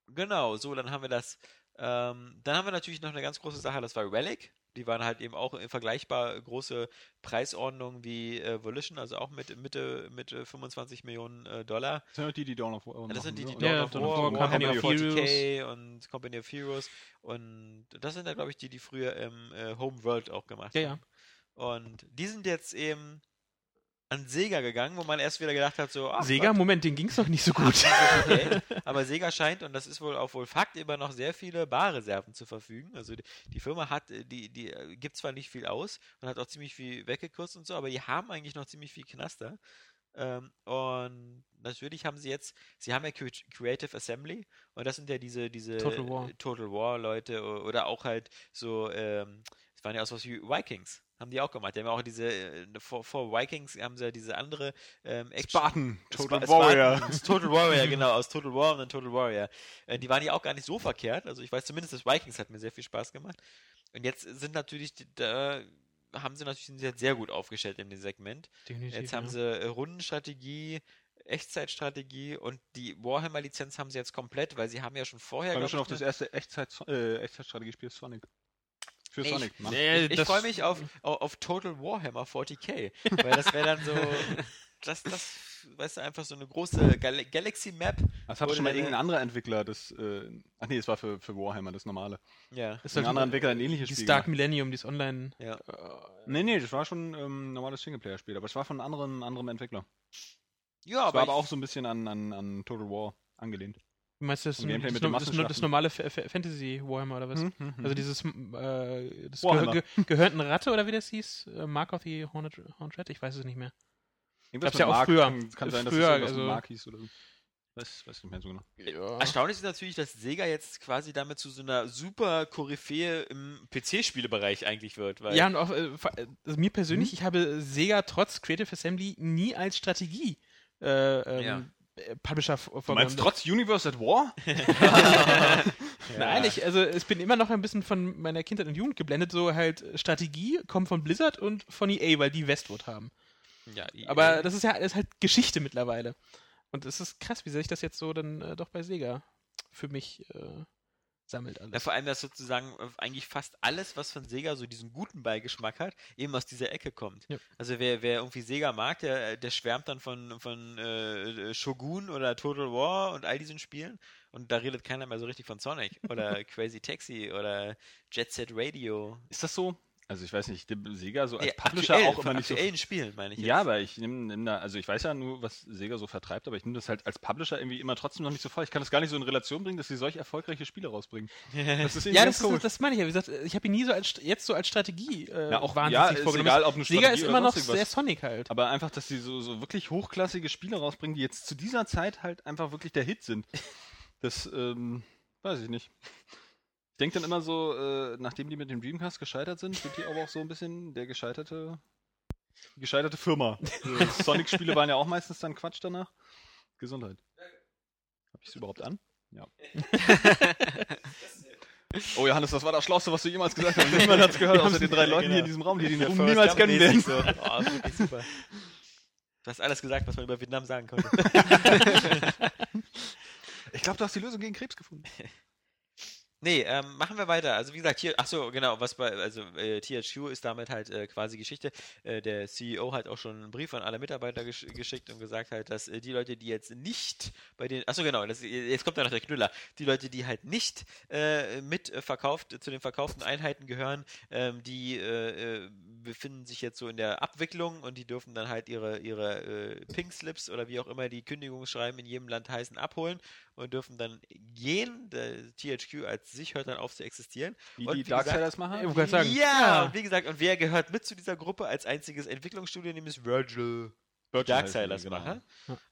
genau, so, dann haben wir das. Ähm, dann haben wir natürlich noch eine ganz große Sache, das war Relic. Die waren halt eben auch in vergleichbar große Preisordnung wie äh, Volition, also auch mit Mitte, Mitte 25 Millionen äh, Dollar. Das sind halt die, die Dawn of War Ja, das sind die, die machen, Dawn ne? Ja, of Dawn War, of War, Warhammer Company of 40k und Company of Heroes. Und das sind ja, glaube ich, die, die früher im äh, Home World auch gemacht Ja, ja. Und die sind jetzt eben an Sega gegangen, wo man erst wieder gedacht hat, so, ach, Sega, Gott, Moment, den ging's noch nicht so gut. okay. aber Sega scheint, und das ist wohl auch wohl Fakt, immer noch sehr viele Barreserven zur Verfügen. Also die, die Firma hat, äh, die, die äh, gibt zwar nicht viel aus und hat auch ziemlich viel weggekürzt und so, aber die haben eigentlich noch ziemlich viel Knaster. Ähm, und natürlich haben sie jetzt, sie haben ja Cre- Creative Assembly und das sind ja diese, diese Total War. Total War Leute oder auch halt so, ähm, es waren ja auch sowas wie Vikings. Haben die auch gemacht. Die haben ja auch diese, äh, vor, vor Vikings haben sie ja diese andere ähm, Action. Spartan, Total Spa- Warrior. Spartans, Total Warrior, genau, aus Total War und dann Total Warrior. Äh, die waren ja auch gar nicht so verkehrt. Also ich weiß zumindest, das Vikings hat mir sehr viel Spaß gemacht. Und jetzt sind natürlich, da haben sie natürlich sind sie jetzt sehr gut aufgestellt in dem Segment. Definitiv, Jetzt haben ja. sie Rundenstrategie, Echtzeitstrategie und die Warhammer-Lizenz haben sie jetzt komplett, weil sie haben ja schon vorher. Mich schon auf das eine- erste Echtzeit, äh, Echtzeitstrategiespiel Sonic. Für Nee, Sonic, Mann. Nee, Ich, ich das- freue mich auf, auf, Total Warhammer 40k, weil das wäre dann so, das, das, weißt du, einfach so eine große Gal Galaxy Map. Das Wurde schon mal irgendein anderer Entwickler, das, äh, ach nee, es war für, für Warhammer, das normale. Ja, Ist Ein anderer Entwickler ein ähnliches dieses Spiel Dark gemacht. Millennium, dieses Online. ja. Äh, Nee, nee, das war schon ähm, ein normales Singleplayer-Spiel, aber es war von einem anderen, anderem Entwickler. Ja, Es aber, war aber auch so ein bisschen an, an, an Total War angelehnt. Du meinst das, Ein Gameplay das, das, das, normale Fa- Fa- Fantasy Warhammer oder was? Hm, hm, hm. Also dieses äh, das Warhammer. Ge Ge gehörten Ratte oder wie das hieß? Äh, Mark of the Hornet, Hornet Red? Ich weiß es nicht mehr. Irgendwas gab's ja auch Mark, früher. Kann, kann sein, Früher, dass es irgendwas also- Mark hieß oder so. Weiß, weiß nicht mehr so genau. Ja. erstaunlich ist natürlich, dass Sega jetzt quasi damit zu so einer super Koryphäe im PC-Spielebereich eigentlich wird. Weil Ja, und auch äh, äh, also mir persönlich, ich habe Sega trotz Creative Assembly nie als Strategie äh, ähm, Ja. Publisher vor- Du meinst trotz Universe at War? Nein, ich, also ich bin immer noch ein bisschen von meiner Kindheit und Jugend geblendet, so halt Strategie kommt von Blizzard und von EA, weil die Westwood haben. ja, EA. Aber das ist ja das ist halt Geschichte mittlerweile. Und es ist krass, wie sehr sich das jetzt so dann äh, doch bei Sega für mich äh, sammelt Ja, alles. vor allem, dass sozusagen äh, eigentlich fast alles, was von Sega so diesen guten Beigeschmack hat, eben aus dieser Ecke kommt. Ja. Also wer, wer irgendwie Sega mag, der, der schwärmt dann von, von äh, Shogun oder Total War und all diesen Spielen und da redet keiner mehr so richtig von Sonic oder Crazy Taxi oder Jet Set Radio. Ist das so? Also ich weiß nicht, Sega so als Nee, Publisher aktuell, auch immer nicht so. Spielen, meine ich. Ja, aber ich nehme nehm da, also ich weiß ja nur, was Sega so vertreibt, aber ich nehme das halt als Publisher irgendwie immer trotzdem noch nicht so vor. Ich kann das gar nicht so in Relation bringen, dass sie solch erfolgreiche Spiele rausbringen. Das ist Ja, das, ist, das meine ich ja. Wie gesagt, ich habe ihn nie so als jetzt so als Strategie äh, Ja, auch- wahnsinnig ja, ist vorgenommen. egal, ob eine Sega ist immer noch sehr Sonic halt. Aber einfach, dass sie so, so wirklich hochklassige Spiele rausbringen, die jetzt zu dieser Zeit halt einfach wirklich der Hit sind. Das, ähm, weiß ich nicht. Ich denke dann immer so, äh, nachdem die mit dem Dreamcast gescheitert sind, sind die aber auch so ein bisschen der gescheiterte, die gescheiterte Firma. Also Sonic-Spiele waren ja auch meistens dann Quatsch danach. Gesundheit. Hab ich es überhaupt an? Ja. Oh Johannes, das war das Schlauste, was du jemals gesagt hast. Niemand hat es gehört, außer den drei Leuten hier in diesem Raum, die den Ja, Ruhm niemals kennen werden. So. Oh, ist wirklich super. Du hast alles gesagt, was man über Vietnam sagen konnte. Ich glaube, du hast die Lösung gegen Krebs gefunden. Nee, ähm, machen wir weiter. Also wie gesagt, hier, ach so, genau, was bei, also äh, THQ ist damit halt äh, quasi Geschichte. Äh, der CEO hat auch schon einen Brief an alle Mitarbeiter gesch geschickt und gesagt halt, dass äh, die Leute, die jetzt nicht bei den, ach so genau, das, jetzt kommt ja noch der Knüller, die Leute, die halt nicht äh, mit äh, verkauft, zu den verkauften Einheiten gehören, ähm, die äh, äh, befinden sich jetzt so in der Abwicklung und die dürfen dann halt ihre, ihre äh, Pink Slips oder wie auch immer die Kündigungsschreiben in jedem Land heißen abholen und dürfen dann gehen. Der THQ als sich hört dann auf zu existieren. Wie Und die wie gesagt- Darksiders machen? Ich sagen. Ja, Ja. und wie gesagt, und wer gehört mit zu dieser Gruppe als einziges Entwicklungsstudio, nämlich Virgil. Darksiders genau. machen.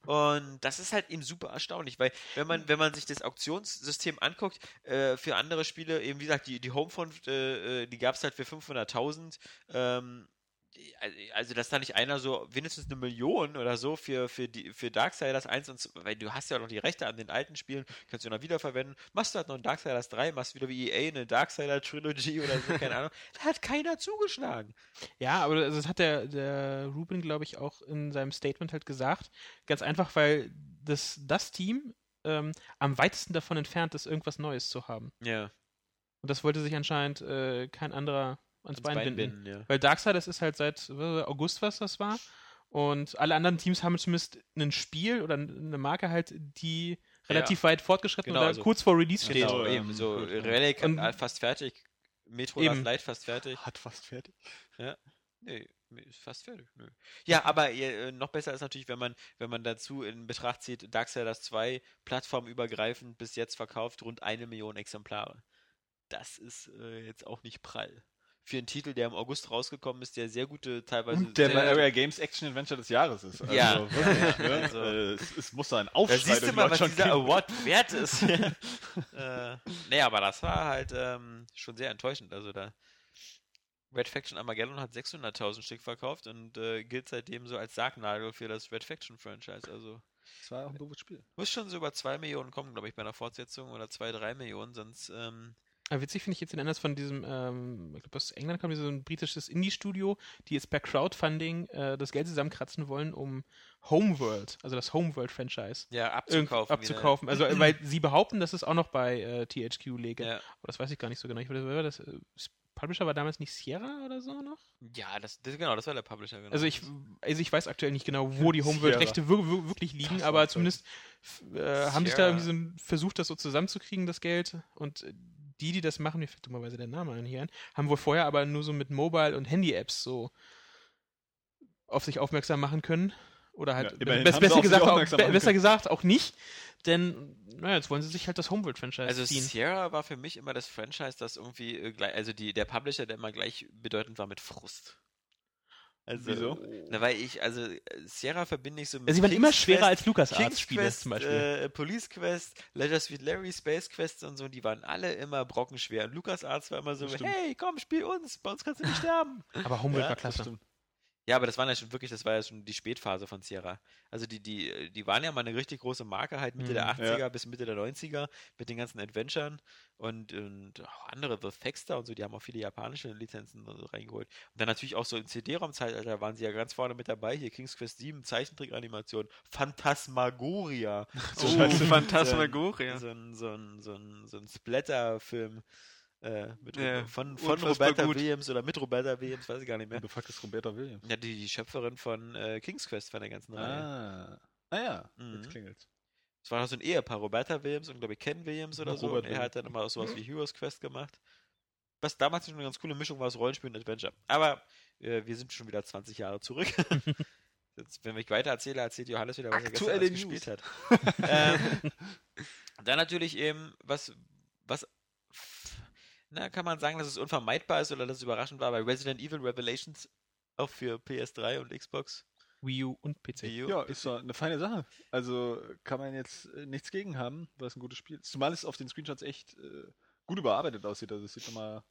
Und das ist halt eben super erstaunlich, weil wenn man, wenn man sich das Auktionssystem anguckt, äh, für andere Spiele, eben wie gesagt, die, die Homefront, äh, äh, die gab es halt für 500.000. Ähm, also, dass da nicht einer so wenigstens eine Million oder so für, für, die, für Darksiders 1 und 2, weil du hast ja auch noch die Rechte an den alten Spielen, kannst du noch wiederverwenden. Machst du halt noch ein Darksiders 3, machst wieder wie EA eine Darksider Trilogy oder so, keine Ahnung. Da hat keiner zugeschlagen. Ja, aber also das hat der, der Ruben, glaube ich, auch in seinem Statement halt gesagt. Ganz einfach, weil das, das Team ähm, am weitesten davon entfernt ist, irgendwas Neues zu haben. Ja. Und das wollte sich anscheinend äh, kein anderer ans, Bein, binden. ja. Weil Darksiders ist halt seit äh, August, was das war. Und alle anderen Teams haben zumindest ein Spiel oder eine Marke halt, die relativ weit fortgeschritten Genau, oder also kurz vor Release Steht steht. Genau, so, ja. eben so ja. Relic Und- hat fast fertig. Metro Eben. Last Light fast fertig. Hat fast fertig. Nee, ist fast fertig. Nö. Ja, aber äh, noch besser ist natürlich, wenn man, wenn man dazu in Betracht zieht, Darksiders 2 plattformübergreifend bis jetzt verkauft rund eine Million Exemplare. Das ist äh, jetzt auch nicht prall. Für einen Titel, der im August rausgekommen ist, der sehr gute, teilweise. Und der bei Area Games Action Adventure des Jahres ist. Also, Ja. wirklich, Ja, ne? also- Äh, es, es muss da ein Da Aufschrei siehst du mal, was dieser geben. Award wert ist. äh, nee, aber das war halt ähm, schon sehr enttäuschend. Also da Red Faction Armageddon hat 600.000 Stück verkauft und äh, gilt seitdem so als Sargnagel für das Red Faction Franchise. Also Das war auch ein doofes Spiel. muss schon so über 2 Millionen kommen, glaube ich, bei einer Fortsetzung oder 2, 3 Millionen, sonst ähm, Aber witzig finde ich jetzt den Anders von diesem, ähm, ich glaube aus England kommt so ein britisches Indie-Studio, die jetzt per Crowdfunding äh, das Geld zusammenkratzen wollen, um Homeworld, also das Homeworld-Franchise, ja, abzukaufen. abzukaufen. Also, äh, weil sie behaupten, dass es auch noch bei äh, THQ läge. Wieder. Ja. Aber das weiß ich gar nicht so genau. Ich weiß, war das, äh, Publisher war damals nicht Sierra oder so noch? ja, das, das, genau, das war der Publisher. Genau. Also ich, also ich weiß aktuell nicht genau, wo die Homeworld-Rechte wir, wir, wirklich liegen, Das aber zumindest äh, haben sich da irgendwie so versucht, das so zusammenzukriegen, das Geld. Und äh, die, die das machen, mir fällt dummerweise der Name an hier ein, haben wohl vorher aber nur so mit Mobile- und Handy-Apps so auf sich aufmerksam machen können. Oder halt, Ja, sie besser, gesagt, auch, be besser gesagt auch nicht, denn naja, jetzt wollen sie sich halt das Homeworld-Franchise Also ziehen. Sierra war für mich immer das Franchise, das irgendwie äh, gleich, also die, der Publisher, der immer gleich bedeutend war mit Frust. Also, Wieso? Na, weil ich, also äh, Sierra verbinde ich so mit Ja, sie waren immer schwerer Quest, als LucasArts King's Spiele zum Beispiel. Äh, Police Quest, Leisure Suite Larry, Space Quest und so, die waren alle immer brockenschwer. Und LucasArts war immer so, hey, komm, spiel uns, bei uns kannst du nicht sterben. aber Homeworld ja, war Das klasse. Ja, aber das war ja schon wirklich, das war ja schon die Spätphase von Sierra. Also die, die, die waren ja mal eine richtig große Marke, halt Mitte Mhm, der 80er ja. bis Mitte der 90er mit den ganzen Adventuren und, und auch andere, The Faxter und so, die haben auch viele japanische Lizenzen so reingeholt. Und dann natürlich auch so im CD-ROM-Zeitalter waren sie ja ganz vorne mit dabei. Hier King's Quest 7, Zeichentrick-Animation, Phantasmagoria. Oh, So- Phantasmagoria. So ein, so ein, so ein, so ein Splatter-Film. Äh, mit, Ja, von von Roberta gut. Williams oder mit Roberta Williams, weiß ich gar nicht mehr. Du fragst Roberta Williams. Ja, die, die Schöpferin von äh, King's Quest von der ganzen Reihe. Ah. Ah ja, Mhm. jetzt klingelt's. Es war noch so ein Ehepaar, Roberta Williams und glaube ich Ken Williams oder Ja, so. Robert und er hat dann immer auch sowas wie Heroes Quest gemacht. was damals schon eine ganz coole Mischung war aus Rollenspiel und Adventure. Aber äh, wir sind schon wieder 20 Jahre zurück. Jetzt, wenn ich weiter erzähle, erzählt Johannes wieder, was Aktuelle er gestern gespielt hat. ähm, dann natürlich eben, was, was, na, kann man sagen, dass es unvermeidbar ist oder dass es überraschend war bei Resident Evil Revelations auch für PS3 und Xbox. Wii U und PC. Wii U. Ja, ist doch eine feine Sache. Also kann man jetzt äh, nichts gegen haben, weil es ein gutes Spiel ist. Zumal es auf den Screenshots echt äh, gut überarbeitet aussieht. Also es sieht nochmal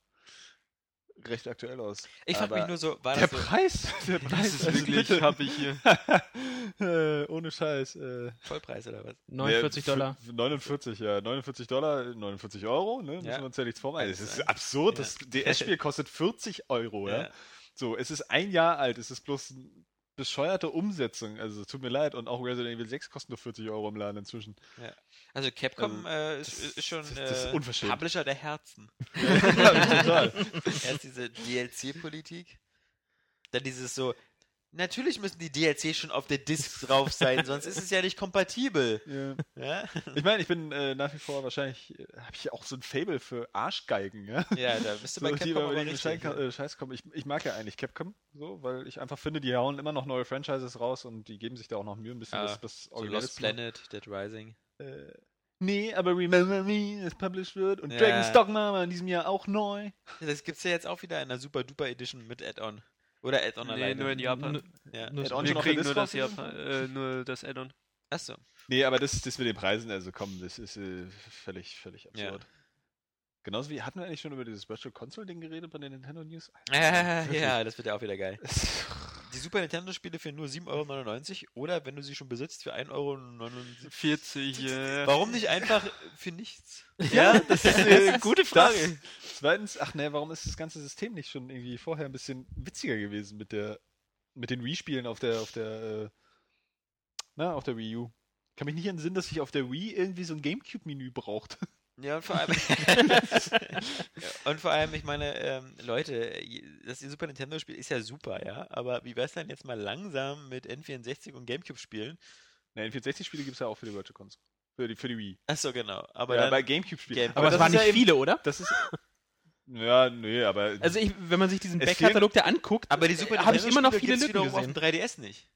recht aktuell aus. Ich frage mich nur so, war Der das so Preis! Der Das Preis ist wirklich, habe ich hier. äh, ohne Scheiß. Äh, Vollpreis oder was? 49 ja, Dollar. f- 49, ja. 49 Dollar, 49 Euro, ne? Müssen Ja. wir uns ja nichts vormachen. Es Kann ist absurd. Ja. Das DS-Spiel kostet 40 Euro, ja. Ja. So, es ist ein Jahr alt. Es ist bloß bescheuerte Umsetzung. Also, es tut mir leid. Und auch Resident Evil 6 kostet nur 40 Euro im Laden inzwischen. Also Capcom Also, äh, ist, das- ist schon ist äh, unverschämt. Publisher der Herzen. ja, total. Erst diese DLC-Politik, dann dieses so, natürlich müssen die DLC schon auf der Disc drauf sein, sonst ist es ja nicht kompatibel. Ja. Ja, Ich meine, ich bin äh, nach wie vor wahrscheinlich, äh, habe ich auch so ein Fable für Arschgeigen, ja. ja da bist du So, bei die Capcom über aber richtig. Schein, äh, Scheiß kommen. Ich, ich mag ja eigentlich Capcom, so, weil ich einfach finde, die hauen immer noch neue Franchises raus und die geben sich da auch noch Mühe, ein bisschen was, was so Lost. Planet, Dead Rising. Äh, nee, aber Remember Me, das published wird und Ja. Dragon's Dogma in diesem Jahr auch neu. Das gibt's ja jetzt auch wieder in einer Super Duper Edition mit Add-on. Oder Add-on Nee, alleine. nur in Japan. Nur- ja. nur- Add-on Wir kriegen nur das? Japan, äh, nur das Add-on. Achso. Nee, aber das, das mit den Preisen, also komm, das ist äh, völlig, völlig absurd. Genauso wie, hatten wir eigentlich schon über dieses Virtual Console-Ding geredet bei den Nintendo News? Äh, Wirklich. ja, das wird ja auch wieder geil. Die Super Nintendo-Spiele für nur 7,99 Euro oder wenn du sie schon besitzt für 1,79 Euro. 40, äh, Warum nicht einfach für nichts? Ja, das ist eine gute Frage. Zweitens, ach ne, warum ist das ganze System nicht schon irgendwie vorher ein bisschen witziger gewesen mit der mit den Wii-Spielen auf der auf der äh, na, auf der Wii U? Kann mich nicht entsinnen, dass ich auf der Wii irgendwie so ein Gamecube-Menü braucht. Ja, und vor allem. und vor allem, ich meine, ähm, Leute, das Super Nintendo-Spiel ist ja super, ja. Aber wie wär's denn jetzt mal langsam mit N64 und Gamecube-Spielen? Ne, N64-Spiele gibt es ja auch für die Virtual Console. Für die, für die Wii. Achso, genau. Aber ja, bei Gamecube-Spielen. Game- Aber es das waren nicht ja viele, oder? Das ist. Ja, nee, aber. Also ich, wenn man sich diesen Es Backkatalog da anguckt, aber die Super habe ich immer noch Nintendo-Spiele viele Lücken gesehen. auf dem 3DS nicht.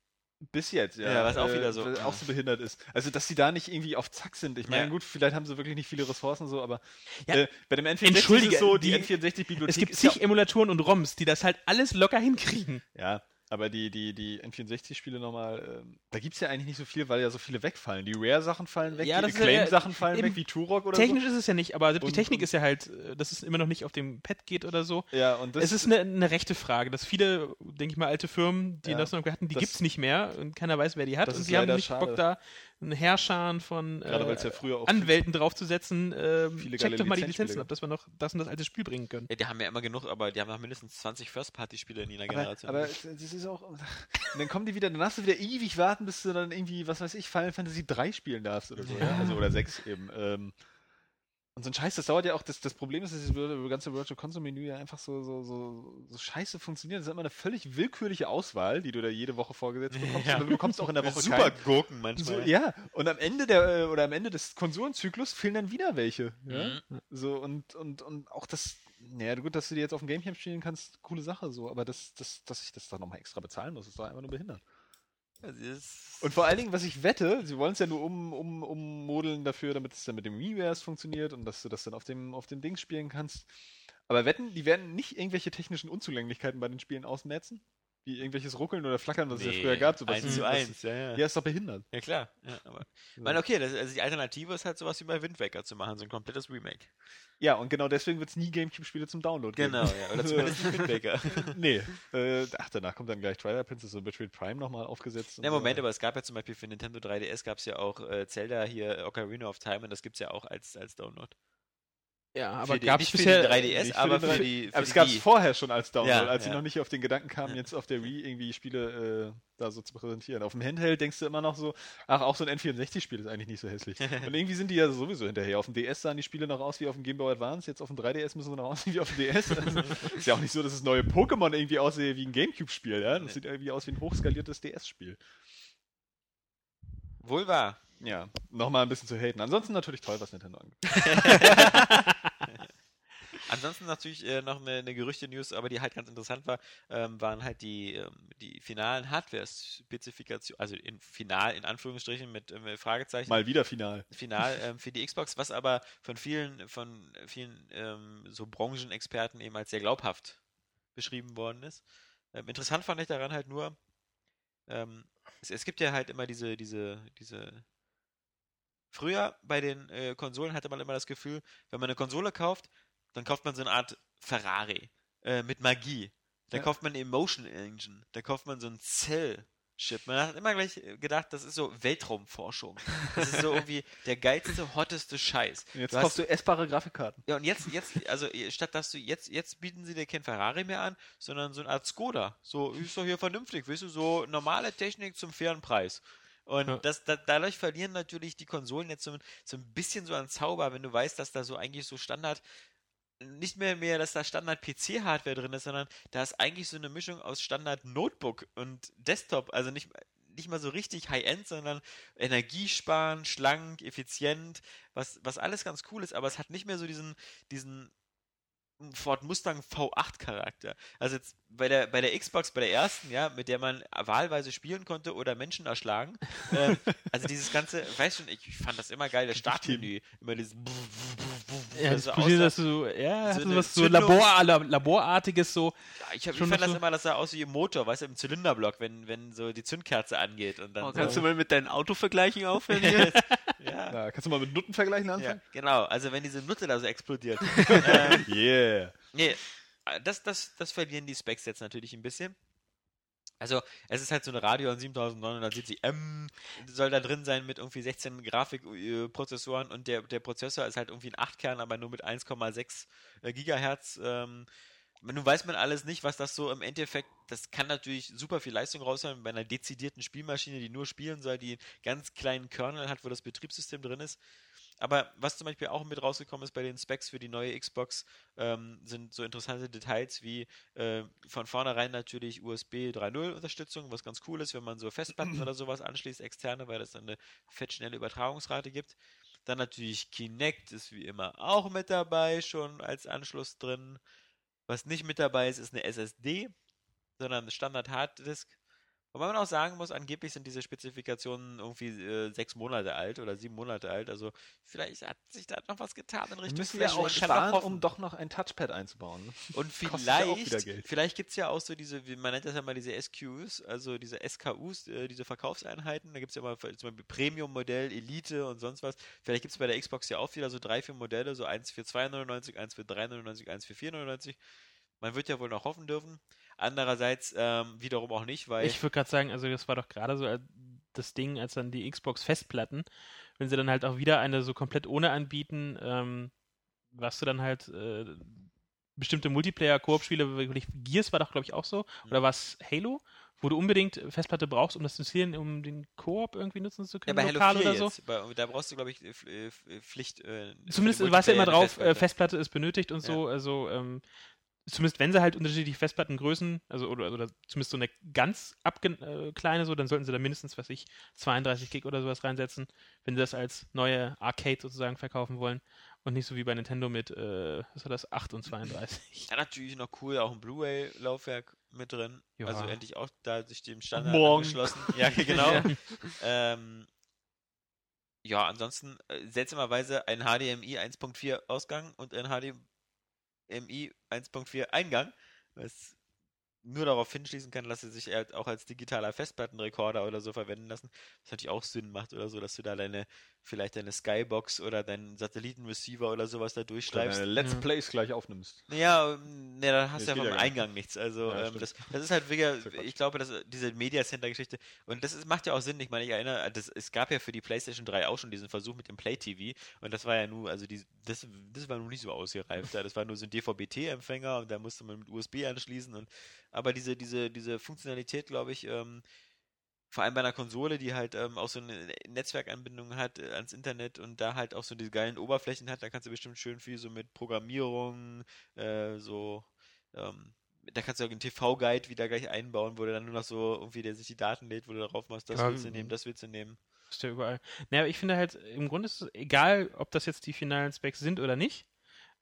Bis jetzt, ja. Ja, was auch wieder so- was Auch so behindert ist. Also, dass die da nicht irgendwie auf Zack sind. Ich meine, Ja. gut, vielleicht haben sie wirklich nicht viele Ressourcen so, aber Ja, äh, bei dem N64 ist es so, die, die- N64-Bibliothek es gibt zig Emulatoren und ROMs, die das halt alles locker hinkriegen. ja, aber die, die, die N64-Spiele nochmal, ähm, da gibt es ja eigentlich nicht so viel, weil ja so viele wegfallen. Die Rare-Sachen fallen weg, Ja, die ist ja- fallen weg, wie Turok oder Technisch ist es ja nicht, aber die Und- Technik ist ja halt, äh, dass es immer noch nicht auf dem Pad geht oder so. so. Ja, und das es ist eine, eine rechte Frage, dass viele, denke ich mal, alte Firmen, die Ja, das noch hatten, die gibt es nicht mehr und keiner weiß, wer die hat. Und ist die haben nicht schade. Bock, da einen Herrscharen von äh, ja früher auch Anwälten draufzusetzen. Ähm, viele check doch mal die Lizenzen ab, dass wir noch das und das alte Spiel bringen können. Ja, die haben ja immer genug, aber die haben noch mindestens 20 First-Party-Spiele in jeder Generation. aber das ist auch. Und dann kommen die wieder, dann hast du wieder ewig warten, bis du dann irgendwie, was weiß ich, Final Fantasy 3 spielen darfst oder so. Ja. Also, oder 6 eben. Ähm, und so ein Scheiß, das dauert ja auch, das, das Problem ist, dass vir- ganze Virtual Console Menü ja einfach so, so, so, so scheiße funktioniert. Das ist immer eine völlig willkürliche Auswahl, die du da jede Woche vorgesetzt bekommst. Ja. Und du bekommst auch in der Woche Super keinen. Gurken So, manchmal. ja, und am Ende der äh, oder am Ende des Konsolenzyklus fehlen dann wieder welche. Ja? Mhm. So und, und, und auch das, naja, gut, dass du die jetzt auf dem Gamecube spielen kannst, coole Sache so, aber das, das, dass ich das dann nochmal extra bezahlen muss, ist doch einfach nur behindert. Und vor allen Dingen, was ich wette, sie wollen es ja nur um, um, ummodeln dafür, damit es dann mit dem WiiWares funktioniert und dass du das dann auf dem, auf dem Ding spielen kannst. Aber wetten, die werden nicht irgendwelche technischen Unzulänglichkeiten bei den Spielen ausmerzen? Wie irgendwelches Ruckeln oder Flackern, was es ja Nee, früher gab. So was- eins zu was- eins, ja, ja. Ja, ist doch behindert. Ja, klar. Ja, aber So. ich meine, okay, das, also die Alternative ist halt sowas wie bei Wind Waker zu machen, so ein komplettes Remake. Ja, und genau deswegen wird es nie Gamecube-Spiele zum Download geben. Genau, ja. Oder zumindest nicht Wind Waker. nee. Äh, ach, danach kommt dann gleich Twilight Princess und Metroid Prime nochmal aufgesetzt. Ja, so. Moment, aber es gab ja zum Beispiel für Nintendo 3DS gab es ja auch äh, Zelda hier, Ocarina of Time, und das gibt's ja auch als, als Download. Ja, aber für die, gab es für den bisher 3DS, nicht für aber den für 3D. die. Für Aber es die gab es vorher schon als Download, Ja, als sie ja. noch nicht auf den Gedanken kamen, jetzt auf der Wii irgendwie Spiele äh, da so zu präsentieren. Auf dem Handheld denkst du immer noch so, ach, auch so ein N64-Spiel ist eigentlich nicht so hässlich. Und irgendwie sind die ja sowieso hinterher. Auf dem DS sahen die Spiele noch aus wie auf dem Game Boy Advance, jetzt auf dem 3DS müssen sie noch aussehen wie auf dem DS. Also, ist ja auch nicht so, dass das neue Pokémon irgendwie aussehe wie ein Gamecube-Spiel, ja? Das sieht irgendwie aus wie ein hochskaliertes DS-Spiel. Wohl wahr. Ja, nochmal ein bisschen zu haten. Ansonsten natürlich toll, was Nintendo angeht. Ansonsten natürlich äh, noch eine, eine Gerüchte-News, aber die halt ganz interessant war, ähm, waren halt die, ähm, die finalen Hardware-Spezifikationen, also in final in Anführungsstrichen mit äh, Fragezeichen. Mal wieder final. Final ähm, für die Xbox, was aber von vielen, von vielen ähm, so Branchenexperten eben als sehr glaubhaft beschrieben worden ist. Ähm, interessant fand ich daran halt nur, ähm, es, es gibt ja halt immer diese, diese, diese Früher bei den äh, Konsolen hatte man immer das Gefühl, wenn man eine Konsole kauft, dann kauft man so eine Art Ferrari äh, mit Magie. Da Ja. kauft man eine Emotion Engine. Da kauft man so ein Cell-Chip. Man hat immer gleich äh, gedacht, das ist so Weltraumforschung. Das ist so irgendwie der geilste, hotteste Scheiß. Jetzt Du kaufst du essbare Grafikarten. ja, und jetzt, jetzt, also eh, statt dass du jetzt, jetzt bieten sie dir kein Ferrari mehr an, sondern so eine Art Skoda. So, ist doch hier vernünftig, weißt du, so normale Technik zum fairen Preis. Und Ja. das, da, dadurch verlieren natürlich die Konsolen jetzt so, so ein bisschen so an Zauber, wenn du weißt, dass da so eigentlich so Standard, nicht mehr mehr, dass da Standard PC-Hardware drin ist, sondern da ist eigentlich so eine Mischung aus Standard Notebook und Desktop, also nicht, nicht mal so richtig High-End, sondern energiesparen, schlank, effizient, was, was alles ganz cool ist, aber es hat nicht mehr so diesen, diesen Ford Mustang V8 Charakter. Also jetzt bei der, bei der Xbox, bei der ersten, ja, mit der man wahlweise spielen konnte oder Menschen erschlagen. ähm, also dieses ganze, weißt schon, ich fand das immer geil, das Startmenü. Immer dieses Ja, das das so cool, aussah- dass du, ja, so hast du eine was so. Labor, La- Laborartiges so. Ja, ich, hab, ich fand das so- immer, das sah aus wie im Motor, weißt du, im Zylinderblock, wenn, wenn so die Zündkerze angeht und dann Oh, so, kannst du mal mit deinen Autovergleichen aufhören hier? ja, Na, kannst du mal mit Nutten vergleichen ja, anfangen? genau, also wenn diese Nutte da so explodiert. ähm, Yeah. Nee, äh, das, das, das verlieren die Specs jetzt natürlich ein bisschen. Also, es ist halt so eine Radeon 7970M, soll da drin sein mit irgendwie 16 Grafikprozessoren und der, der Prozessor ist halt irgendwie ein 8-Kern, aber nur mit 1,6 äh, Gigahertz. Ähm, nun weiß man alles nicht, was das so im Endeffekt, das kann natürlich super viel Leistung rausholen bei einer dezidierten Spielmaschine, die nur spielen soll, die einen ganz kleinen Kernel hat, wo das Betriebssystem drin ist. Aber was zum Beispiel auch mit rausgekommen ist bei den Specs für die neue Xbox, ähm, sind so interessante Details wie äh, von vornherein natürlich USB 3.0 Unterstützung, was ganz cool ist, wenn man so Festplatten oder sowas anschließt, externe, weil das dann eine fettschnelle Übertragungsrate gibt. Dann natürlich Kinect ist wie immer auch mit dabei, schon als Anschluss drin. Was nicht mit dabei ist, ist eine SSD, sondern eine Standard Harddisk. Wobei man auch sagen muss, angeblich sind diese Spezifikationen irgendwie äh, sechs Monate alt oder sieben Monate alt. Also vielleicht hat sich da noch was getan in Wir Richtung müssen Flash. auch Man kann sparen, um doch noch ein Touchpad einzubauen. Und ja auch vielleicht, vielleicht gibt es ja auch so diese, wie- man nennt das ja mal diese SQs, also diese SKUs, äh, diese Verkaufseinheiten. Da gibt es ja mal zum Beispiel Premium-Modell, Elite und sonst was. Vielleicht gibt es bei der Xbox ja auch wieder so drei, vier Modelle, so eins für 2,99, eins für 3,99, eins für 4,99. Man wird ja wohl noch hoffen dürfen. Andererseits ähm, wiederum auch nicht, weil Ich würde gerade sagen, also das war doch gerade so äh, das Ding, als dann die Xbox-Festplatten, wenn sie dann halt auch wieder eine so komplett ohne anbieten, ähm, was du dann halt äh, bestimmte Multiplayer-Koop-Spiele, wirklich, Gears war doch, glaube ich, auch so, oder war es Halo, wo du unbedingt Festplatte brauchst, um das zu installieren, um den Koop irgendwie nutzen zu ja, können, bei Halo lokal 4 oder so. jetzt, bei, da brauchst du, glaube ich, äh, äh, Pf- Pflicht. Äh, Zumindest war es ja immer drauf, Festplatte. Festplatte ist benötigt und Ja. so, also ähm, zumindest wenn sie halt unterschiedliche Festplattengrößen, also oder, oder zumindest so eine ganz äh, kleine so, dann sollten sie da mindestens, was ich, 32 Gig oder sowas reinsetzen, wenn sie das als neue Arcade sozusagen verkaufen wollen und nicht so wie bei Nintendo mit, äh, was war das, 8 und 32. Ja, natürlich noch cool, auch ein Blu-ray-Laufwerk mit drin. Ja. Also endlich auch da sich dem Standard Morgen. angeschlossen. Ja, genau. Ja. ähm, ja, ansonsten äh, seltsamerweise ein HDMI 1.4 Ausgang und ein HDMI 1.4 Eingang, was nur darauf hinschließen kann, dass sie sich halt auch als digitaler Festplattenrekorder oder so verwenden lassen, was natürlich auch Sinn macht oder so, dass du da deine, vielleicht deine Skybox oder deinen Satellitenreceiver oder sowas da Deine durchschleifst. Let's Ja. Plays gleich aufnimmst. Ja, ne, dann hast Nee, du ja vom ja gar nicht. Eingang nichts. Also Ja, ähm, das, das ist halt wieder, Ist ja Quatsch. ich glaube, dass diese Media Center Geschichte und das ist, macht ja auch Sinn. Ich meine, ich erinnere, das, es gab ja für die PlayStation 3 auch schon diesen Versuch mit dem Play TV und das war ja nur, also die, das, das war nur nicht so ausgereift. Das war nur so ein DVB-T-Empfänger und da musste man mit USB anschließen und aber diese, diese, diese Funktionalität, glaube ich, ähm, vor allem bei einer Konsole, die halt ähm, auch so eine Netzwerkanbindung hat äh, ans Internet und da halt auch so diese geilen Oberflächen hat, da kannst du bestimmt schön viel so mit Programmierung, äh, so, ähm, da kannst du auch einen TV-Guide wieder gleich einbauen, wo du dann nur noch so irgendwie, der sich die Daten lädt, wo du darauf machst, das Ja, willst du nehmen, das willst du nehmen. Ist ja überall. Naja, aber ich finde halt, im Grunde ist es egal, ob das jetzt die finalen Specs sind oder nicht.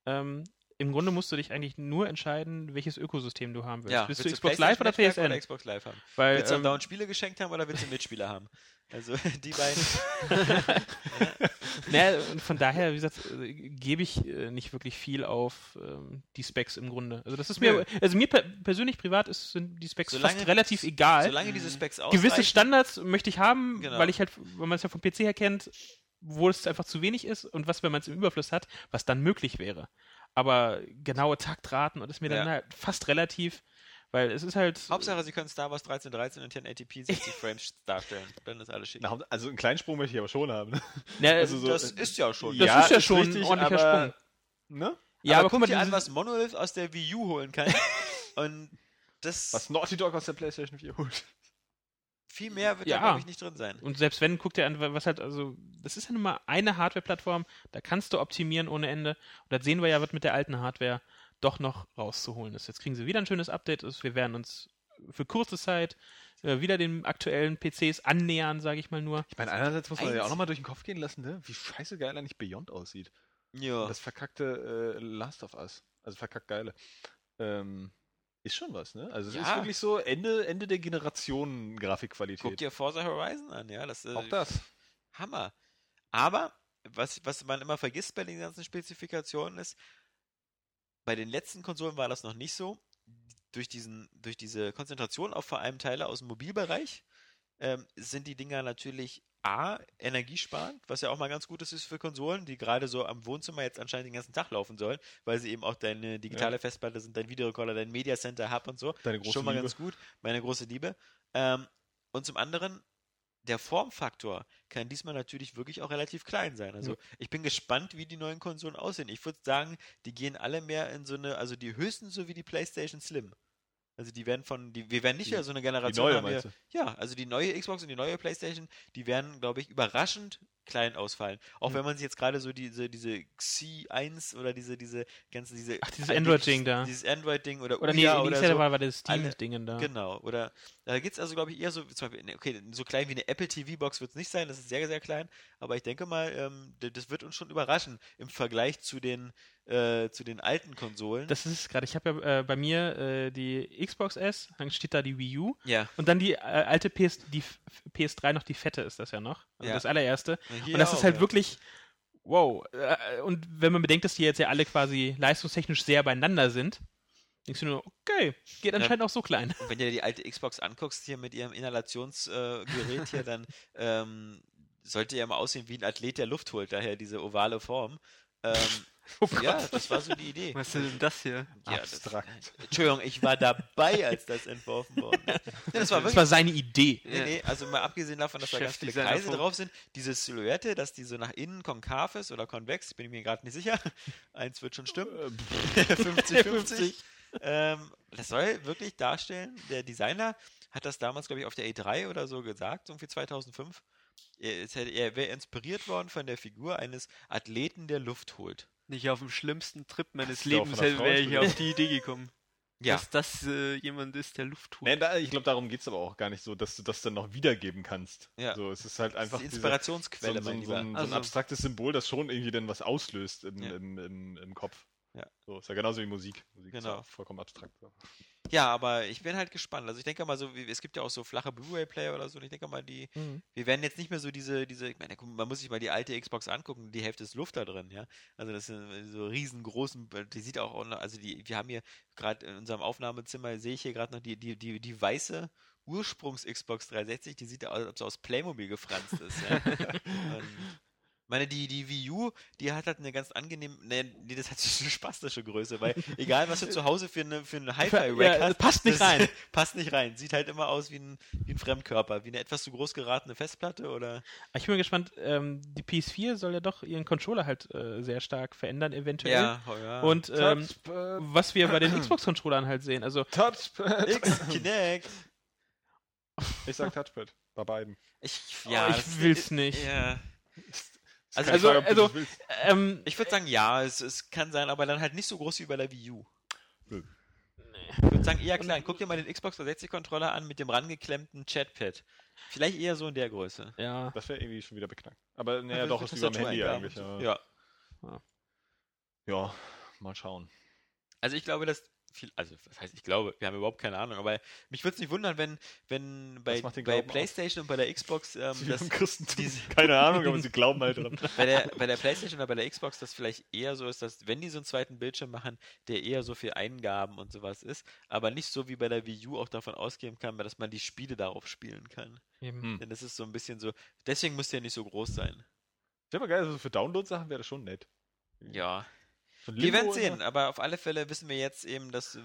Ähm, im Grunde musst du dich eigentlich nur entscheiden, welches Ökosystem du haben willst. Ja, willst du willst Xbox Live oder PSN? Oder Xbox Live haben? Weil, Willst du ähm, dauernd Spiele geschenkt haben oder willst du Mitspieler haben? Also die beiden. naja, von daher, wie gesagt, äh, gebe ich äh, nicht wirklich viel auf ähm, die Specs im Grunde. Also das ist Nö. mir, also mir per persönlich privat ist, sind die Specs Solange- fast relativ egal. Solange diese Specs ausreichen. Gewisse Standards möchte ich haben, Genau. weil ich halt, wenn man es ja vom PC her kennt, wo es einfach zu wenig ist und was, wenn man es im Überfluss hat, was dann möglich wäre. Aber genaue Taktraten und ist mir dann Ja. halt fast relativ, weil es ist halt. Hauptsache, sie können Star Wars 1313 in 1080p 60 Frames darstellen. Dann ist alles schick. Na, also einen kleinen Sprung möchte ich aber schon haben. Ne? Ja, also so- das ist ja schon. Das Ja, ist ja ist schon richtig, ein ordentlicher aber- Sprung. Ne? Ja, aber, aber guck mal, dir an, was Monolith aus der Wii U holen kann. Und das Was Naughty Dog aus der PlayStation 4 holt. Viel mehr wird Ja. da, glaube ich, nicht drin sein. Und selbst wenn, guck dir an, was halt, also, das ist ja nun mal eine Hardware-Plattform, da kannst du optimieren ohne Ende. Und das sehen wir ja, was mit der alten Hardware doch noch rauszuholen ist. Jetzt kriegen sie wieder ein schönes Update. Also wir werden uns für kurze Zeit äh, wieder den aktuellen PCs annähern, sage ich mal nur. Ich meine, einerseits muss man ja Eins- auch nochmal durch den Kopf gehen lassen, ne? wie scheiße geil eigentlich Beyond aussieht. Ja. Das verkackte äh, Last of Us. Also verkackt geile. Ähm, ist schon was, ne? Also es ist Ja. wirklich so Ende, Ende der Generation Grafikqualität. Guck dir Forza Horizon an, ja. Das, äh, auch das. Hammer. Aber, was, was man immer vergisst bei den ganzen Spezifikationen ist, bei den letzten Konsolen war das noch nicht so. Durch, diesen, durch diese Konzentration auf vor allem Teile aus dem Mobilbereich ähm, sind die Dinger natürlich A, energiesparend, was ja auch mal ganz gut ist für Konsolen, die gerade so am Wohnzimmer jetzt anscheinend den ganzen Tag laufen sollen, weil sie eben auch deine digitale Festplatte sind, dein Videorekorder, dein Media Center Hub und so. Deine große Schon mal Liebe. ganz gut, meine große Liebe. Ähm, und zum anderen, der Formfaktor kann diesmal natürlich wirklich auch relativ klein sein. Also ich bin gespannt, wie die neuen Konsolen aussehen. Ich würde sagen, die gehen alle mehr in so eine, also die höchstens so wie die PlayStation Slim. Also die werden von, die, wir werden nicht Die- so eine Die Generation neue haben, wir, ja, also die neue Xbox und die neue PlayStation, die werden, glaube ich, überraschend klein ausfallen. Auch Hm. wenn man sich jetzt gerade so diese, diese Xi1 oder diese, diese ganzen, diese. Ach, dieses Android-Ding da. Dieses Android-Ding oder, Oder nee, die oder so. war, war das Steam-Dingen da. Genau, oder da geht es also, glaube ich, eher so, zum Beispiel, ne, okay, so klein wie eine Apple TV-Box wird es nicht sein, das ist sehr, sehr klein, aber ich denke mal, ähm, das wird uns schon überraschen im Vergleich zu den, äh, zu den alten Konsolen. Das ist es gerade. Ich habe ja äh, bei mir äh, die Xbox S, dann steht da die Wii U ja, und dann die äh, alte PS, die F- PS3 noch, die fette ist das ja noch. Also Ja. das allererste. Und das auch, ist halt ja. wirklich, wow. Äh, Und wenn man bedenkt, dass die jetzt ja alle quasi leistungstechnisch sehr beieinander sind, denkst du nur, okay, geht anscheinend auch so klein. Und wenn du dir die alte Xbox anguckst, hier mit ihrem Inhalationsgerät hier, dann ähm, sollte ja mal aussehen wie ein Athlet, der Luft holt, daher diese ovale Form. Ähm, Oh ja, das war so die Idee. Was ist denn das hier? Ja, das, Abstrakt. Entschuldigung, ich war dabei, als das entworfen wurde. Nee, das war Das wirklich war seine Idee. Nee, nee, also mal abgesehen davon, dass da ganz viele Kreise drauf sind, diese Silhouette, dass die so nach innen konkav ist oder konvex, bin ich mir gerade nicht sicher. Eins wird schon stimmen. 50-50. ähm, das soll wirklich darstellen, der Designer hat das damals, glaube ich, auf der E3 oder so gesagt, irgendwie 2005. Er, er wäre inspiriert worden von der Figur eines Athleten, der Luft holt. Nicht auf dem schlimmsten Trip meines auch Lebens wäre ich auf die Idee gekommen. Ja, Dass das äh, jemand ist, der Luft tut. Nee, da, ich glaube, darum geht es aber auch gar nicht so, dass du das dann noch wiedergeben kannst. Ja. So, es ist halt das einfach ist Inspirationsquelle, so, mein so, so, Lieber. ein, so ein Also- abstraktes Symbol, das schon irgendwie dann was auslöst im, Ja. im, im, im Kopf. Ja. So, ist ja genauso wie Musik. Musik ist Genau. ja vollkommen abstrakt. So. Ja, aber ich bin halt gespannt. Also ich denke mal so, es gibt ja auch so flache Blu-ray-Player oder so. Und ich denke mal, die, Mhm. wir werden jetzt nicht mehr so diese, diese, ich meine, man muss sich mal die alte Xbox angucken, die Hälfte ist Luft da drin, ja. Also das sind so riesengroßen, die sieht auch, noch- also die, wir haben hier gerade in unserem Aufnahmezimmer, sehe ich hier gerade noch die, die, die, die weiße Ursprungs-Xbox 360, die sieht aus, als ob sie aus Playmobil gefranst ist, ja. Und meine, die, die Wii U, die hat halt eine ganz angenehme, nee, nee, das hat so eine spastische Größe, weil egal, was du zu Hause für eine, für eine Hi-Fi-Rack Ja, hast, passt nicht das rein. passt nicht rein. Sieht halt immer aus wie ein, wie ein Fremdkörper, wie eine etwas zu groß geratene Festplatte oder. Ich bin mal gespannt, ähm, die PS4 soll ja doch ihren Controller halt äh, sehr stark verändern, eventuell. ja. Und ähm, was wir bei den Xbox-Controllern halt sehen, also Touchpad. X, Kinect. Ich sag Touchpad. Bei beiden. Ich, Oh, ich will's nicht. Ja. Also- also- das willst. ähm, Ich würde sagen, ja, es, es kann sein, aber dann halt nicht so groß wie bei der Wii U. Nö. Ich würde sagen, eher klein. Guck dir mal den Xbox 360-Controller an mit dem rangeklemmten Chatpad. Vielleicht eher so in der Größe. ja. Das wäre irgendwie schon wieder beknackt. Aber naja, Ja, doch, ist wie beim Handy eigentlich. Ja. Ja. ja, mal schauen. Also ich glaube, dass viel, also was heißt ich glaube, wir haben überhaupt keine Ahnung, aber mich würde es nicht wundern, wenn, wenn bei, bei? PlayStation und bei der Xbox ähm, Sie das, diese- Keine Ahnung, aber sie glauben halt dran. bei der, bei der PlayStation oder bei der Xbox das vielleicht eher so ist, dass wenn die so einen zweiten Bildschirm machen, der eher so für Eingaben und sowas ist, aber nicht so wie bei der Wii U auch davon ausgehen kann, dass man die Spiele darauf spielen kann. Eben. Hm. Denn das ist so ein bisschen so, deswegen muss der nicht so groß sein. Wäre mal geil, also für Download-Sachen wäre das schon nett. Ja. Von Wir werden sehen, aber auf alle Fälle wissen wir jetzt eben, dass äh,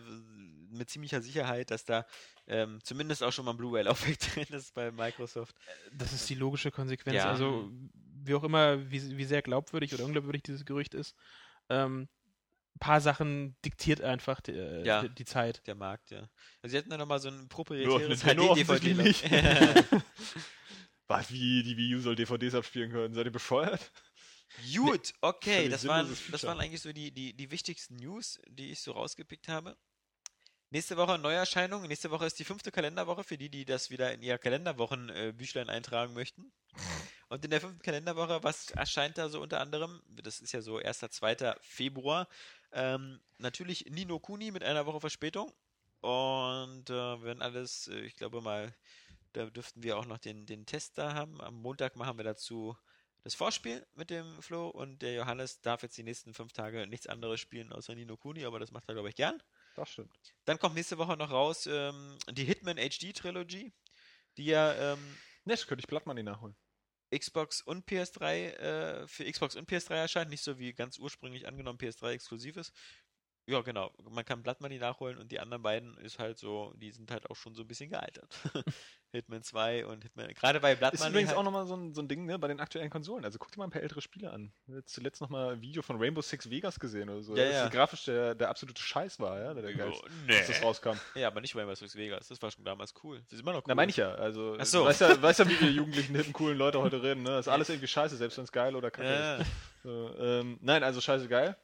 mit ziemlicher Sicherheit, dass da ähm, zumindest auch schon mal ein Blu-ray-Laufwerk drin ist bei Microsoft. Das ist die logische Konsequenz. Ja. Also, wie auch immer, wie, wie sehr glaubwürdig oder unglaubwürdig dieses Gerücht ist, ähm, ein paar Sachen diktiert einfach die, äh, Ja. die, die Zeit. Der Markt, ja. Also sie hätten da nochmal so ein proprietäres HD-DVD. nicht. Was, wie, die Wii U soll DVDs abspielen können? Seid ihr bescheuert? Gut, okay, das waren, das waren eigentlich so die, die, die wichtigsten News, die ich so rausgepickt habe. Nächste Woche Neuerscheinung. Nächste Woche ist die fünfte Kalenderwoche für die, die das wieder in ihr Kalenderwochenbüchlein eintragen möchten. Und in der fünften Kalenderwoche, was erscheint da so unter anderem? Das ist ja so 1. 2. Februar. Ähm, natürlich Nino Kuni mit einer Woche Verspätung. Und äh, wenn alles, äh, ich glaube mal, da dürften wir auch noch den, den Test da haben. Am Montag machen wir dazu das Vorspiel mit dem Flo und der Johannes darf jetzt die nächsten fünf Tage nichts anderes spielen außer Nino Kuni, aber das macht er, glaube ich, gern. Das stimmt. Dann kommt nächste Woche noch raus ähm, die Hitman HD Trilogy, die ja ähm, Nett, könnte ich Blood Money nachholen. Xbox und PS3 äh, für Xbox und PS3 erscheint, nicht so wie ganz ursprünglich angenommen PS3 exklusiv ist. Ja, genau. Man kann Blood Money nachholen und die anderen beiden ist halt so, die sind halt auch schon so ein bisschen gealtert. Hitman 2 und Hitman. Gerade bei Blood Ist Money. übrigens halt, auch nochmal so ein, so ein Ding ne, bei den aktuellen Konsolen. Also guck dir mal ein paar ältere Spiele an. Zuletzt nochmal ein Video von Rainbow Six Vegas gesehen oder so. Ja, das ja. grafisch der, der absolute Scheiß war, ja, der, der geilste, Oh, nee. als das rauskam. Ja, aber nicht Rainbow Six Vegas. Das war schon damals cool. Das ist immer noch cool. Na, meine ich ja. Also, Ach so. weißt ja, weißt ja, wie wir jugendlichen, hippen, coolen Leute heute reden. Ne? Das ist alles irgendwie scheiße, selbst wenn es geil oder kacke Ja. ist. So, ähm, nein, also scheiße geil.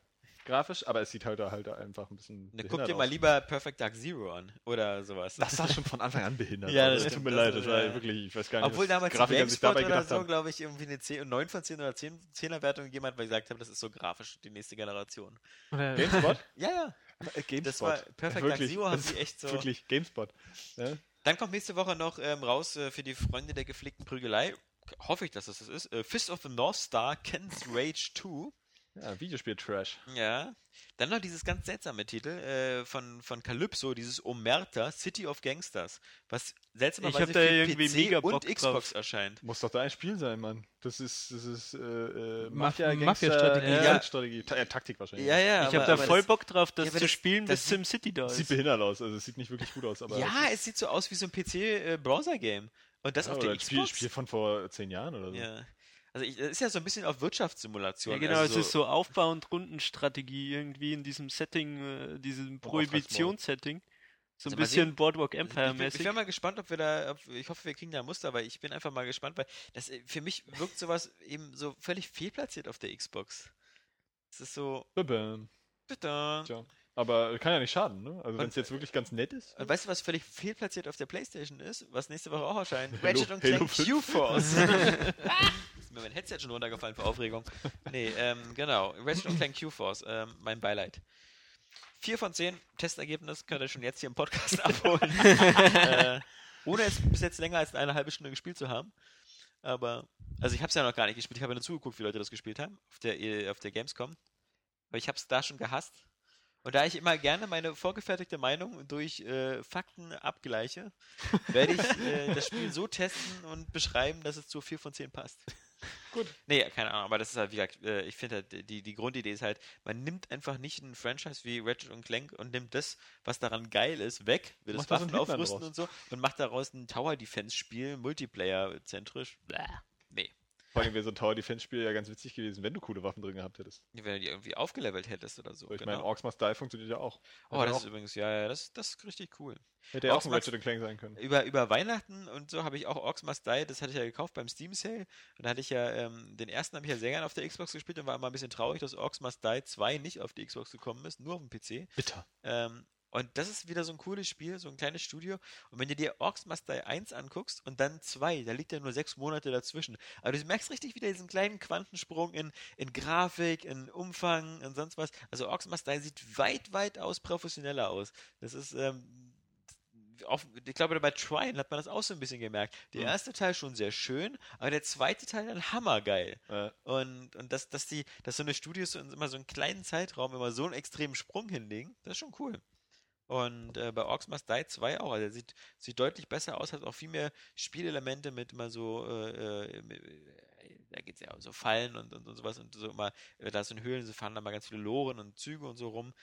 Grafisch, aber es sieht halt, halt einfach ein bisschen. Ne, guck dir mal aus. lieber Perfect Dark Zero an. Oder sowas. Das war schon von Anfang an behindert. Ja, das tut mir stimmt, leid, das das war ja. wirklich, ich weiß gar nicht, Obwohl damals die Grafiker sich GameSpot dabei oder gedacht so, glaube ich, irgendwie eine 10, 9 von 10 oder 10, 10er Wertung gegeben hat, weil ich gesagt habe, das ist so grafisch die nächste Generation. Oder, GameSpot? Ja, ja. Äh, GameSpot. Das war Perfect Dark Wirklich, Zero, haben das ist echt so. Wirklich, GameSpot. Ja? Dann kommt nächste Woche noch ähm, raus äh, für die Freunde der gepflegten Prügelei. Hoffe ich, dass das das ist. Äh, Fist of the North Star, Ken's Rage 2. Ja, Videospiel-Trash. Ja. Dann noch dieses ganz seltsame Titel äh, von, von Calypso, dieses Omerta, City of Gangsters, was seltsamerweise da für irgendwie PC mega und Bock Xbox drauf. erscheint. Muss doch dein Spiel sein, Mann. Das ist, das ist äh, äh, Maf- Mafia, Mafia-Strategie. Gangster, Ja. Strategie. Ta äh, Taktik wahrscheinlich. Ja, ja. Ich habe da aber voll das- Bock drauf, das Ja, zu spielen, das bis SimCity da Sieht ist. behindert aus, also es sieht nicht wirklich gut aus, aber. Ja, es sieht so aus wie so ein PC-Browser-Game. und das Ja, auf oder der ein Spiel, Xbox. Spiel von vor zehn Jahren oder so. Ja. Also ich, das ist ja so ein bisschen auf Wirtschaftssimulation. Ja, genau, also es ist so Aufbau- und Rundenstrategie irgendwie in diesem Setting, äh, diesem Prohibitionssetting. So ein Also bisschen. Boardwalk Ich, bin- ich Empire-mäßig. wäre mal gespannt, ob wir da, ob, ich hoffe, wir kriegen da ein Muster, weil ich bin einfach mal gespannt, weil das äh, für mich wirkt sowas eben so völlig fehlplatziert auf der Xbox. Es ist so, bitte. Tja. Aber kann ja nicht schaden, ne? Also wenn es jetzt wirklich ganz nett ist. Und weißt du, was völlig fehlplatziert auf der Playstation ist? Was nächste Woche auch erscheint? Ratchet und Clank 5. Q-Force. mir mein Headset schon runtergefallen vor Aufregung. Nee, ähm, genau. Ratchet Clank Q-Force. Ähm, mein Beileid. 4 von 10 Testergebnis könnt ihr schon jetzt hier im Podcast abholen. äh, ohne es bis jetzt länger als eine halbe Stunde gespielt zu haben. Aber, also ich habe es ja noch gar nicht gespielt. Ich habe ja nur zugeguckt, wie Leute das gespielt haben auf der, äh, auf der Gamescom. Aber ich habe es da schon gehasst. Und da ich immer gerne meine vorgefertigte Meinung durch äh, Fakten abgleiche, werde ich äh, das Spiel so testen und beschreiben, dass es zu 4 von 10 passt. Gut. Nee, keine Ahnung, aber das ist halt, wie gesagt, äh, ich finde halt, die, die Grundidee ist halt, man nimmt einfach nicht ein Franchise wie Ratchet und Clank und nimmt das, was daran geil ist, weg, will das so Waffen aufrüsten und so und macht daraus ein Tower-Defense-Spiel, Multiplayer-zentrisch. Bäh. Vor allem wäre so ein Tower Defense Spiel ja ganz witzig gewesen, wenn du coole Waffen drin gehabt hättest. Wenn du die irgendwie aufgelevelt hättest oder so. ich genau. meine, Orcs Must Die funktioniert ja auch. oh, Hätte das auch, ist übrigens, ja, ja, das, das ist richtig cool. hätte ja auch ein Ratchet Clank sein können. Über, über Weihnachten und so habe ich auch Orcs Must Die, das hatte ich ja gekauft beim Steam Sale. Und da hatte ich ja, ähm, den ersten habe ich ja sehr gerne auf der Xbox gespielt und war immer ein bisschen traurig, dass Orcs Must Die 2 nicht auf die Xbox gekommen ist, nur auf dem PC. Bitter. Ähm, Und das ist wieder so ein cooles Spiel, so ein kleines Studio. Und wenn du dir Orcs Must Die 1 anguckst und dann 2, da liegt ja nur sechs Monate dazwischen. Aber du merkst richtig wieder diesen kleinen Quantensprung in, in Grafik, in Umfang und sonst was. Also Orcs Must Die sieht weit, weit aus professioneller aus. Das ist, ähm, auf, ich glaube, bei Trine hat man das auch so ein bisschen gemerkt. Der Mhm. erste Teil schon sehr schön, aber der zweite Teil dann hammergeil. Äh, Und, und dass, dass die, dass so eine Studios so in immer so einen kleinen Zeitraum immer so einen extremen Sprung hinlegen, das ist schon cool. Und äh, bei Orcs Must Die 2 auch, also sieht, sieht deutlich besser aus, hat auch viel mehr Spielelemente mit immer so, äh, äh, da geht's ja um so Fallen und, und, und sowas und so immer, äh, da in Höhlen, so fahren da mal ganz viele Loren und Züge und so rum.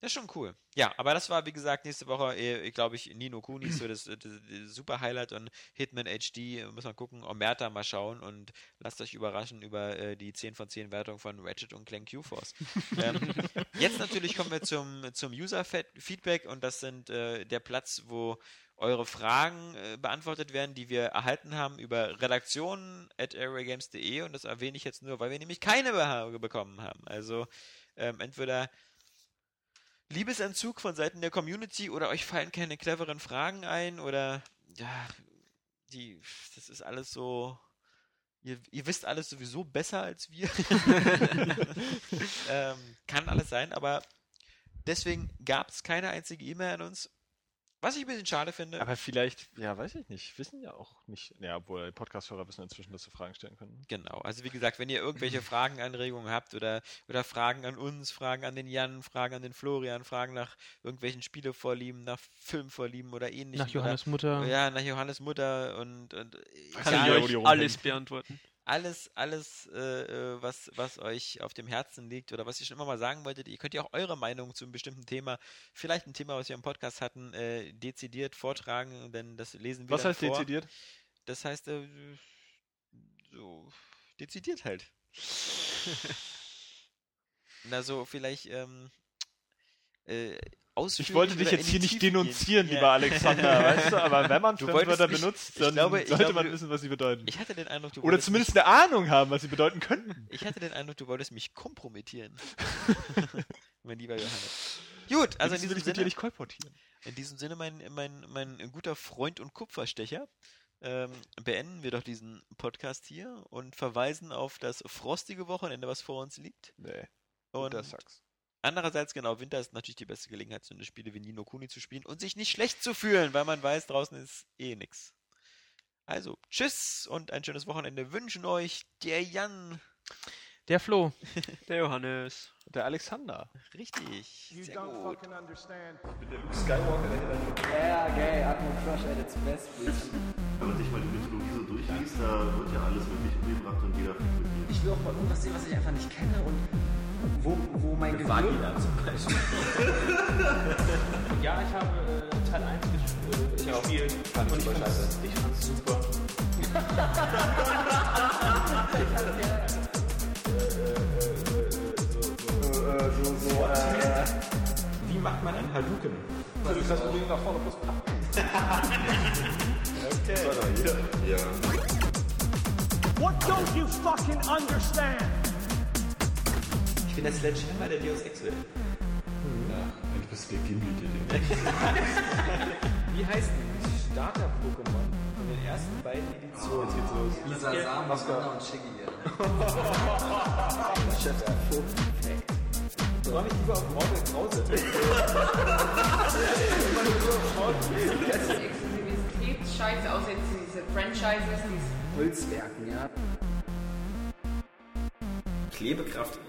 Das ist schon cool. Ja, aber das war, wie gesagt, nächste Woche, äh, glaube ich, Nino Kuni, so das, das, das super Highlight und Hitman HD, äh, muss man gucken, Omerta mal schauen und lasst euch überraschen über äh, die 10 von 10 Wertung von Ratchet und Clank Q-Force. ähm, jetzt natürlich kommen wir zum, zum User-Feedback und das sind äh, der Platz, wo eure Fragen äh, beantwortet werden, die wir erhalten haben über redaktionen at areagames.de und das erwähne ich jetzt nur, weil wir nämlich keine be bekommen haben. Also ähm, entweder Liebesentzug von Seiten der Community oder euch fallen keine cleveren Fragen ein oder ja, die, das ist alles so. Ihr, ihr wisst alles sowieso besser als wir. ähm, kann alles sein, aber deswegen gab es keine einzige E-Mail an uns. Was ich ein bisschen schade finde. aber vielleicht, ja, weiß ich nicht, wissen ja auch nicht, ja, obwohl Podcast-Hörer wissen inzwischen, dass sie Fragen stellen können. Genau, also wie gesagt, wenn ihr irgendwelche Fragen, Anregungen habt oder, oder Fragen an uns, Fragen an den Jan, Fragen an den Florian, Fragen nach irgendwelchen Spielevorlieben, nach Filmvorlieben oder ähnlichem. Nach Johannes Mutter. Oder, ja, nach Johannes Mutter und, und Also Kann ja, ich euch alles beantworten. Alles, alles, äh, äh, was, was euch auf dem Herzen liegt oder was ihr schon immer mal sagen wolltet. Ihr könnt ja auch eure Meinung zu einem bestimmten Thema, vielleicht ein Thema, was wir im Podcast hatten, äh, dezidiert vortragen, denn das lesen wir Was heißt vor. dezidiert? Das heißt, äh, so, dezidiert halt. Na, so vielleicht, ähm, ausführlich Ich wollte dich jetzt hier nicht gehen. denunzieren, Ja. lieber Alexander, weißt du, aber wenn man Fremdwörter benutzt, dann glaube- sollte glaube, man wissen, was sie bedeuten. Ich hatte den Eindruck, du Oder zumindest eine Ahnung haben, was sie bedeuten könnten. Ich hatte den Eindruck, du wolltest mich kompromittieren. mein lieber Johannes. Gut, also in diesem, dir Sinne, nicht kolportieren. in diesem Sinne, mein, mein, mein guter Freund und Kupferstecher, ähm, beenden wir doch diesen Podcast hier und verweisen auf das frostige Wochenende, was vor uns liegt. Nee, Und das sagst. Andererseits, genau, Winter ist natürlich die beste Gelegenheit, so eine Spiele wie Nino Kuni zu spielen und sich nicht schlecht zu fühlen, weil man weiß, draußen ist eh nix. Also, tschüss und ein schönes Wochenende wünschen euch der Jan. Der Flo. Der Johannes. Der Alexander. Richtig. You Sehr don't gut. fucking understand. Yeah, gay, Atmo Crush at its best, bitch. Wenn man sich mal die Mythologie so durchliest, da wird ja alles wirklich umgebracht und jeder. Ich will auch mal irgendwas sehen, was ich einfach nicht kenne und wo, wo mein Gehirn... zum Beispiel. ja, ich habe äh, Teil 1 gespielt. Ich gespielt. Fand und ich fand's, ich fand's super. Wie macht man ein Hadouken? What don't you fucking understand? Ich bin der Sledgehammer der Deus Ex Welt. Du bist der Gimli, der Wie heißt ein Starter-Pokémon von den ersten beiden Editionen? Jetzt geht's los. Lisa Sam, Anna und Shiggy, ja. So habe ich lieber auf Mortal Krause. Das ist Exklusivitätsscheiße, außer jetzt diese Franchises, diese Holzwerken, ja. Klebekraft